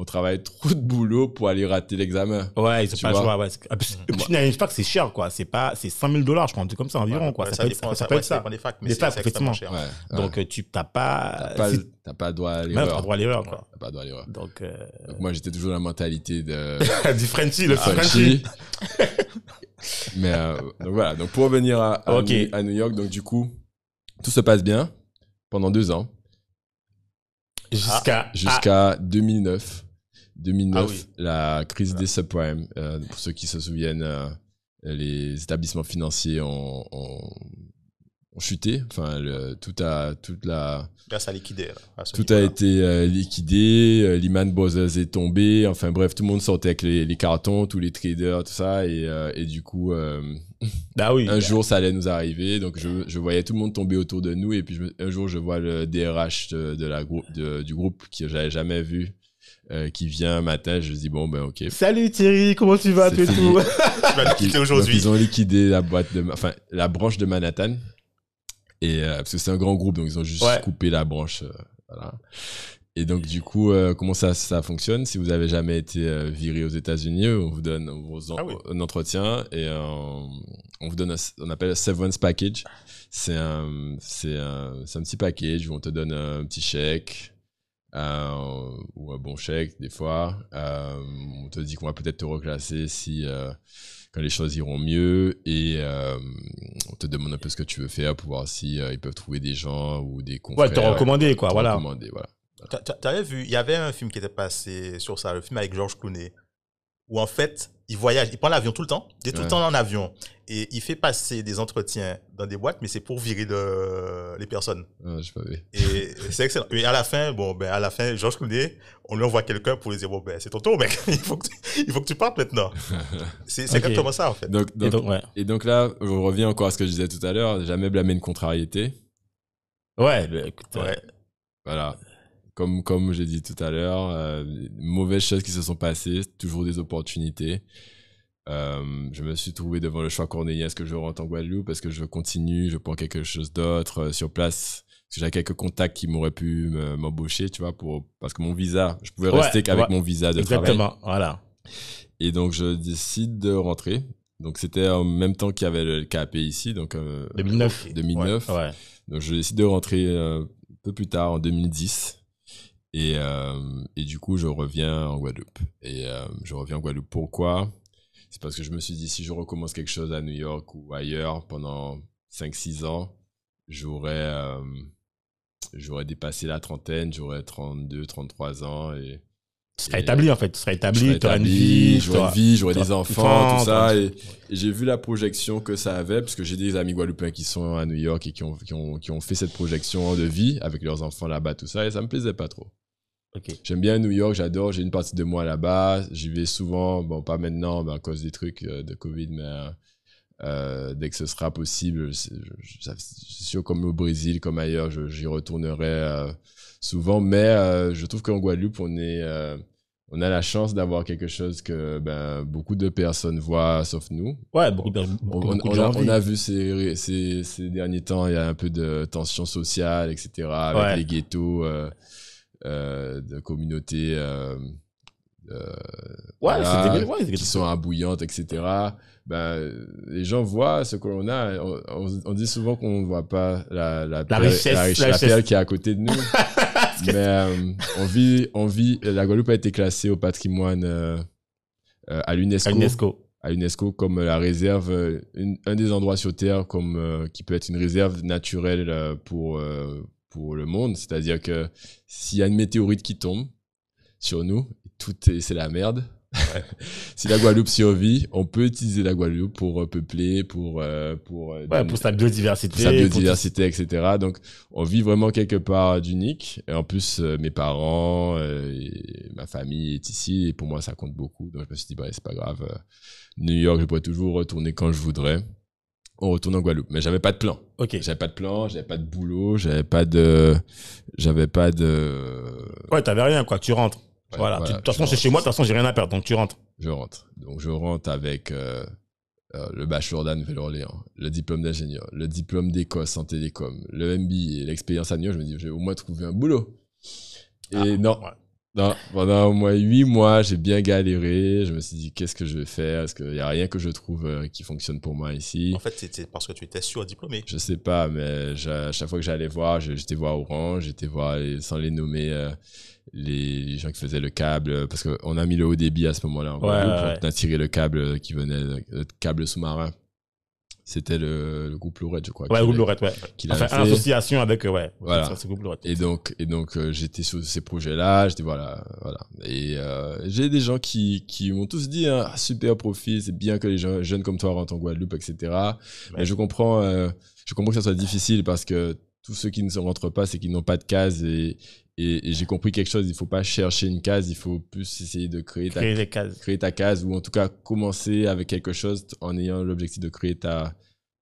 on travaille trop de boulot pour aller rater l'examen. Ouais, ils pas le vois? choix. Ouais. Tu n'imagines pas que c'est cher, quoi. C'est pas, c'est 100 000 dollars, je crois, un truc comme ça environ, Ouais, quoi. ça, ça peut être, ça, ça- peut ouais, être ça ça. dépend des facs, mais Des c'est effectivement. cher. Ouais, Donc, euh, tu t'as pas, T'as pas, si- t'as pas droit à même t'as l'erreur. droit à l'erreur, quoi. T'as pas droit à l'erreur. Donc, euh, Donc moi, j'étais toujours dans la mentalité de [laughs] du Frenchy, le Frenchy. Frenchy. Mais euh, donc voilà. Donc pour revenir à, à New York, donc du coup, tout se passe bien pendant deux ans Jusqu'à, jusqu'à 2009. 2009, Ah oui. la crise des subprimes. Euh, pour ceux qui se souviennent, euh, les établissements financiers ont, ont, ont chuté. Enfin, le- tout a, toute la, ça liquidait. là, à tout a été euh, liquidé. euh, Lehman Brothers est tombé. Enfin bref, tout le monde sortait avec les, les cartons, tous les traders, tout ça. Et, et du coup, bah oui. [laughs] un jour, ça allait nous arriver. Donc, je, je voyais tout le monde tomber autour de nous. Et puis, je un jour, je vois le DRH de, de la grou- de- du groupe que j'avais jamais vu, euh, qui vient un matin. Je dis, bon, ben, ok. Salut Thierry, comment tu vas, C'est tout et fini. tout? [laughs] Tu vas nous quitter aujourd'hui. ils ont liquidé la boîte de, enfin, la branche de Manhattan. Et, euh, parce que c'est un grand groupe, donc ils ont juste Ouais. coupé la branche. euh, voilà. Et donc, du coup, euh, comment ça, ça fonctionne? Si vous avez jamais été euh, viré aux États-Unis, on vous donne on vous en- Ah oui. un entretien et euh, on vous donne un, on appelle un severance package. C'est un, c'est un, c'est un petit package où on te donne un petit chèque. Euh, ou un bon chèque des fois. Euh, on te dit qu'on va peut-être te reclasser si euh, quand les choses iront mieux et euh, on te demande un peu ce que tu veux faire pour voir si euh, ils peuvent trouver des gens ou des confrères. Ouais, te recommander, quoi, te voilà. recommander, voilà. T'avais vu, il y avait un film qui était passé sur ça, le film avec George Clooney, où en fait, il voyage, il prend l'avion tout le temps, il est tout le Ouais. temps en avion, et il fait passer des entretiens dans des boîtes, mais c'est pour virer de, les personnes. Pas vu. Et c'est excellent. Et à la fin, bon, ben, à la fin, George Clooney, on lui envoie quelqu'un pour lui dire, bon, ben, c'est ton tour, mec. [laughs] il faut que tu, il faut que tu partes maintenant. [laughs] C'est c'est Ok. exactement ça, en fait. Donc, Et donc, donc, ouais. et donc là, je reviens encore à ce que je disais tout à l'heure, jamais blâmer une contrariété. Ouais, bah, écoute, euh, Ouais. Voilà. Comme, comme j'ai dit tout à l'heure, euh, mauvaises choses qui se sont passées, toujours des opportunités. Euh, je me suis trouvé devant le choix cornélien, est-ce que je rentre en Guadeloupe, est-ce que je continue, je prends quelque chose d'autre euh, sur place Parce que j'ai quelques contacts qui m'auraient pu me- m'embaucher, tu vois, pour, parce que mon visa, je pouvais Ouais, rester qu'avec ouais. mon visa de travail. Exactement, voilà. Et donc, je décide de rentrer. Donc, c'était en même temps qu'il y avait le KAP ici, donc euh, 2009. Ok. 2009. Ouais. Donc je décide de rentrer un peu plus tard, en 2010. Et, euh, et du coup, je reviens en Guadeloupe. Et euh, je reviens en Guadeloupe. Pourquoi? C'est parce que je me suis dit, si je recommence quelque chose à New York ou ailleurs pendant 5-6 ans, j'aurais euh, j'aurais dépassé la trentaine, j'aurais 32, 33 ans. Et, Tu seras Et, établi, en fait. Tu seras je établi, serais tu auras une vie. j'aurais une vie, j'aurais des enfants, tout ça. Et, et j'ai vu la projection que ça avait, parce que j'ai des amis guadeloupéens qui sont à New York et qui ont, qui ont, qui ont fait cette projection de vie avec leurs enfants là-bas, tout ça, et ça me plaisait pas trop. J'aime bien New York, j'adore, j'ai une partie de moi là-bas, j'y vais souvent, bon, pas maintenant, ben, à cause des trucs euh, de Covid, mais euh, euh, dès que ce sera possible, c'est sûr, comme au Brésil, comme ailleurs, j'y retournerai euh, souvent, mais je trouve qu'en Guadeloupe, on est. on a la chance d'avoir quelque chose que ben, beaucoup de personnes voient, sauf nous. Ouais, beaucoup de, On, beaucoup, on- de on gens a, on vivent. a vu ces, ces, ces derniers temps, il y a un peu de tension sociale, etc., avec Ouais. les ghettos de communautés euh, euh, Ouais, ouais, qui sont abouillantes, etc. Ben, les gens voient ce que l'on a. On, on- on dit souvent qu'on ne voit pas la, la, perle- richesse, la, riche- la la richesse. perle qui est à côté de nous. [laughs] Mais euh, on vit, on vit, la Guadeloupe a été classée au patrimoine euh, euh, à l'UNESCO à l'UNESCO. comme la réserve, euh, une- un des endroits sur Terre comme, euh, qui peut être une réserve naturelle euh, pour, euh, pour le monde. C'est-à-dire que s'il y a une météorite qui tombe sur nous, tout est, c'est la merde. [laughs] si la Guadeloupe survit, on peut utiliser la Guadeloupe pour repeupler, pour, euh, pour, euh, Ouais, donner- pour sa biodiversité. pour sa pour biodiversité, etc. Donc, on vit vraiment quelque part d'unique. Et en plus, euh, mes parents euh, et ma famille est ici. Et pour moi, ça compte beaucoup. Donc, je me suis dit, bah, c'est pas grave. New York, je pourrais toujours retourner quand je voudrais. On retourne en Guadeloupe. Mais j'avais pas de plan. Ok. J'avais pas de plan, j'avais pas de boulot, j'avais pas de. J'avais pas de. Ouais, t'avais rien, quoi. Tu rentres. Ouais, voilà. De toute façon, c'est chez moi. De toute façon, j'ai rien à perdre. Donc, tu rentres. Je rentre. Donc, je rentre avec euh, euh, le bachelor d'Anne Nouvelle-Orléans, le diplôme d'ingénieur, le diplôme d'Écosse en télécom, le MBA, l'expérience à New York. Je me dis, je vais au moins trouver un boulot. Et non, ouais. Non, pendant au moins huit mois, j'ai bien galéré. Je me suis dit, qu'est-ce que je vais faire? Est-ce qu'il n'y a rien que je trouve euh, qui fonctionne pour moi ici? En fait, c'était parce que tu étais surdiplômé. Je sais pas, mais à chaque fois que j'allais voir, j'étais voir Orange, j'étais voir, sans les nommer, euh, les, gens qui faisaient le câble, euh, parce qu'on a mis le haut débit à ce moment-là. Ouais, ouais, On a tiré le câble qui venait, le câble sous-marin. C'était le, le groupe Lorette, je crois. Ouais, qui groupe ouais. Enfin, en association avec, euh, ouais. Voilà. C'est groupe Lorette. Et donc, et donc euh, j'étais sur ces projets-là, j'étais voilà, voilà. Et euh, j'ai des gens qui, qui m'ont tous dit hein, Ah, super profil, c'est bien que les gens, jeunes comme toi rentrent en Guadeloupe, etc. Mais je comprends, euh, je comprends que ça soit difficile parce que tous ceux qui ne se rentrent pas, c'est qu'ils n'ont pas de case et, et, et j'ai compris quelque chose. Il faut pas chercher une case, il faut plus essayer de créer ta, Créer cases. créer ta case ou en tout cas commencer avec quelque chose en ayant l'objectif de créer ta,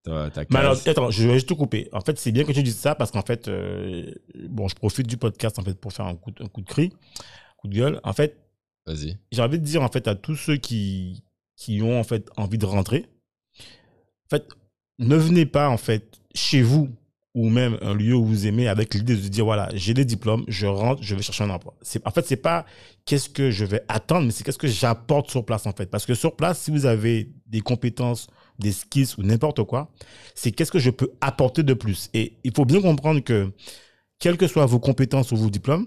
ta, ta Mais alors, case. attends, je vais juste te couper. En fait, c'est bien que tu dises ça parce qu'en fait, euh, bon, je profite du podcast en fait pour faire un coup, de- un coup de cri, un coup de gueule. En fait, Vas-y. j'ai envie de dire en fait à tous ceux qui, qui ont en fait envie de rentrer, en fait, ne venez pas en fait chez vous ou même un lieu où vous aimez avec l'idée de dire voilà, j'ai des diplômes, je rentre, je vais chercher un emploi. C'est en fait, c'est pas qu'est-ce que je vais attendre, mais c'est qu'est-ce que j'apporte sur place en fait. Parce que sur place, si vous avez des compétences, des skills ou n'importe quoi, c'est qu'est-ce que je peux apporter de plus. Et il faut bien comprendre que quelles que soient vos compétences ou vos diplômes,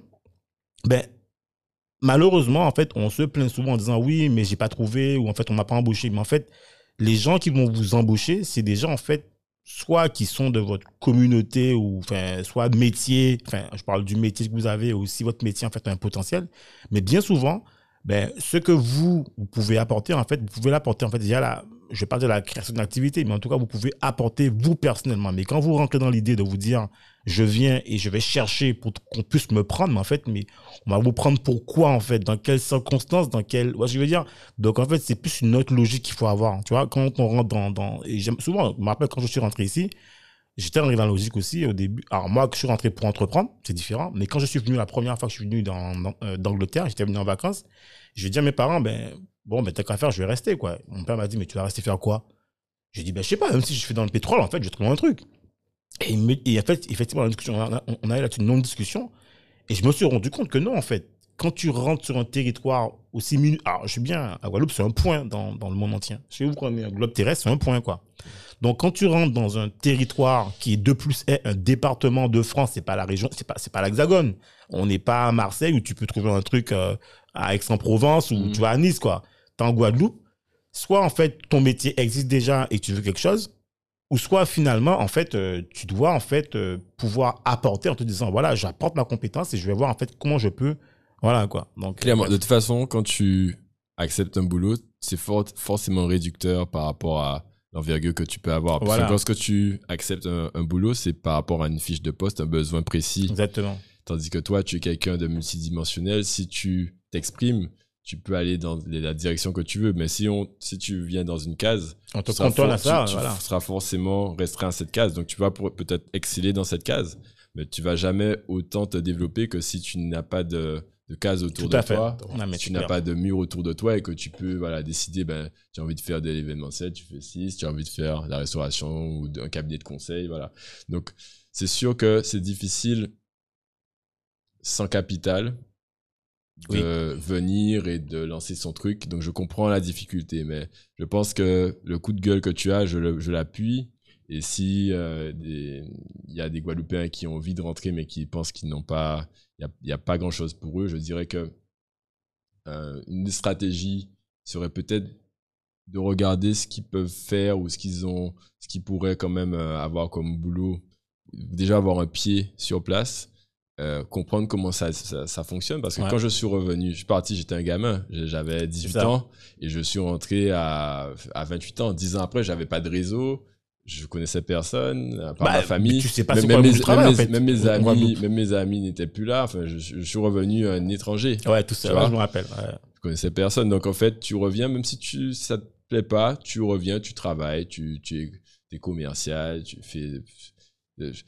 ben, malheureusement, en fait, on se plaint souvent en disant oui, mais j'ai pas trouvé, ou en fait, on m'a pas embauché. Mais en fait, les gens qui vont vous embaucher, c'est des gens, en fait, soit qui sont de votre communauté, ou enfin, soit de métier, enfin, je parle du métier que vous avez, ou si votre métier, en fait, a un potentiel. Mais bien souvent, ben, ce que vous, vous pouvez apporter, en fait, vous pouvez l'apporter, en fait, déjà, la, je pas dire la création d'activité, mais en tout cas, vous pouvez apporter vous personnellement. Mais quand vous rentrez dans l'idée de vous dire, je viens et je vais chercher pour qu'on puisse me prendre, mais en fait, mais on va vous prendre pourquoi, en fait, dans quelles circonstances, dans quelles, ouais, je veux dire? Donc, en fait, c'est plus une autre logique qu'il faut avoir. Tu vois, quand on rentre dans, dans, et souvent, je me rappelle quand je suis rentré ici, j'étais dans la logique aussi au début. Alors, moi, que je suis rentré pour entreprendre, c'est différent. Mais quand je suis venu la première fois que je suis venu dans, dans- euh, d'Angleterre, j'étais venu en vacances, je dire à mes parents, ben, bon, ben, t'as qu'à faire, je vais rester, quoi. Mon père m'a dit, mais tu vas rester faire quoi? J'ai dit, ben, je sais pas, même si je fais dans le pétrole, en fait, je vais trouver un truc. Et, il me- et en fait, effectivement, on a, on a eu là-dessus une longue discussion. Et je me suis rendu compte que non, en fait. Quand tu rentres sur un territoire aussi minuscule, alors je suis bien, à Guadeloupe, c'est un point dans, dans le monde entier. Chez vous, quand on est un globe terrestre, c'est un point, quoi. Donc, quand tu rentres dans un territoire qui, de plus, est un département de France, c'est pas la région, c'est pas, c'est pas l'Hexagone. On n'est pas à Marseille où tu peux trouver un truc euh, à Aix-en-Provence ou Mhm. tu vas à Nice, quoi. T'es en Guadeloupe. Soit, en fait, ton métier existe déjà et tu veux quelque chose, ou soit, finalement, en fait, euh, tu dois, en fait, euh, pouvoir apporter en te disant, voilà, j'apporte ma compétence et je vais voir, en fait, comment je peux, voilà, quoi. Donc, Clairement, de toute façon, quand tu acceptes un boulot, c'est for- forcément réducteur par rapport à l'envergure que tu peux avoir. Parce Voilà. que lorsque tu acceptes un, un boulot, c'est par rapport à une fiche de poste, un besoin précis. Exactement. Tandis que toi, tu es quelqu'un de multidimensionnel. Si tu t'exprimes, tu peux aller dans la direction que tu veux. Mais si, on, si tu viens dans une case, On te tu seras for- à ça, tu, seras forcément restreint à cette case. Donc, tu vas peut-être exceller dans cette case, mais tu vas jamais autant te développer que si tu n'as pas de, de case autour Tout de toi. Non, mais si tu n'as pas de mur autour de toi et que tu peux voilà, décider, ben, tu as envie de faire de l'événementiel, tu fais 6, tu as envie de faire la restauration ou un cabinet de conseil. Voilà. Donc, c'est sûr que c'est difficile sans capital de venir et de lancer son truc. Donc, je comprends la difficulté, mais je pense que le coup de gueule que tu as, je l'appuie. Et si euh, il y a des Guadeloupéens qui ont envie de rentrer, mais qui pensent qu'ils n'ont pas, il n'y a, pas grand chose pour eux, je dirais que euh, une des stratégies serait peut-être de regarder ce qu'ils peuvent faire ou ce qu'ils ont, ce qu'ils pourraient quand même euh, avoir comme boulot. Déjà avoir un pied sur place, euh, comprendre comment ça, ça, ça fonctionne. Parce que Ouais. quand je suis revenu, je suis parti, j'étais un gamin, j'avais 18 ça. ans et je suis rentré à, à 28 ans. 10 ans après, j'avais pas de réseau. Je connaissais personne, à part Bah, ma famille. tu sais pas Même- mes- monde du travail, même en mes- fait, Même mes en amis, même mes amis n'étaient plus là. Enfin, je, je suis revenu un étranger. Ouais, tout ça, ouais, je me rappelle. ouais. Je connaissais personne. Donc, en fait, tu reviens, même si tu, ça te plaît pas, tu reviens, tu travailles, tu, tu es, commercial, tu fais. euh, Je,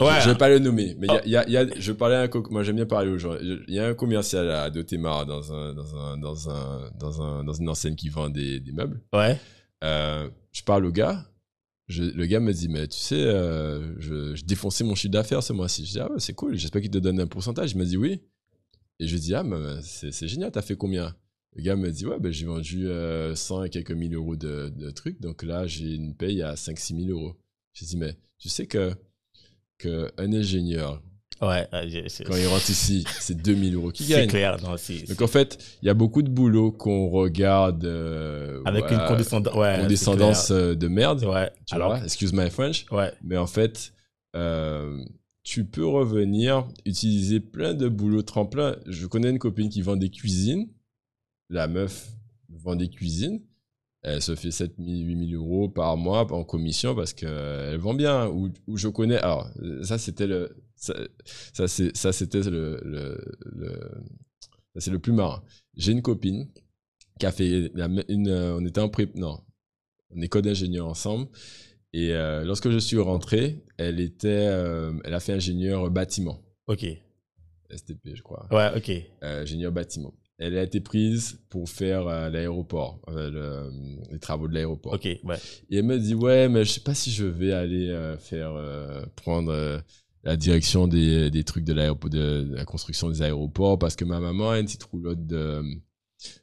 Ouais. je vais pas le nommer, mais il y a- il y a, il y a- je parlais à un moi j'aime bien parler aux gens. Il y a un commercial à Dotemar dans un, dans un, dans un, dans un, dans une enseigne qui vend des, des meubles. Ouais. Euh, je parle au gars. Je- le gars me dit, mais tu sais, euh, je, je défonçais mon chiffre d'affaires ce mois-ci. Je dis, ah ouais, c'est cool, j'espère qu'il te donne un pourcentage. Il m'a dit oui. Et je lui dis, ah, mais c'est génial, t'as fait combien? Le gars me dit, ouais, ben, j'ai vendu euh, 100 et quelques mille euros de, de trucs, donc là, j'ai une paye à 5-6 000 euros. Je dis, mais tu sais que, que un ingénieur, Ouais, quand il rentre ici, [laughs] c'est 2000 euros qu'il c'est gagne. clair. non, c'est- Donc en fait, il y a beaucoup de boulot qu'on regarde euh, Avec une condescendance. Ouais, condescendance c'est euh, de merde. clair. Ouais. Tu Alors, vois, excuse my French. ouais. Mais en fait, euh, tu peux revenir utiliser plein de boulots tremplin. Je connais une copine qui vend des cuisines. La meuf vend des cuisines. Elle se fait 7 000, 8 000 euros par mois en commission parce qu'elle vend bien. Ou, ou je connais. Alors, ça, c'était le. Ça, ça, c'était le. le, le- ça, c'est le plus marrant. J'ai une copine qui a fait une. euh, On était en pré. Non. En école d'ingénieur ensemble. Et euh, lorsque je suis rentré, elle était, euh, elle a fait ingénieur bâtiment, Ok. STP, je crois, Ouais, ok. Euh, ingénieur bâtiment. Elle a été prise pour faire euh, l'aéroport, euh, le- les travaux de l'aéroport. Ok, ouais. Et elle me dit ouais, mais je sais pas si je vais aller euh, faire euh, prendre euh, la direction des, des trucs de l'aéroport, de, de la construction des aéroports, parce que ma maman a une petite roulotte de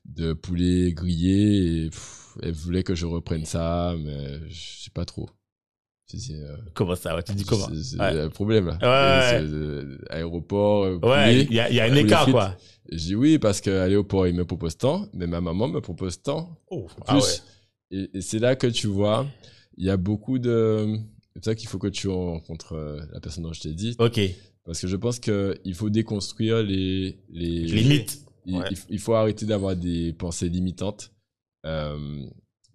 de poulet grillé et pff, elle voulait que je reprenne ça, mais je sais pas trop. Euh, Comment ça ouais, Tu dis comment C'est Ouais. un problème là. Ouais, euh, aéroport, euh, Ouais, il y a, il y a un écart, quoi. Et Je dis oui, parce qu'à l'aéroport, il me propose tant, mais ma maman me propose tant. Oh, Plus. ah ouais. Et, et c'est là que tu vois, il y a beaucoup de. C'est pour ça qu'il faut que tu rencontres euh, la personne dont je t'ai dit. Ok. Parce que je pense qu'il faut déconstruire les, les, Les mythes. il faut arrêter d'avoir des pensées limitantes.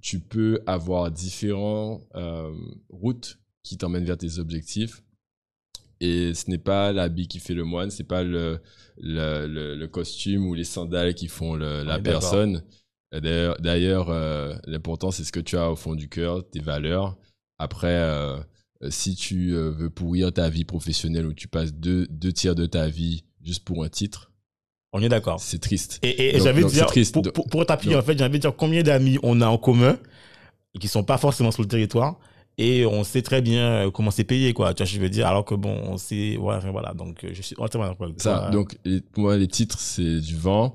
Tu peux avoir différentes euh, routes qui t'emmènent vers tes objectifs. Et ce n'est pas l'habit qui fait le moine, c'est pas le, le, le, le costume ou les sandales qui font la personne. Euh, D'ailleurs, euh, l'important c'est ce que tu as au fond du cœur, tes valeurs. Après, euh, si tu veux pourrir ta vie professionnelle où tu passes deux, deux tiers de ta vie juste pour un titre, On est d'accord. c'est triste. Et, et j'avais dire, c'est triste. pour, pour, pour t'appuyer, en fait, j'avais dire combien d'amis on a en commun qui sont pas forcément sur le territoire et on sait très bien euh, comment c'est payé, quoi. Tu vois, je veux dire, alors que bon, on sait, enfin, voilà. Donc, euh, je suis entièrement d'accord Ça, donc pour moi, les titres, c'est du vent.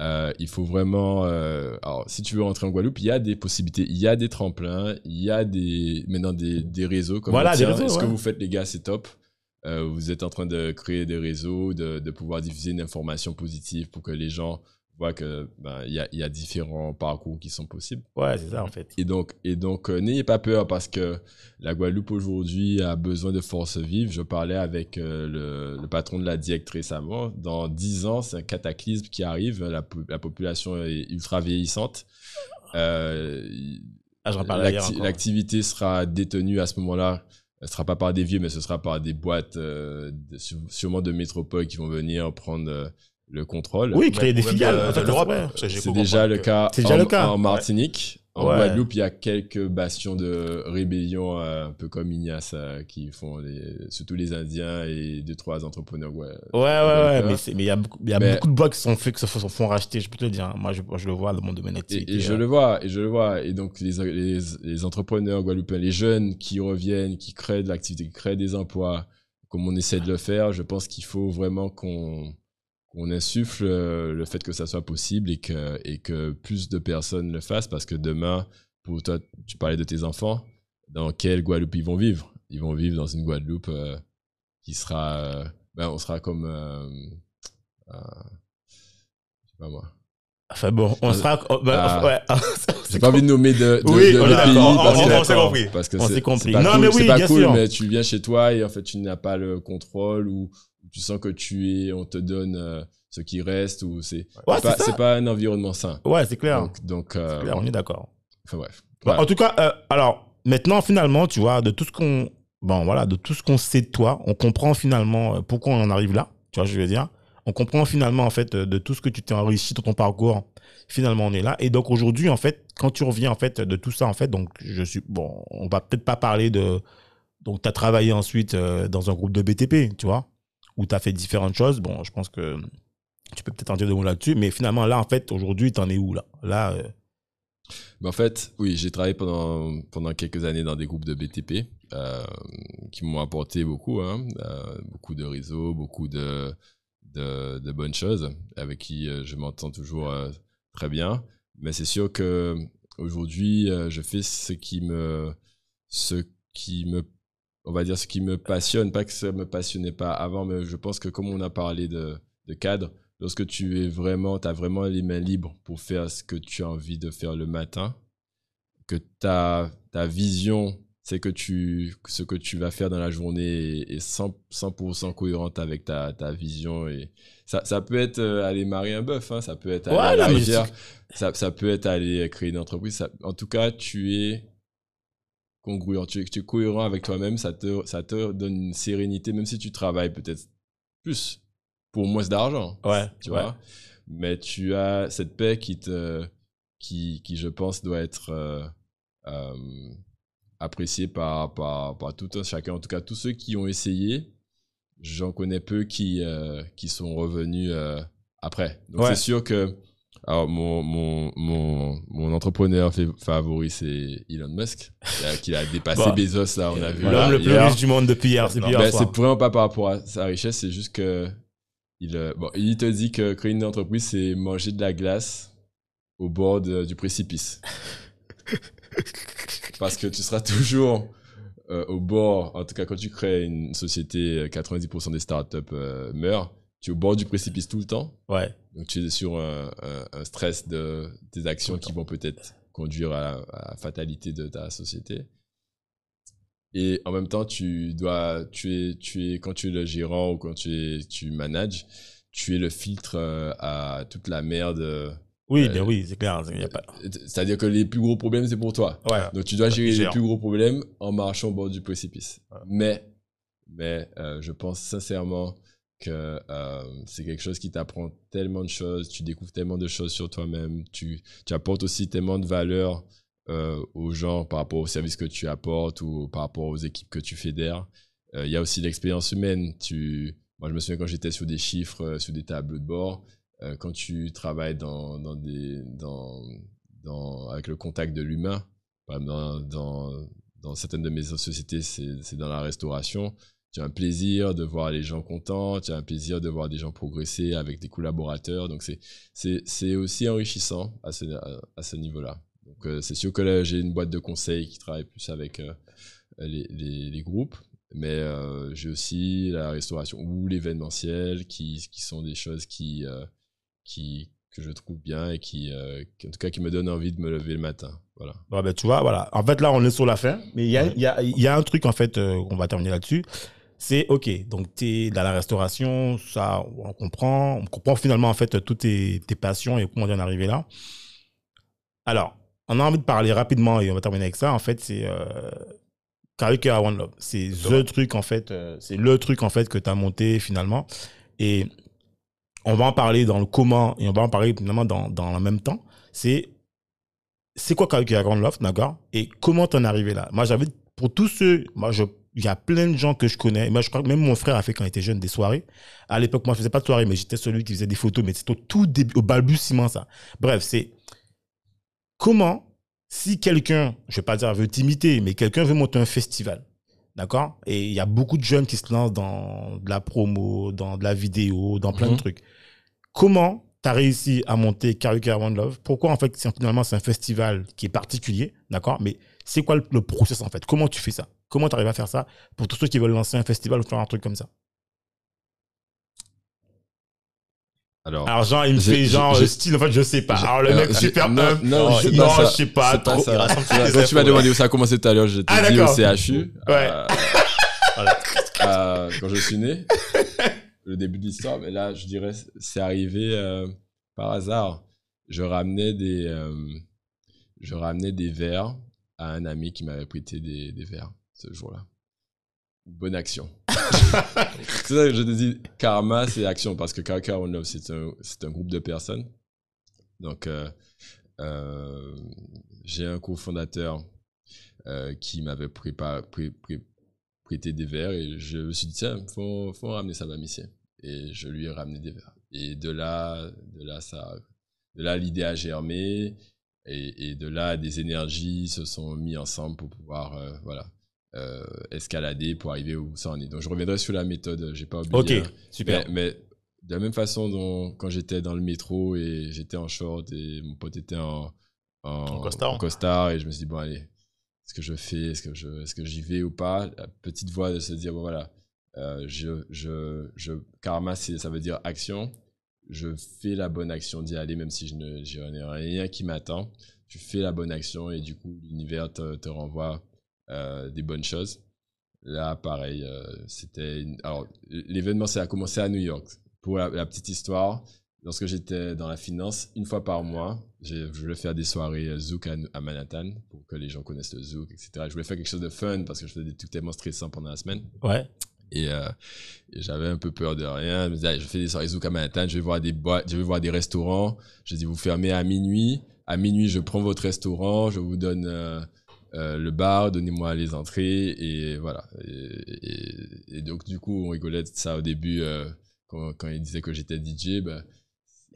Euh, il faut vraiment. euh, alors, si tu veux rentrer en Guadeloupe, il y a des possibilités, il y a des tremplins, il y a des maintenant des, des réseaux comme Voilà, le des réseaux, Ce que vous faites, les gars, c'est top? Euh, vous êtes en train de créer des réseaux, de, de pouvoir diffuser une information positive pour que les gens voient que ben, il y, a, il y a différents parcours qui sont possibles. Ouais, c'est ça, en fait. Et donc, et donc euh, n'ayez pas peur parce que la Guadeloupe aujourd'hui a besoin de force vive. Je parlais avec euh, le, le patron de la DIEC récemment. Dans 10 ans, c'est un cataclysme qui arrive. La, po- la population est ultra vieillissante. Ah. L'activité sera détenue à ce moment-là. Ce sera pas par des vieux, mais ce sera par des boîtes, euh, de- sûrement de métropole qui vont venir prendre euh, le contrôle. Oui, créer des filiales. j'ai C'est déjà comprendre le que- cas, C'est déjà en, le cas. en Martinique. En Ouais. Guadeloupe, il y a quelques bastions de rébellion, euh, un peu comme Ignace, euh, qui font les, surtout les Indiens et deux, trois entrepreneurs. Ouais, Ouais, ouais, ouais, mais il y a, beaucoup- il y a Mais- beaucoup de boîtes qui sont faits, qui se font, racheter, je peux te le dire. hein. Moi, je, je le vois dans mon domaine Et, et je euh. le vois, et je le vois. Et donc, les, les, les entrepreneurs guadeloupéens, les jeunes qui reviennent, qui créent de l'activité, qui créent des emplois, comme on essaie de le faire, je pense qu'il faut vraiment qu'on qu'on insuffle euh, le fait que ça soit possible et que, et que plus de personnes le fassent parce que demain, pour toi, tu parlais de tes enfants, dans quelle Guadeloupe ils vont vivre? Ils vont vivre dans une Guadeloupe euh, qui sera. euh, ben, on sera comme. euh, je sais pas moi. Enfin bon, on Ah, sera. bah, ah. ouais. [laughs] J'ai pas envie de nommer de, de, Oui, de- on pays d'accord, parce on- que, on s'est compris. parce que On c'est- s'est compris. Non, cool, mais oui, bien cool, sûr. mais tu viens chez toi et en fait tu n'as pas le contrôle ou tu sens que tu es, on te donne euh, ce qui reste ou c'est Ouais, pas, un environnement sain. Ouais, c'est clair. Donc, donc euh, clair, on est d'accord. enfin bref. Voilà. En tout cas, euh, alors maintenant, finalement, tu vois, de tout ce qu'on, bon, voilà, de tout ce qu'on sait de toi, on comprend finalement pourquoi on en arrive là. Tu vois, je veux dire, on comprend finalement en fait de tout ce que tu t'es enrichi dans ton parcours. Finalement, on est là. Et donc aujourd'hui, en fait, quand tu reviens en fait de tout ça, en fait, donc je suis, bon, on va peut-être pas parler de, donc tu as travaillé ensuite euh, dans un groupe de BTP, tu vois, où tu as fait différentes choses. Bon, je pense que tu peux peut-être en dire deux mots là-dessus, mais finalement là, en fait, aujourd'hui, t'en es où là? Là, euh, Mais en fait, oui, j'ai travaillé pendant, pendant quelques années dans des groupes de BTP euh, qui m'ont apporté beaucoup, hein, euh, beaucoup de réseaux, beaucoup de, de, de bonnes choses avec qui euh, je m'entends toujours très bien. Mais c'est sûr que aujourd'hui, je fais ce qui me, ce qui me, on va dire ce qui me passionne. Pas que ça me passionnait pas avant, mais je pense que comme on a parlé de, de cadre, lorsque tu es vraiment, tu as vraiment les mains libres pour faire ce que tu as envie de faire le matin, que ta, ta vision, c'est que tu, ce que tu vas faire dans la journée est, est 100%, 100% cohérente avec ta, ta vision. Et ça, ça peut être euh, aller marier un bœuf, hein, ça peut être aller Ouais, à la non, mais rivière, ça, ça peut être aller créer une entreprise. ça- en tout cas, tu es congruent, tu es, tu es cohérent avec toi-même, ça te, ça te donne une sérénité, même si tu travailles peut-être plus pour moins d'argent ouais, tu ouais. vois. Mais tu as cette paix qui te, qui, qui je pense doit être euh, euh, appréciée par, par, par tout un chacun. En tout cas, tous ceux qui ont essayé, j'en connais peu qui, euh, qui sont revenus après. Donc Ouais. c'est sûr que alors mon, mon, mon, mon entrepreneur fa- favori, c'est Elon Musk, qui a, dépassé [laughs] Bah, Bezos, là, on a vu. L'homme le plus riche du monde depuis hier, c'est Non, hier Ben, c'est vraiment pas par rapport à sa richesse, c'est juste que il, euh, bon, il te dit que créer une entreprise, c'est manger de la glace au bord de- du précipice. [laughs] Parce que tu seras toujours euh, au bord, en tout cas quand tu crées une société, euh, 90% des startups euh, meurent, tu es au bord du précipice tout le temps. Ouais. Donc tu es sur un, un- un stress de tes actions qui vont peut-être conduire à, à la fatalité de ta société. Et en même temps, tu dois, tu es, tu es, quand tu es le gérant ou quand tu es, tu manages, tu es le filtre euh, à toute la merde. euh, Oui, Euh, ben oui, c'est clair. pas... C'est-à-dire que les plus gros problèmes, c'est pour toi. Ouais. Donc tu dois gérer les plus gros problèmes en marchant au bord du précipice. Mais, mais euh, je pense sincèrement que euh, c'est quelque chose qui t'apprend tellement de choses, tu découvres tellement de choses sur toi-même, tu, apportes aussi tellement de valeur euh, aux gens par rapport aux services que tu apportes ou par rapport aux équipes que tu fédères. Euh, Il y a aussi l'expérience humaine. Moi, je me souviens quand j'étais sur des chiffres, sur des tableaux de bord, quand tu travailles avec le contact de l'humain, dans, certaines de mes sociétés, c'est dans la restauration. Tu as un plaisir de voir les gens contents, tu as un plaisir de voir des gens progresser avec des collaborateurs. Donc, c'est- aussi enrichissant à ce, à, à ce niveau-là. Donc, euh, c'est sûr que là, j'ai une boîte de conseils qui travaille plus avec euh, les, les, les groupes, mais euh, j'ai aussi la restauration ou l'événementiel qui, qui sont des choses qui, qui, que je trouve bien et qui, euh, qui, en tout cas, qui me donnent envie de me lever le matin. Voilà. Ouais, ben, tu vois, voilà. En fait, là, on est sur la fin. Mais il y a, Ouais. y, a, y a un truc, en fait, euh, on va terminer là-dessus. C'est OK. Donc, tu es dans la restauration, ça, on comprend. On comprend finalement, en fait, toutes tes, tes passions et comment on en arrivé là. Alors, on a envie de parler rapidement et on va terminer avec ça. En fait, c'est euh, à One Love. C'est the truc, en fait. euh, c'est le truc, en fait, que tu as monté finalement. Et on va en parler dans le comment et on va en parler finalement dans, dans le même temps. C'est c'est quoi à One Love, d'accord Et comment t'en es arrivé là? Moi, j'avais, pour tous ceux, moi, je, il y a plein de gens que je connais. Moi, je crois que même mon frère a fait quand il était jeune des soirées. À l'époque, moi, je faisais pas de soirée, mais j'étais celui qui faisait des photos, mais c'était au tout début, au balbutiement, ça. Bref, c'est comment, si quelqu'un, je vais pas dire veut t'imiter, mais quelqu'un veut monter un festival, d'accord? Et il y a beaucoup de jeunes qui se lancent dans de la promo, dans de la vidéo, dans plein de Mhm. trucs. Comment tu as réussi à monter Karaoke One Love? Pourquoi, en fait, finalement, c'est un festival qui est particulier, d'accord? Mais c'est quoi le, le process, en fait? Comment tu fais ça? Comment tu arrives à faire ça pour tous ceux qui veulent lancer un festival ou faire un truc comme ça? Alors, Alors, genre, il me fait genre euh, style, en fait, je sais pas. Alors, le alors, mec super non, non, je sais pas. Trop. ça. Quand tu m'as demandé où ça a commencé tout à l'heure, je t'ai Ah, dit au. CHU. Ouais. euh, euh, quand je suis né, le début de l'histoire, mais là, je dirais, c'est arrivé euh, par hasard. Je ramenais des, euh, je ramenais des verres à un ami qui m'avait prêté des, des verres ce jour-là. Bonne action. [laughs] c'est ça que je te dis, karma, c'est action, parce que Kaka One Love, c'est un, un groupe de personnes. Donc, euh, euh, j'ai un cofondateur euh, qui m'avait prêté des verres et je me suis dit, tiens, faut, faut ramener ça à Mamicien. Et je lui ai ramené des verres. Et de là, de là, ça, de là, l'idée a germé et, de là, des énergies se sont mis ensemble pour pouvoir, euh, voilà, euh, escalader pour arriver où ça en est. Donc, je reviendrai sur la méthode, j'ai pas oublié. Ok, hein. super. Mais, mais de la même façon dont quand j'étais dans le métro et j'étais en short et mon pote était en, en, En costard. en costard et je me suis dit, bon, allez, est-ce que je fais, est-ce que je, est-ce que j'y vais ou pas? La petite voix de se dire, bon, voilà, euh, je, je, je, karma, c'est- ça veut dire action. Je fais la bonne action d'y aller, même si je ne, n'ai rien qui m'attend. Tu fais la bonne action et du coup, l'univers te, te renvoie euh, des bonnes choses. Là, pareil, euh, c'était. une- Alors, l'événement, ça a commencé à New York. Pour la, la petite histoire, lorsque j'étais dans la finance, une fois par mois, je voulais faire des soirées euh, Zouk à, à Manhattan pour que les gens connaissent le Zouk, etc. Je voulais faire quelque chose de fun parce que je faisais des trucs tellement stressants pendant la semaine. Ouais. Et, euh, et j'avais un peu peur de rien. Je me disais, je fais des soirées Zouk à Manhattan, je vais voir des boîtes, je vais voir des restaurants. Je dis, vous fermez à minuit. À minuit, je prends votre restaurant, je vous donne euh, euh, le bar, donnez-moi les entrées. Et voilà. Et, et- et donc, du coup, on rigolait de ça au début euh, quand, quand il disait que j'étais DJ. Ben,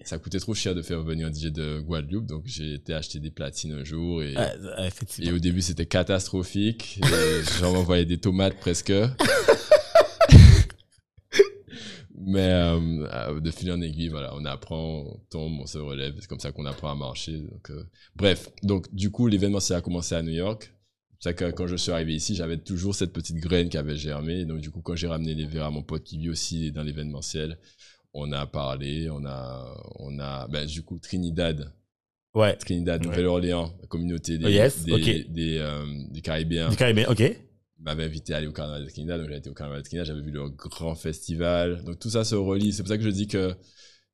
ça coûtait trop cher de faire venir un DJ de Guadeloupe. Donc, j'ai été acheter des platines un jour. Et, et au début, c'était catastrophique. Et [laughs] J'en m'envoyais des tomates presque. Mais euh, euh, de fil en aiguille, voilà, on apprend, on tombe, on se relève. C'est comme ça qu'on apprend à marcher. Donc, euh, bref, donc du coup, l'événement, ça a commencé à New York. C'est que quand je suis arrivé ici, j'avais toujours cette petite graine qui avait germé. Et donc, du coup, quand j'ai ramené les verres à mon pote qui vit aussi dans l'événementiel, on a parlé, on a, on a, ben, du coup, Trinidad, Ouais. Trinidad, Ouais. Nouvelle-Orléans, la communauté des, Oh, yes, des, des, euh, des Caribéens Du Caribéen, ok. M'avait invité à aller au Carnaval de Trinidad, donc j'ai été au Carnaval de Trinidad, j'avais vu le grand festival. Donc tout ça se relie. C'est pour ça que je dis que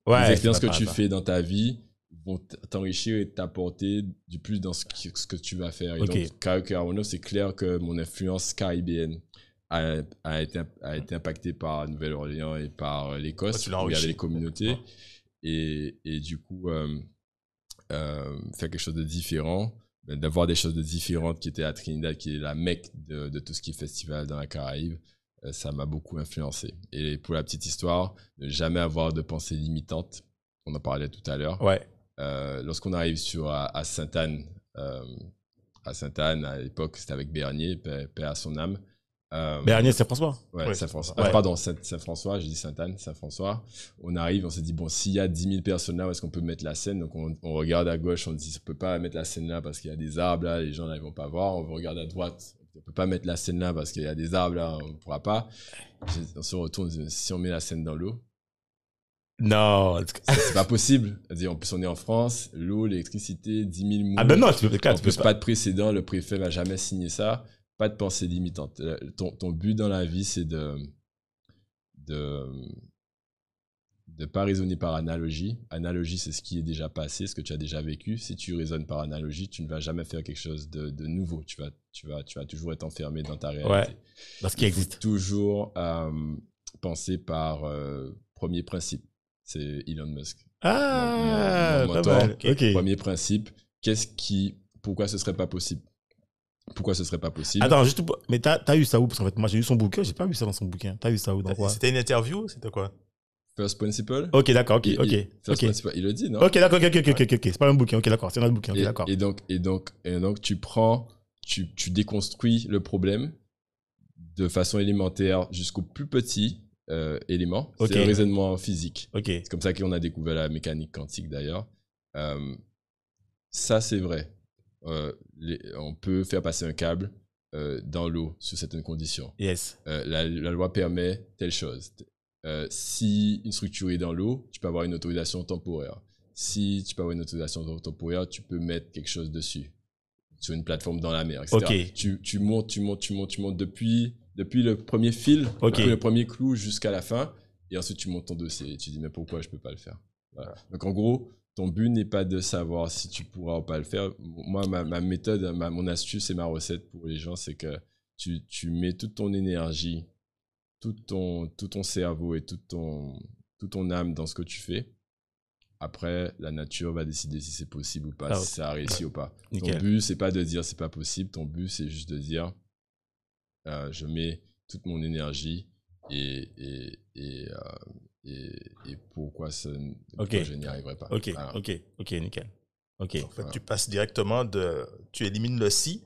Ouais. les expériences que tu fais dans ta vie vont t'enrichir et t'apporter du plus dans ce, que tu vas faire. Et Ok. donc, Karaoke c'est clair que mon influence caribéenne a, a, été, a été impactée par Nouvelle-Orléans et par l'Écosse, tu l'as où il y enrichi. avait les communautés. Et, et du coup, euh, euh, faire quelque chose de différent, ben, d'avoir des choses de différentes qui étaient à Trinidad, qui est la mecque de, de tout ce qui est festival dans la Caraïbe, euh, ça m'a beaucoup influencé. Et pour la petite histoire, ne jamais avoir de pensée limitante, on en parlait tout à l'heure. Ouais. Euh, Lorsqu'on arrive sur, à, à Sainte-Anne, euh, à Sainte-Anne, à l'époque, c'était avec Bernier, paix, paix à son âme. Euh, Bernier, c'est François. Ouais, Ouais, Saint-François. ouais. Ah, pardon, Saint- Saint-François, j'ai dit Sainte-Anne, Saint-François. On arrive, on s'est dit, bon, s'il y a 10 000 personnes là, où est-ce qu'on peut mettre la scène? Donc, on, on regarde à gauche, on dit, on peut pas mettre la scène là parce qu'il y a des arbres là, les gens là, ils vont pas voir. On regarde à droite, on peut pas mettre la scène là parce qu'il y a des arbres là, on pourra pas. On se retourne, on dit, si on met la scène dans l'eau, Non. c'est pas possible. En plus, on est en France, l'eau, l'électricité, 10 000 moules. Ah ben non, tu peux, tu peux plus, pas. pas de précédent, le préfet va jamais signer ça. Pas de pensée limitante. Euh, Ton, ton but dans la vie, c'est de de de pas raisonner par analogie. Analogie, c'est ce qui est déjà passé, ce que tu as déjà vécu. Si tu raisonnes par analogie, tu ne vas jamais faire quelque chose de, de nouveau. Tu vas, tu, vas, tu vas toujours être enfermé dans ta réalité. Ouais. Faut existe. toujours euh, penser par euh, premier principe. C'est Elon Musk. Ah, Mon- mon mentor. Premier principe, qu'est-ce qui, pourquoi ce serait pas possible? Pourquoi ce serait pas possible? Attends, juste pour- Mais t'as as eu ça où Parce qu'en fait, moi, j'ai eu son bouquin. J'ai pas vu ça dans son bouquin. T'as eu ça où Dans quoi? C'était une interview C'était quoi? First principle? Ok, d'accord. Ok, Il- ok. il- first Ok, principle, il le dit, non? Ok, d'accord. Ok, ok, ok, ok. ok. C'est pas un bouquin. Ok, d'accord. C'est un autre bouquin. Ok, et, d'accord. et donc, et donc, et donc, tu prends, tu, tu déconstruis le problème de façon élémentaire jusqu'au plus petit euh, élément. Ok. C'est le raisonnement physique. Ok. C'est comme ça qu'on a découvert la mécanique quantique d'ailleurs. Euh, ça, c'est vrai. Euh, les- on peut faire passer un câble euh, dans l'eau sous certaines conditions. Yes. Euh, la, la loi permet telle chose. Si une structure est dans l'eau, tu peux avoir une autorisation temporaire. Si tu peux avoir une autorisation temporaire, tu peux mettre quelque chose dessus, sur une plateforme dans la mer, etc. Tu, tu montes, tu montes, tu montes, tu montes depuis, depuis le premier fil, depuis le premier clou jusqu'à la fin, et ensuite tu montes ton dossier et tu dis mais pourquoi je peux pas le faire? Voilà. Donc en gros, ton but n'est pas de savoir si tu pourras ou pas le faire. Moi, ma, ma méthode, ma, mon astuce et ma recette pour les gens, c'est que tu, tu mets toute ton énergie, tout ton, tout ton cerveau et toute ton, toute ton âme dans ce que tu fais. Après, la nature va décider si c'est possible ou pas, Ah, si ça a réussi ou pas. Nickel. Ton but, c'est pas de dire c'est pas possible. Ton but, c'est juste de dire euh, je mets toute mon énergie et, et, et, euh, et, et pourquoi, ça- je n'y arriverai pas? Ok, Voilà. ok, ok, nickel. Ok. En fait, Voilà. tu passes directement de. Tu élimines le si,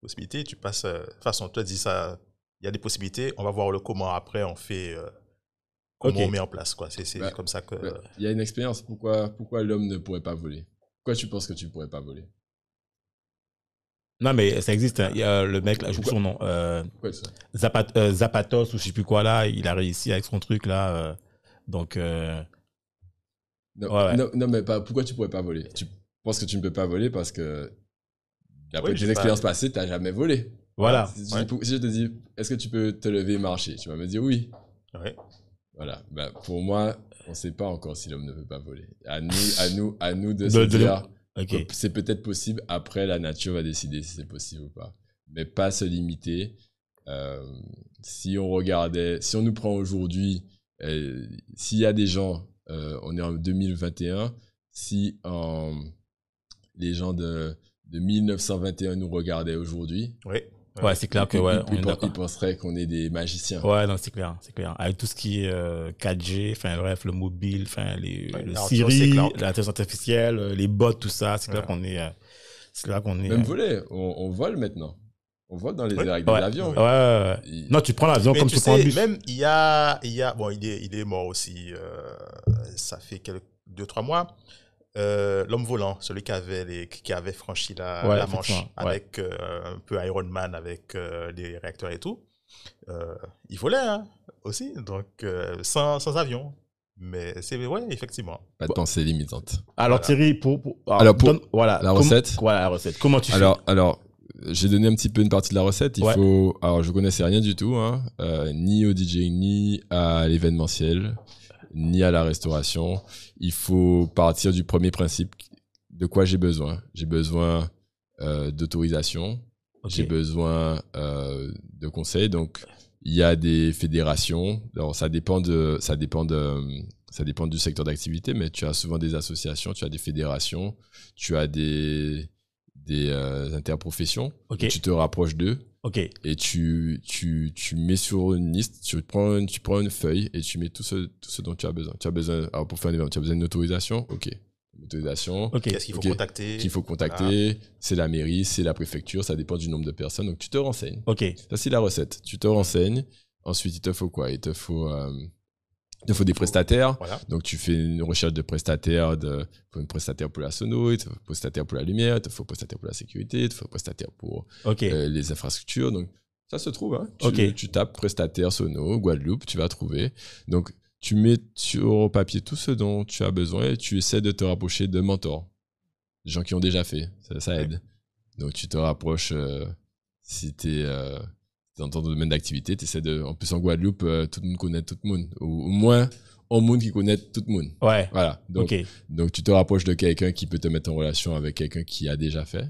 possibilité, tu passes. euh, De toute façon, tu as dit ça, il y a des possibilités, on va voir le comment après, on fait. euh, comment on met en place, quoi. C'est Ouais. comme ça que. Ouais. Il y a une expérience. Pourquoi, pourquoi l'homme ne pourrait pas voler? Pourquoi tu penses que tu pourrais pas voler? Non, mais ça existe. hein. Il y a le mec, là, je son nom. Euh, Zapat- euh, Zapatos ou je sais plus quoi là. Il a réussi avec son truc là. Donc, euh, non, Ouais, ouais. non, non, mais pas, pourquoi tu pourrais pas voler? Tu penses que tu ne peux pas voler parce que d'après Oui, tes pas- expériences passées, tu n'as jamais volé. voilà. Si, tu- Ouais. si je te dis, est-ce que tu peux te lever et marcher? Tu vas me dire oui. Ouais. Voilà. Ben, pour moi, on ne sait pas encore si l'homme ne peut pas voler. À nous, à [laughs] nous, à nous de, De- se dire, c'est peut-être possible. Après, la nature va décider si c'est possible ou pas. Mais pas se limiter. Euh, si on regardait, si on nous prend aujourd'hui, euh, s'il y a des gens, euh, on est en 2021, si les gens de, de 1921 nous regardaient aujourd'hui, Oui. Ouais, c'est clair que ils, ouais, ils- penseraient qu'on est des magiciens. Ouais, non, c'est clair, c'est clair. Avec tout ce qui est euh, 4G, enfin bref, le mobile, enfin les Ouais, le non, Siri, l'intelligence artificielle, euh, les bots, tout ça, c'est clair Ouais. qu'on est, euh, c'est là qu'on est. Même euh, voler, on, on vole maintenant. On vole dans les airs avec ouais, des avions. ouais, ouais. Il- Non, tu prends l'avion comme tu tu prends un sais, bus. même il y a, il y a, bon, il est, il est mort aussi. euh, ça fait quelques, deux trois mois. euh, l'homme volant, celui qui avait, les, qui avait franchi la, Ouais, la Manche avec euh, un peu Iron Man, avec euh, des réacteurs et tout. Euh, il volait hein, aussi, donc euh, sans, sans avion. Mais c'est ouais, effectivement. De pensée limitante. Alors Voilà. Thierry, pour, pour- Alors, pour donne- voilà, la recette. Voilà la recette. Comment tu Alors, alors j'ai donné un petit peu une partie de la recette. Il Ouais. faut. Alors, je connaissais rien du tout, hein, euh, ni au DJing, ni à l'événementiel, ni à la restauration. Il faut partir du premier principe de quoi j'ai besoin. J'ai besoin euh, d'autorisation. J'ai besoin euh, de conseils. Donc, il y a des fédérations. Alors, ça dépend de, ça dépend de, ça dépend du secteur d'activité, mais tu as souvent des associations, tu as des fédérations, tu as des, des euh, interprofessions. Ok. Donc, tu te rapproches d'eux Ok. et tu, tu, tu mets sur une liste, tu prends, une- tu prends une feuille et tu mets tout ce, tout ce dont tu as besoin. Tu as besoin, alors pour faire un événement, tu as besoin d'une autorisation. Ok. Autorisation Ok. Qu'est-ce qu'il faut ok. contacter qu'il faut contacter, c'est la mairie, c'est la préfecture, ça dépend du nombre de personnes. Donc tu te renseignes. Ok. Ça, c'est la recette. Tu te renseignes. Ensuite, il te faut quoi? Il te faut, euh, il te faut des prestataires. Voilà. Donc, tu fais une recherche de prestataires. De, il faut une prestataire pour la sono, il te faut un prestataire pour la lumière, il te faut un prestataire pour la sécurité, il te faut un prestataire pour euh, les infrastructures. Donc, ça se trouve. Hein. Tu, tapes prestataire sono, Guadeloupe, tu vas trouver. Donc, tu mets sur papier tout ce dont tu as besoin et tu essaies de te rapprocher de mentors. Des gens qui ont déjà fait. Ça, ça aide. Donc, tu te rapproches euh, si tu es dans ton domaine d'activité. tu essaies de. En plus, en Guadeloupe, euh, tout le monde connaît tout le monde. Ou au moins, un monde qui connaît tout le monde. Ouais. Voilà. Donc, donc, tu te rapproches de quelqu'un qui peut te mettre en relation avec quelqu'un qui a déjà fait.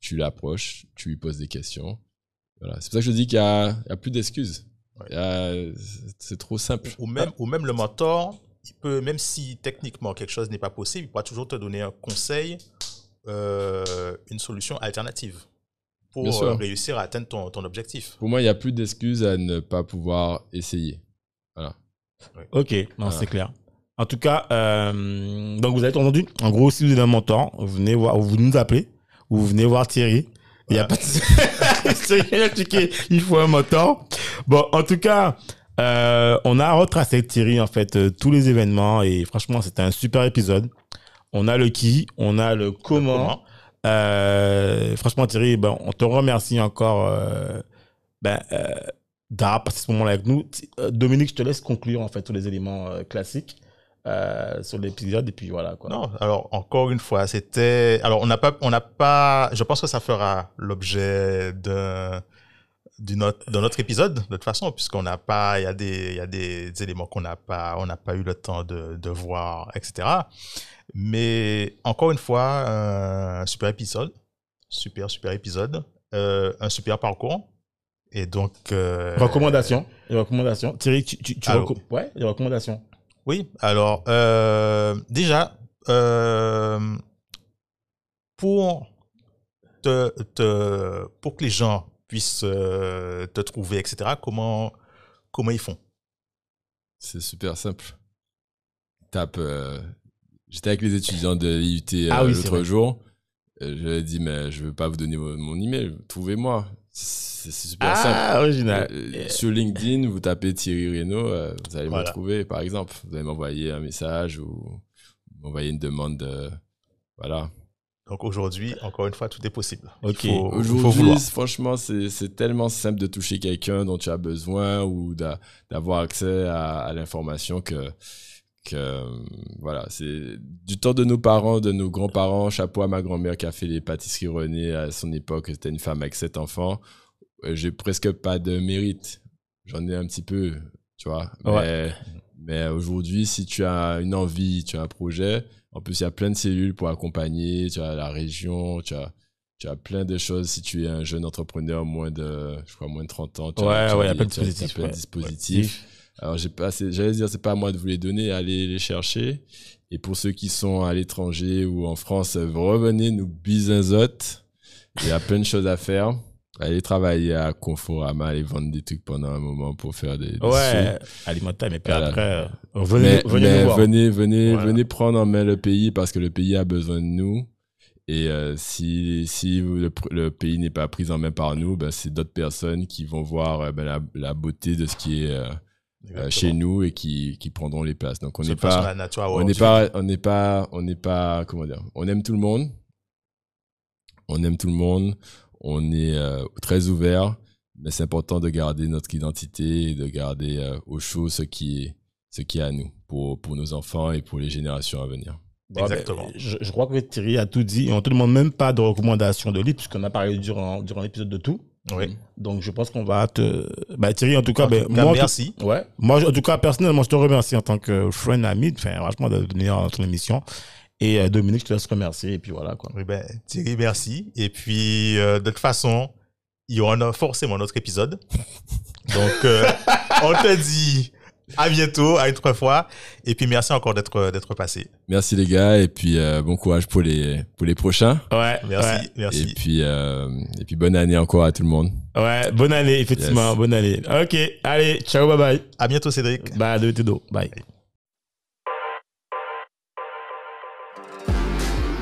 Tu l'approches, tu lui poses des questions. Voilà. C'est pour ça que je dis qu'il n'y a, il y a plus d'excuses. Ouais. C'est trop simple. Ou même, ou même le mentor, il peut, même si techniquement quelque chose n'est pas possible, il pourra toujours te donner un conseil, euh, une solution alternative pour euh, réussir à atteindre ton, ton objectif. Pour moi, il n'y a plus d'excuses à ne pas pouvoir essayer. Voilà. Ok. Non, Voilà. c'est clair. En tout cas, euh, donc vous avez entendu. En gros, si vous êtes un mentor, vous venez voir, vous nous appelez, ou vous venez voir Thierry. Il n'y a pas de. Il faut un mentor. Bon, en tout cas, euh, on a retracé avec Thierry en fait euh, tous les événements et franchement, c'était un super épisode. On a le qui, on a le comment. Comment Euh, franchement, Thierry, ben, on te remercie encore euh, ben, euh, d'avoir passé ce moment-là avec nous. Dominique, je te laisse conclure en fait tous les éléments classiques sur l'épisode et puis voilà quoi. Non, alors encore une fois, c'était. Alors on n'a pas, on n'a pas. Je pense que ça fera l'objet d'un d'un autre épisode de toute façon, puisqu'on n'a pas, il y a des, il y a des éléments qu'on n'a pas, on n'a pas eu le temps de, de voir, etc. Mais encore une fois, un super épisode, super super épisode, euh, un super parcours, et donc. euh, Recommandations. Les recommandations. Thierry, tu, tu, tu reco- Ouais, les recommandations. Oui, alors euh, déjà, euh, pour, te, te- pour que les gens puissent euh, te trouver, etc., comment, comment ils font? C'est super simple. Tape. euh, J'étais avec les étudiants de l'IUT euh, Ah oui, l'autre jour. Je leur ai dit, mais je veux pas vous donner mon email. Trouvez-moi. C'est super simple. Ah, original. Euh, sur LinkedIn, vous tapez Thierry euh, vous allez Voilà. me trouver, par exemple. Vous allez m'envoyer un message ou m'envoyer une demande de... Voilà. Donc aujourd'hui, encore une fois, tout est possible. Ok. Aujourd'hui, franchement, c'est tellement simple de toucher quelqu'un dont tu as besoin ou d'a- d'avoir accès à, à l'information que, que voilà, c'est du temps de nos parents, de nos grands-parents. Chapeau à ma grand-mère qui a fait les pâtisseries René à son époque. C'était une femme avec sept enfants. Euh, J'ai presque pas de mérite. J'en ai un petit peu, tu vois. Mais, mais aujourd'hui, si tu as une envie, tu as un projet, en plus, il y a plein de cellules pour accompagner. Tu as la région, tu as, tu as plein de choses. Si tu es un jeune entrepreneur, moins de, je crois, moins de 30 ans, tu as- Ouais, as ouais, il y a des- plein de dispositifs, plein de ouais. dispositifs. Alors, j'ai pas, assez- j'allais dire, c'est pas à moi de vous les donner, allez les chercher. Et pour ceux qui sont à l'étranger ou en France, revenez nous bisinzote. Il y a plein de choses à faire. Allez travailler à Conforama, aller vendre des trucs pendant un moment pour faire des, des sous. Ouais, alimentaire, mais puis Voilà. après, euh, venez, Mais, venez mais nous voir. venez, venez, Voilà. venez prendre en main le pays parce que le pays a besoin de nous. Et euh, si, si le, pays n'est pas pris en main par nous, ben, c'est d'autres personnes qui vont voir euh, ben, la, la beauté de ce qui est, euh, euh, chez nous et qui, qui prendront les places. Donc on n'est pas, on n'est pas, on n'est pas, on n'est pas, comment dire, on aime tout le monde. On aime tout le monde. On est euh, très ouvert, mais c'est important de garder notre identité et de garder euh, au chaud ce qui est, ce qui est à nous pour, pour nos enfants et pour les générations à venir. Bon, Exactement. ben, je, je crois que Thierry a tout dit et on ne te demande même pas de recommandations de livres puisqu'on a parlé durant, durant l'épisode de tout. Oui. Donc je pense qu'on va te. Bah, Thierry, en tout cas, En ben, tout cas, moi, en tout- merci. Ouais. Moi, en tout cas, personnellement, je te remercie en tant que friend, ami, enfin, franchement, de venir dans ton émission. Et euh, Dominique, je te laisse remercier. Et puis voilà, quoi. Oui, ben, Thierry, merci. Et puis, euh, de toute façon, il y aura forcément un autre épisode. [laughs] Donc, euh, on te dit à bientôt, à une autre fois. Et puis, merci encore d'être d'être passé. Merci les gars et puis euh, bon courage pour les, pour les prochains. Ouais. Merci, Ouais. merci. Et puis, euh, et puis bonne année encore à tout le monde. Ouais. Bonne année, effectivement. Yes. Bonne année. Ok. Allez. Ciao. Bye bye. À bientôt, Cédric. Bye. De Tedo. Bye.